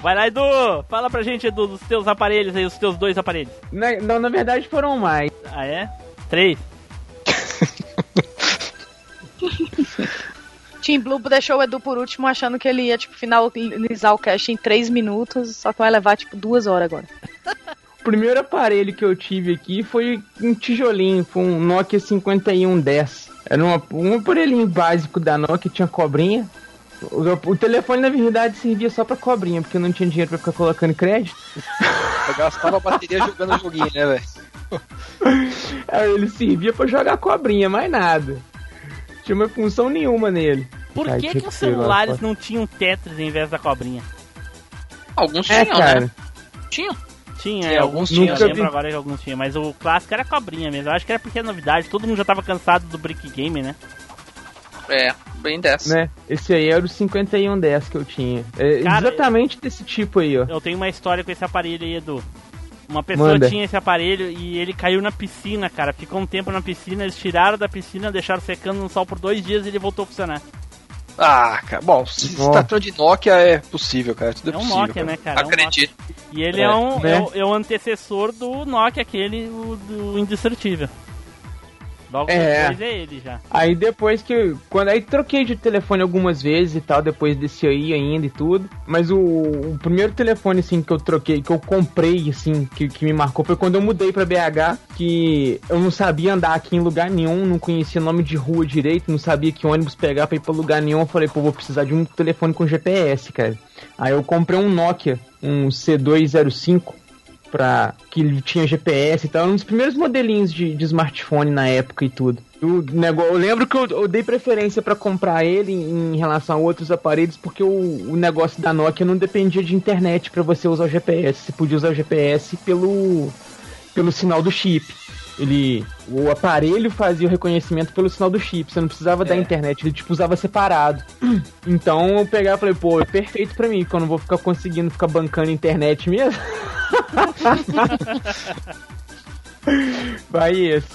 Vai lá, Edu. Fala pra gente, Edu, dos teus aparelhos aí, os teus dois aparelhos. Na, não, na verdade foram mais. Ah, é? Três. Team Blue deixou o Edu por último, achando que ele ia, tipo, finalizar o cast em 3 minutos, só que vai levar, tipo, duas horas agora. O primeiro aparelho que eu tive aqui foi um tijolinho, foi um Nokia 5110. Era uma- um aparelhinho básico da Nokia, tinha cobrinha. O, o telefone, na verdade, servia só pra cobrinha, porque eu não tinha dinheiro pra ficar colocando crédito. Eu gastava a bateria jogando joguinho, né, velho? Aí ele servia pra jogar cobrinha, mais nada. Tinha uma função nenhuma nele. Por Ai, que, que os que lá celulares fora. não tinham Tetris em vez da cobrinha? Alguns É, tinham, cara. né? Tinham. Tinha, Sim, é, alguns tinham. Eu lembro vi. agora que alguns tinham, mas o clássico era cobrinha mesmo. Eu acho que era porque é novidade, todo mundo já tava cansado do Brick Game, né? É, bem dessa. Né? Esse aí era o 5110 que eu tinha. É Cara, exatamente desse tipo aí, ó. Eu tenho uma história com esse aparelho aí, Edu. Uma pessoa Manda. tinha esse aparelho e ele caiu na piscina, cara. Ficou um tempo na piscina, eles tiraram da piscina, deixaram secando no sol por dois dias e ele voltou a funcionar. Ah, cara. Bom, se se de Nokia é possível, cara. Tudo é, É um possível. Nokia, cara. né, cara? É um Acredito. E ele é, É, um né? é, o, é o antecessor do Nokia, aquele o, do indestrutível. Logo É. depois é ele já. Aí depois que. Quando aí troquei de telefone algumas vezes e tal, depois desse aí ainda e tudo. Mas o, o primeiro telefone assim que eu troquei, que eu comprei, assim, que, que me marcou foi quando eu mudei pra BH, que eu não sabia andar aqui em lugar nenhum, não conhecia nome de rua direito, não sabia que ônibus pegar pra ir pra lugar nenhum. Eu falei, pô, vou precisar de um telefone com GPS, cara. Aí eu comprei um Nokia, um C205 pra que tinha GPS e tal, um dos primeiros modelinhos de, de smartphone na época e tudo. O negócio, eu lembro que eu, eu dei preferência pra comprar ele em, em relação a outros aparelhos porque o, o negócio da Nokia não dependia de internet pra você usar o GPS. Você podia usar o GPS pelo pelo sinal do chip. Ele o aparelho fazia o reconhecimento pelo sinal do chip, você não precisava da internet, ele tipo usava separado. Então eu pegava e falei, pô, é perfeito pra mim, porque eu não vou ficar conseguindo ficar bancando internet mesmo. Vai esse.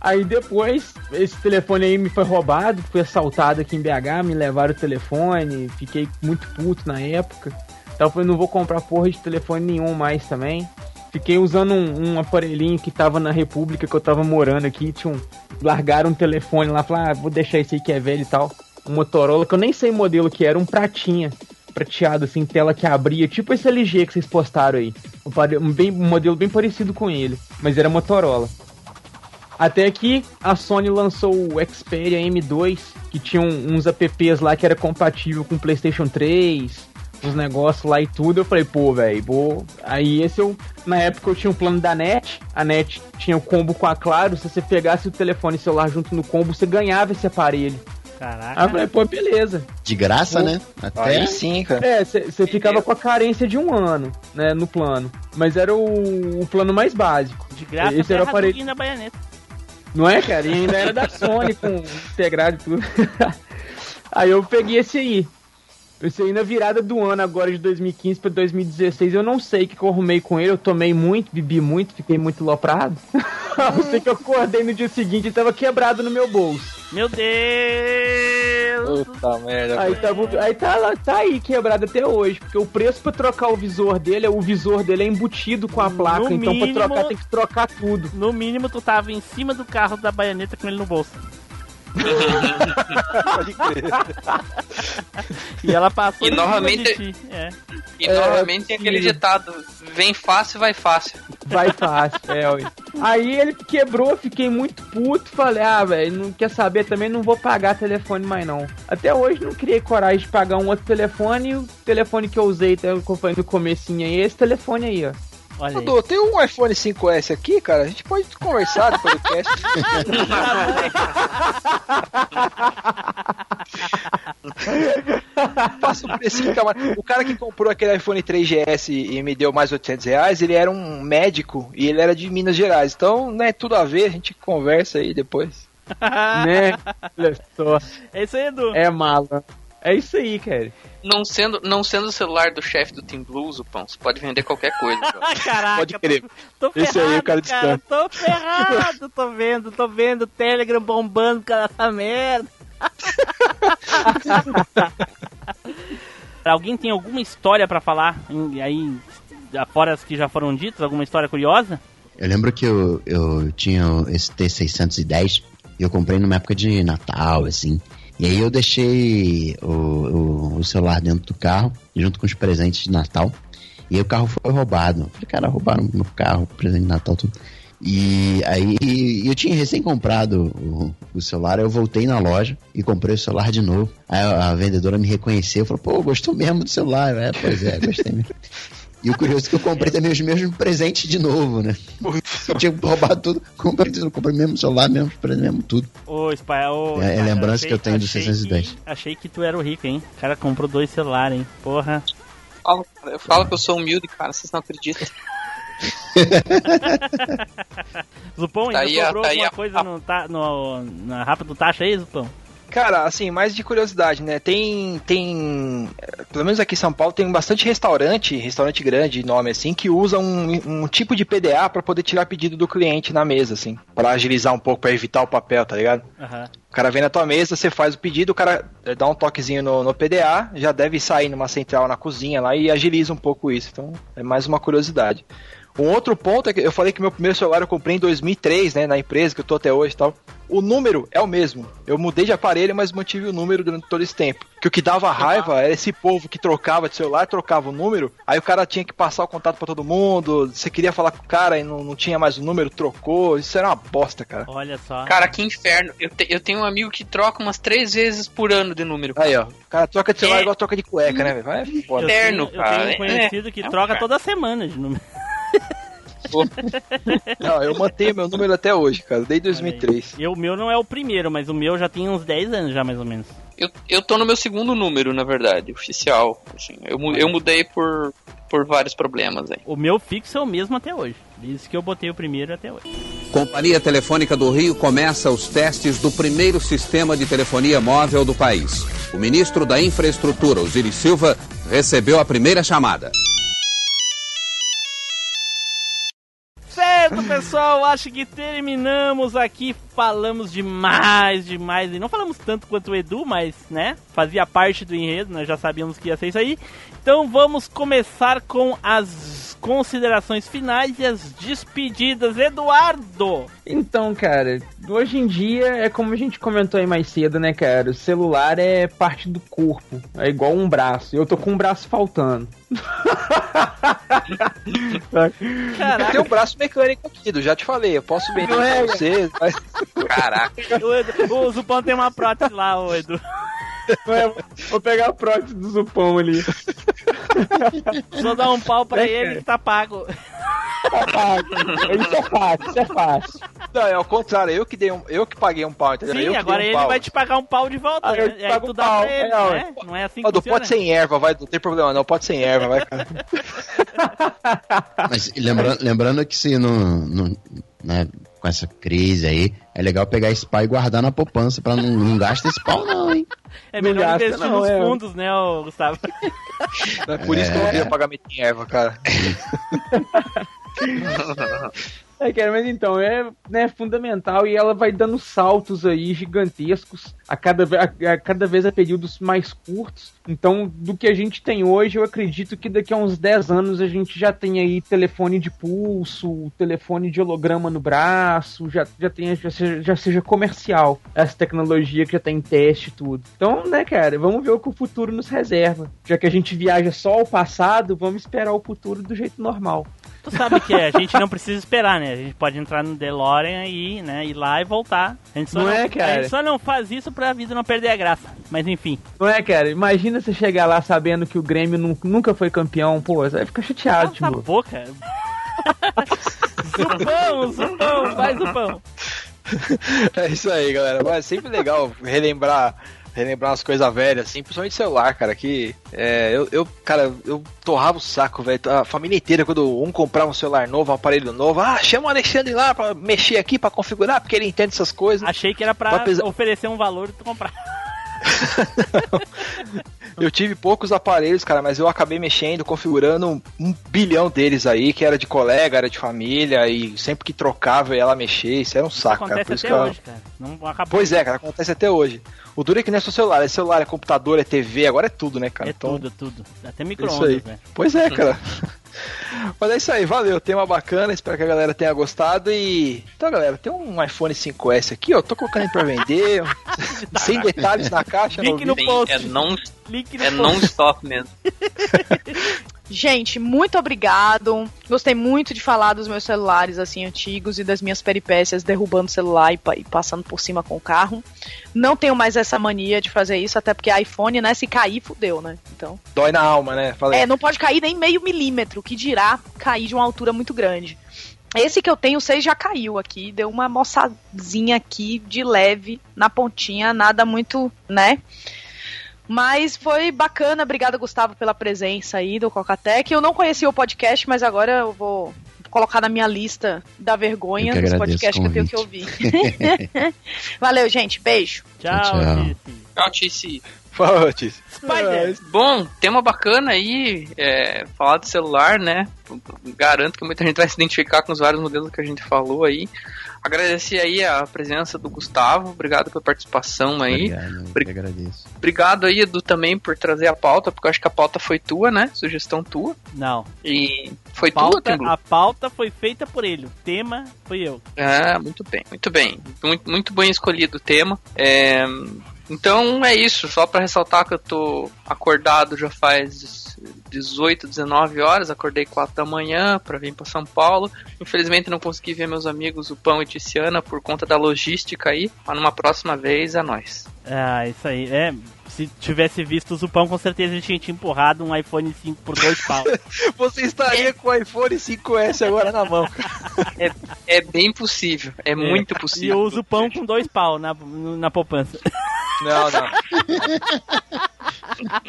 Aí depois, esse telefone aí me foi roubado, fui assaltado aqui em BH, me levaram o telefone, fiquei muito puto na época. Então eu falei, não vou comprar porra de telefone nenhum mais também. Fiquei usando um, um aparelhinho que tava na República que eu tava morando aqui, tinha um, largaram um telefone lá, falaram, ah, vou deixar esse aí que é velho e tal. Um Motorola, que eu nem sei o modelo que era, um pratinha, prateado assim, tela que abria, tipo esse LG que vocês postaram aí. Um, bem, um modelo bem parecido com ele, mas era Motorola. Até que a Sony lançou o Xperia M2, que tinha uns apps lá que era compatível com o PlayStation 3, uns negócios lá e tudo. Eu falei, pô, velho, vou. Aí esse eu. Na época eu tinha um plano da NET, a NET tinha o combo com a Claro. Se você pegasse o telefone e celular junto no combo, você ganhava esse aparelho. Caraca. Aí eu falei, pô, beleza. De graça, né? Até Aí sim, cara. É, você ficava com a carência de um ano, né, no plano. Mas era o, o plano mais básico. De graça, Esse era o aparelho. Da baianeta. Não é, cara? E ainda era da Sony com integrado e tudo. aí eu peguei esse aí. Aí na virada do ano agora de 2015 pra 2016, eu não sei o que, que eu arrumei com ele, eu tomei muito, bebi muito, fiquei muito loprado. eu sei que eu acordei no dia seguinte e tava quebrado no meu bolso. Meu Deus! Puta merda. Aí, tá, aí tá, lá- tá aí quebrado até hoje, porque o preço pra trocar o visor dele, o visor dele é embutido com a placa, então mínimo- pra trocar tem que trocar tudo. No mínimo, tu tava em cima do carro da baianeta com ele no bolso. Pode crer. E ela passou E novamente-. É. E É, novamente tem aquele possível. ditado: vem fácil, vai fácil. Vai fácil, é, ué. Aí ele quebrou, fiquei muito puto, falei, ah, velho, não quer saber também, não vou pagar telefone mais não. Até hoje não criei coragem de pagar um outro telefone, e o telefone que eu usei até que eu falei no comecinho aí, é esse telefone aí, ó. Olha aí. Dudu, tem um iPhone 5S aqui, cara. A gente pode conversar depois do cast. passa o preço fica mais... O cara que comprou aquele iPhone 3GS e me deu mais 800 reais, ele era um médico e ele era de Minas Gerais. Então, né, tudo a ver, a gente conversa aí depois. né? Olha só. É isso aí, Edu. É mala. É isso aí, cara. Não sendo, não sendo o celular do chefe do Team Blues, o pão, você pode vender qualquer coisa. cara. Ah, Caraca, Pode crer. tô, tô Esse ferrado, aí, o cara cara. Tô ferrado, tô vendo, tô vendo o Telegram bombando com essa merda. Alguém tem alguma história pra falar em- aí, fora as que já foram ditas? Alguma história curiosa? Eu lembro que eu, eu tinha esse T610 e eu comprei numa época de Natal, assim. E aí eu deixei o, o, o celular dentro do carro, junto com os presentes de Natal. E o carro foi roubado. Eu falei, cara, roubaram meu carro, presente de Natal, tudo. E aí eu tinha recém comprado o, o celular, eu voltei na loja e comprei o celular de novo. Aí a, a vendedora me reconheceu, falou, pô, gostou mesmo do celular? É, pois é, gostei mesmo. E o curioso é que eu comprei também os mesmos presentes de novo, né? Eu tinha roubado tudo, comprei tudo, comprei o mesmo celular, mesmo presente, mesmo tudo. Ô, Spy, ô, É- é lembrança achei- que eu tenho do achei 610. que- achei que tu era o rico, hein? O cara comprou dois celulares, hein? Porra. Fala, cara, eu falo que eu sou humilde, cara, vocês não acreditam. Zupão, Tá ainda aí a- sobrou tá aí alguma a- coisa no, ta- no, na rápido taxa aí, Zupão? Cara, assim, mais de curiosidade, né? Tem, tem, pelo menos aqui em São Paulo, tem bastante restaurante, restaurante grande, nome assim, que usa um, um tipo de PDA pra poder tirar pedido do cliente na mesa, assim, Pra agilizar um pouco, pra evitar o papel, tá ligado? Aham. O cara vem na tua mesa, você faz o pedido, o cara dá um toquezinho no, no PDA, já deve sair numa central na cozinha lá e agiliza um pouco isso. Então, é mais uma curiosidade. Um outro ponto é que eu falei que meu primeiro celular eu comprei em 2003, né, na empresa que eu tô até hoje e tal. O número é o mesmo. Eu mudei de aparelho, mas mantive o número durante todo esse tempo. Que o que dava raiva era esse povo que trocava de celular, trocava o número, aí o cara tinha que passar o contato pra todo mundo, você queria falar com o cara e não, não tinha mais o número, trocou. Isso era uma bosta, cara. Olha só. Cara, que inferno. Eu, te- eu tenho um amigo que troca umas três vezes por ano de número. Aí, ó. O cara troca de celular É. igual troca de cueca, né, velho? Foda. Eterno, tenho, eu cara. tenho um É, conhecido que é um troca cara. toda semana de número. Não, eu mantenho meu número até hoje, cara, desde 2003. E o meu não é o primeiro, mas o meu já tem uns 10 anos já, mais ou menos. Eu, eu tô no meu segundo número, na verdade, oficial. assim. eu, eu mudei por, por vários problemas aí. O meu fixo é o mesmo até hoje. Desde que eu botei o primeiro até hoje. Companhia Telefônica do Rio começa os testes do primeiro sistema de telefonia móvel do país. O ministro da Infraestrutura, Osiris Silva, recebeu a primeira chamada. Certo, pessoal, acho que terminamos aqui. Falamos demais, demais. E não falamos tanto quanto o Edu, mas, né? Fazia parte do enredo, nós já sabíamos que ia ser isso aí. Então vamos começar com as considerações finais e as despedidas. Eduardo! Então, cara, hoje em dia é como a gente comentou aí mais cedo, né, cara? O celular é parte do corpo, é igual um braço. Eu tô com um braço faltando. Eu tenho um braço mecânico aqui, Du, já te falei, eu posso Não é, pra você. Mas... Caraca. O, Edu, o Zupão tem uma prótese lá, ô Edu. É, Vou pegar a prótese do Zupão ali. Só dar um pau pra É, ele cara. que tá pago. Tá fácil. Isso é fácil, isso é fácil. Não, é ao contrário, eu que dei um, eu que paguei um pau, entendeu? eu Sim, que agora um ele pau. vai te pagar um pau de volta. Ah, eu né? te E aí pago tu um dá pau, pra ele, é, né? Não é assim que funciona. pode ser em erva, vai, não tem problema, não, pode ser em erva, vai, cara. Mas lembrando, lembrando que se não, não- né, com essa crise aí, é legal pegar esse pau e guardar na poupança pra não, não gastar esse pau não, hein? É Não melhor gasta, investir não, nos é. fundos, né, ô, Gustavo? Não é por isso que eu não queria pagamento em erva, cara. É, cara, mas então, é né, fundamental e ela vai dando saltos aí gigantescos a cada, a, a cada vez a períodos mais curtos. Então, do que a gente tem hoje, eu acredito que daqui a uns 10 anos a gente já tem aí telefone de pulso, telefone de holograma no braço, já, já, tenha, já, seja, já seja comercial essa tecnologia que já tá em teste e tudo. Então, né, cara, vamos ver o que o futuro nos reserva. Já que a gente viaja só ao passado, vamos esperar o futuro do jeito normal. Tu sabe que a gente não precisa esperar, né? A gente pode entrar no DeLorean aí, né? Ir lá e voltar. A gente só Não não, é, cara? A gente só não faz isso pra vida não perder a graça. Mas enfim. Não é, cara? Imagina você chegar lá sabendo que o Grêmio nu- nunca foi campeão. Pô, você vai ficar chateado, Cala a tipo. boca. Zupão, Zupão, vai Zupão. É isso aí, galera. Mas é sempre legal relembrar relembrar umas coisas velhas, assim, principalmente celular, cara, que é, eu, eu, cara, eu torrava o saco, velho. A família inteira, quando um comprava um celular novo, um aparelho novo, ah, chama o Alexandre lá pra mexer aqui, pra configurar, porque ele entende essas coisas. Achei que era pra Pra oferecer um valor e tu comprar. Eu tive poucos aparelhos, cara, mas eu acabei mexendo, configurando um bilhão deles aí, que era de colega, era de família, e sempre que trocava ela mexer, isso era um Isso saco, cara. acontece Por isso até eu- hoje, cara. Não acabou. Pois é, cara, acontece até hoje. O duro é que não é só celular, é celular, é computador, é TV, agora é tudo, né, cara? É tudo, é tudo. Até aí. micro-ondas, né? Pois é, cara. Mas é isso aí, valeu. Tema bacana, espero que a galera tenha gostado. E. Então, galera, tem um iPhone 5S aqui, ó. Tô colocando ele pra vender. sem detalhes na caixa. Link no vídeo. post. É no é post. non-stop mesmo. Gente, muito obrigado. Gostei muito de falar dos meus celulares assim antigos e das minhas peripécias derrubando o celular e, e passando por cima com o carro. Não tenho mais essa mania de fazer isso, até porque iPhone, né, se cair, fudeu, né? Então, Dói na alma, né? Falei. é, não pode cair nem meio milímetro, que dirá cair de uma altura muito grande. Esse que eu tenho, 6 já caiu aqui, deu uma moçadinha aqui de leve na pontinha, nada muito, né? Mas foi bacana, obrigada Gustavo pela presença aí do Cocatec. Eu não conhecia o podcast, mas agora eu vou colocar na minha lista da vergonha dos podcasts que eu tenho que ouvir. Valeu, gente. Beijo. Tchau, Tchau. Tice. Fala. Spider. Bom, tema bacana aí, é, falar de celular, né? Garanto que muita gente vai se identificar com os vários modelos que a gente falou aí. Agradecer aí a presença do Gustavo, obrigado pela participação aí. Obrigado, Bri- agradeço. Obrigado aí, Edu, também por trazer a pauta, porque eu acho que a pauta foi tua, né? Sugestão tua. Não. E foi tua, Pauta, Tim Blue? a pauta foi feita por ele. O tema foi eu. Ah, muito bem, muito bem. Muito, muito bem escolhido o tema. É, então é isso, só pra ressaltar que eu tô acordado já faz 18, 19 horas, acordei 4 da manhã pra vir pra São Paulo. Infelizmente não consegui ver meus amigos, o Pão e Tiziana, por conta da logística aí, mas numa próxima vez é nóis. Ah, isso aí. É, se tivesse visto o Zupão, com certeza a gente tinha te empurrado um iPhone 5 por dois pau. Você estaria com o iPhone 5S agora na mão. É, é bem possível, é, muito E possível. eu uso pão com dois pau na, na poupança. Não, não.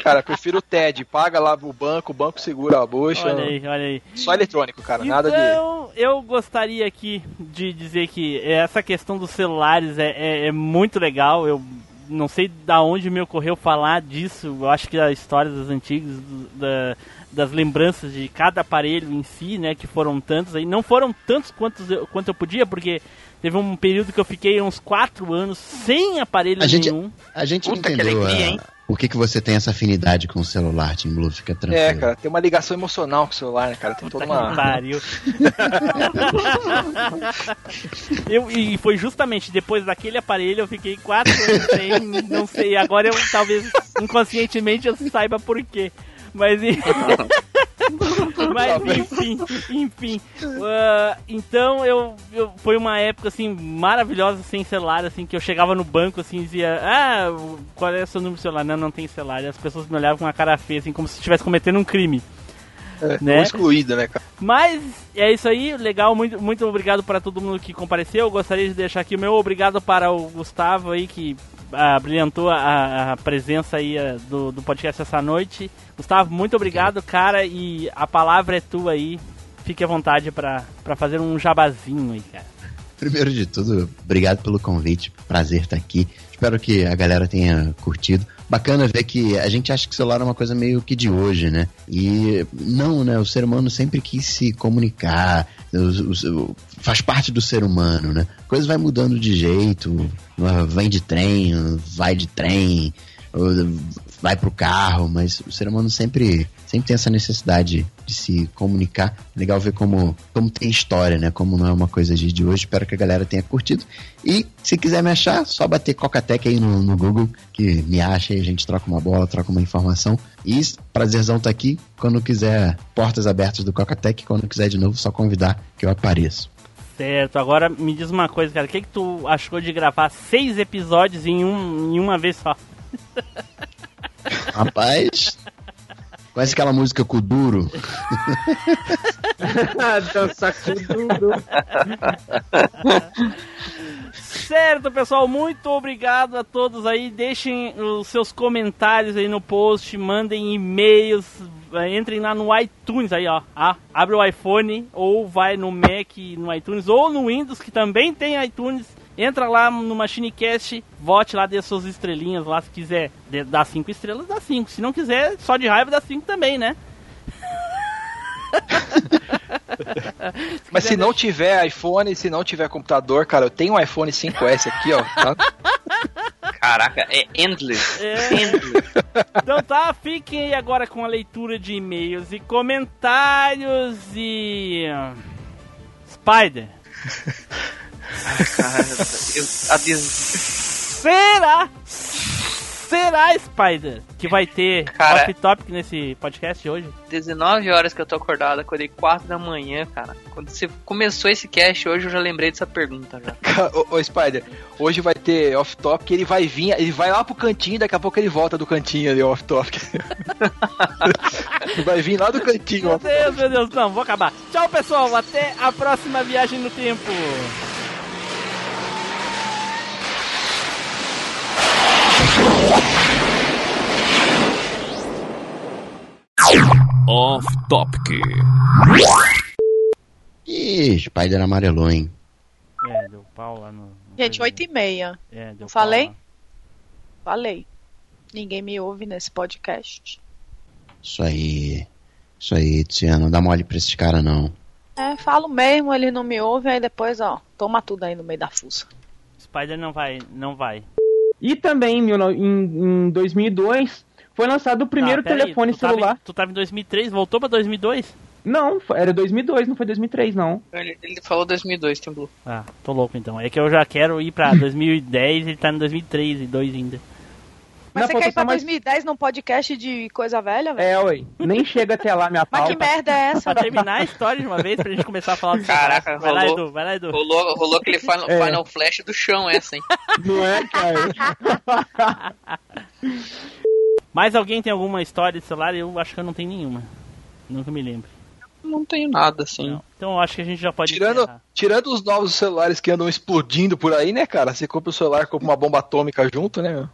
Cara, prefiro o TED. Paga lá o banco, o banco segura a bucha. Olha aí, olha aí. Só eletrônico, cara. Nada de. Então, eu gostaria aqui de dizer que essa questão dos celulares é, é- é muito legal. Eu não sei da onde me ocorreu falar disso. Eu acho que a história das antigas, do- da- das lembranças de cada aparelho em si, né? Que foram tantos aí. Não foram tantos quantos eu, quanto eu podia, porque teve um período que eu fiquei uns 4 anos sem aparelho A gente- nenhum. A gente Puta, que entendeu alegria, a- hein? Por que, que você tem essa afinidade com o celular, Tim Blue, fica tranquilo. É, cara, tem uma ligação emocional com o celular, né, cara? Tem toda uma. pariu. eu, e foi justamente depois daquele aparelho eu fiquei quatro anos sem, não sei, agora eu talvez inconscientemente eu saiba por quê. Mas, Mas enfim, enfim. Ah, então eu, eu foi uma época assim maravilhosa sem celular, assim, que eu chegava no banco assim e dizia, ah, qual é o seu número de celular? Não, não tem celular. E as pessoas me olhavam com uma cara feia, assim, como se estivesse cometendo um crime. É, né? excluída, né, cara? Mas é isso aí, legal, muito, muito obrigado para todo mundo que compareceu. Eu gostaria de deixar aqui o meu obrigado para o Gustavo aí que brilhantou a, a presença aí ah, do, do podcast essa noite. Gustavo, muito obrigado, cara, e a palavra é tua aí. Fique à vontade para fazer um jabazinho aí, cara. Primeiro de tudo, obrigado pelo convite. Prazer estar aqui. Espero que a galera tenha curtido. Bacana ver que a gente acha que o celular é uma coisa meio que de hoje, né? E não, né? O ser humano sempre quis se comunicar, faz parte do ser humano, né? Coisa vai mudando de jeito, vem de trem, vai de trem, vai pro carro, mas o ser humano sempre, sempre tem essa necessidade de se comunicar. Legal ver como, como tem história, né? Como não é uma coisa de, de hoje. Espero que a galera tenha curtido. E se quiser me achar, só bater Cocatec aí no, no Google, que me acha e a gente troca uma bola, troca uma informação. E prazerzão estar aqui. Quando quiser, portas abertas do Cocatec. Quando quiser de novo, só convidar que eu apareço. Certo, agora me diz uma coisa, cara. O que, que tu achou de gravar seis episódios em, um, em uma vez só? Rapaz, conhece aquela música Kuduro? Dança com Dudu. Certo, pessoal, muito obrigado a todos aí. Deixem os seus comentários aí no post, mandem e-mails, eh, entrem lá no iTunes aí, ó. Ah, abre o iPhone ou vai no Mac no iTunes ou no Windows que também tem iTunes. Entra lá no MachineCast, vote lá, dê suas estrelinhas lá, se quiser dê- dar cinco estrelas, dá cinco. Se não quiser, só de raiva dá cinco também, né? Mas se não tiver iPhone, se não tiver computador, cara, eu tenho um iPhone 5S aqui, ó. tá? Caraca, é endless. É. Então tá, fiquem aí agora com a leitura de e-mails e comentários e. Spider. Cara, eu, a des... Será? Será, Spider? Que vai ter Cara- off-topic nesse podcast hoje? 19 horas que eu tô acordado, acordei 4 da manhã, cara. Quando você começou esse cast hoje, eu já lembrei dessa pergunta já. ô, ô, Spider, hoje vai ter off-topic, ele vai vir, ele vai lá pro cantinho, daqui a pouco ele volta do cantinho ali, off-topic. vai vir lá do cantinho, Meu. Deus, meu Deus, não, vou acabar. Tchau, pessoal, até a próxima viagem no tempo. Off Topic. Ih, Spider amarelou, hein? É, deu pau lá no. no Gente. 8 e meia. É, deu falei? lá. Falei. Ninguém me ouve nesse podcast. Isso aí. Isso aí, Tiziana. Não dá mole pra esses caras, não. É, falo mesmo, ele não me ouve, aí depois, ó, toma tudo aí no meio da fuça. Spider não vai, não vai. E também em, em, em 2002 foi lançado o primeiro Ah, peraí, telefone tu tava em- celular. tu tava em 2003, voltou pra 2002? Não, foi- era 2002, não foi 2003 não. Ele, ele falou 2002, Tim Blue. Ah, tô louco então. É que eu já quero ir pra 2010 e ele tá em 2003 e 2 ainda. Mas você quer ir pra mais- 2010 num podcast de coisa velha, velho? É, ué. Nem chega até lá minha Mas pauta. que merda é essa? Pra terminar a história de uma vez, pra gente começar a falar do Caraca, celular. Vai lá, rolou. Edu, vai lá, Edu. Rolou, rolou aquele Final, É. Final Flash do chão essa, hein? Não é, cara? Mais alguém tem alguma história de celular? Eu acho que eu não tenho nenhuma. Nunca me lembro. Não tenho nada, assim. Não. Então eu acho que a gente já pode Tirando, encerrar. tirando os novos celulares que andam explodindo por aí, né, cara? Você compra o celular, compra uma bomba atômica junto, né? meu?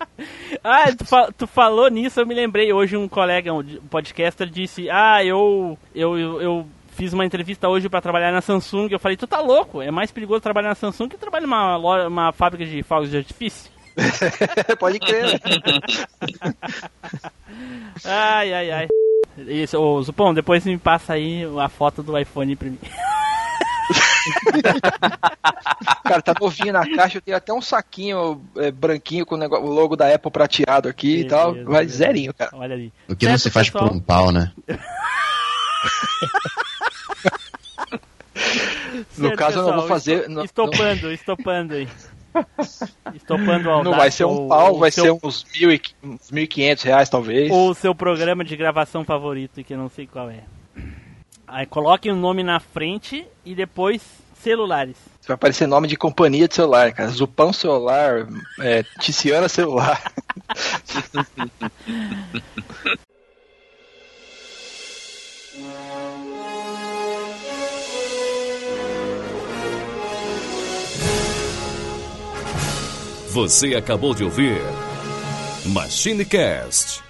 Ah, tu, tu falou nisso, eu me lembrei. Hoje um colega, um podcaster, disse: Ah, eu, eu, eu, eu fiz uma entrevista hoje pra trabalhar na Samsung. Eu falei: Tu tá louco? É mais perigoso trabalhar na Samsung que trabalhar numa, loja, uma fábrica de fogos de artifício. Pode crer. Ai, ai, ai. Isso, ô Zupão, depois me passa aí a foto do iPhone pra mim. Cara, tá novinho na caixa, eu tenho até um saquinho é, branquinho com o, negócio- o logo da Apple prateado aqui e tal. Beleza, Vai beleza. zerinho, cara. Olha ali. O que não Certo, se faz pessoal? por um pau, né? No Certo, caso, eu não vou pessoal, fazer- esto- não- estopando, estopando aí. Estopando o Não vai ser um pau, vai seu, ser uns mil e- uns 1.500 reais, talvez. Ou o seu programa de gravação favorito, que eu não sei qual é. Aí coloquem o nome na frente e depois celulares. Vai aparecer nome de companhia de celular, cara. Zupão celular, é, Ticiana celular. Você acabou de ouvir MachineCast.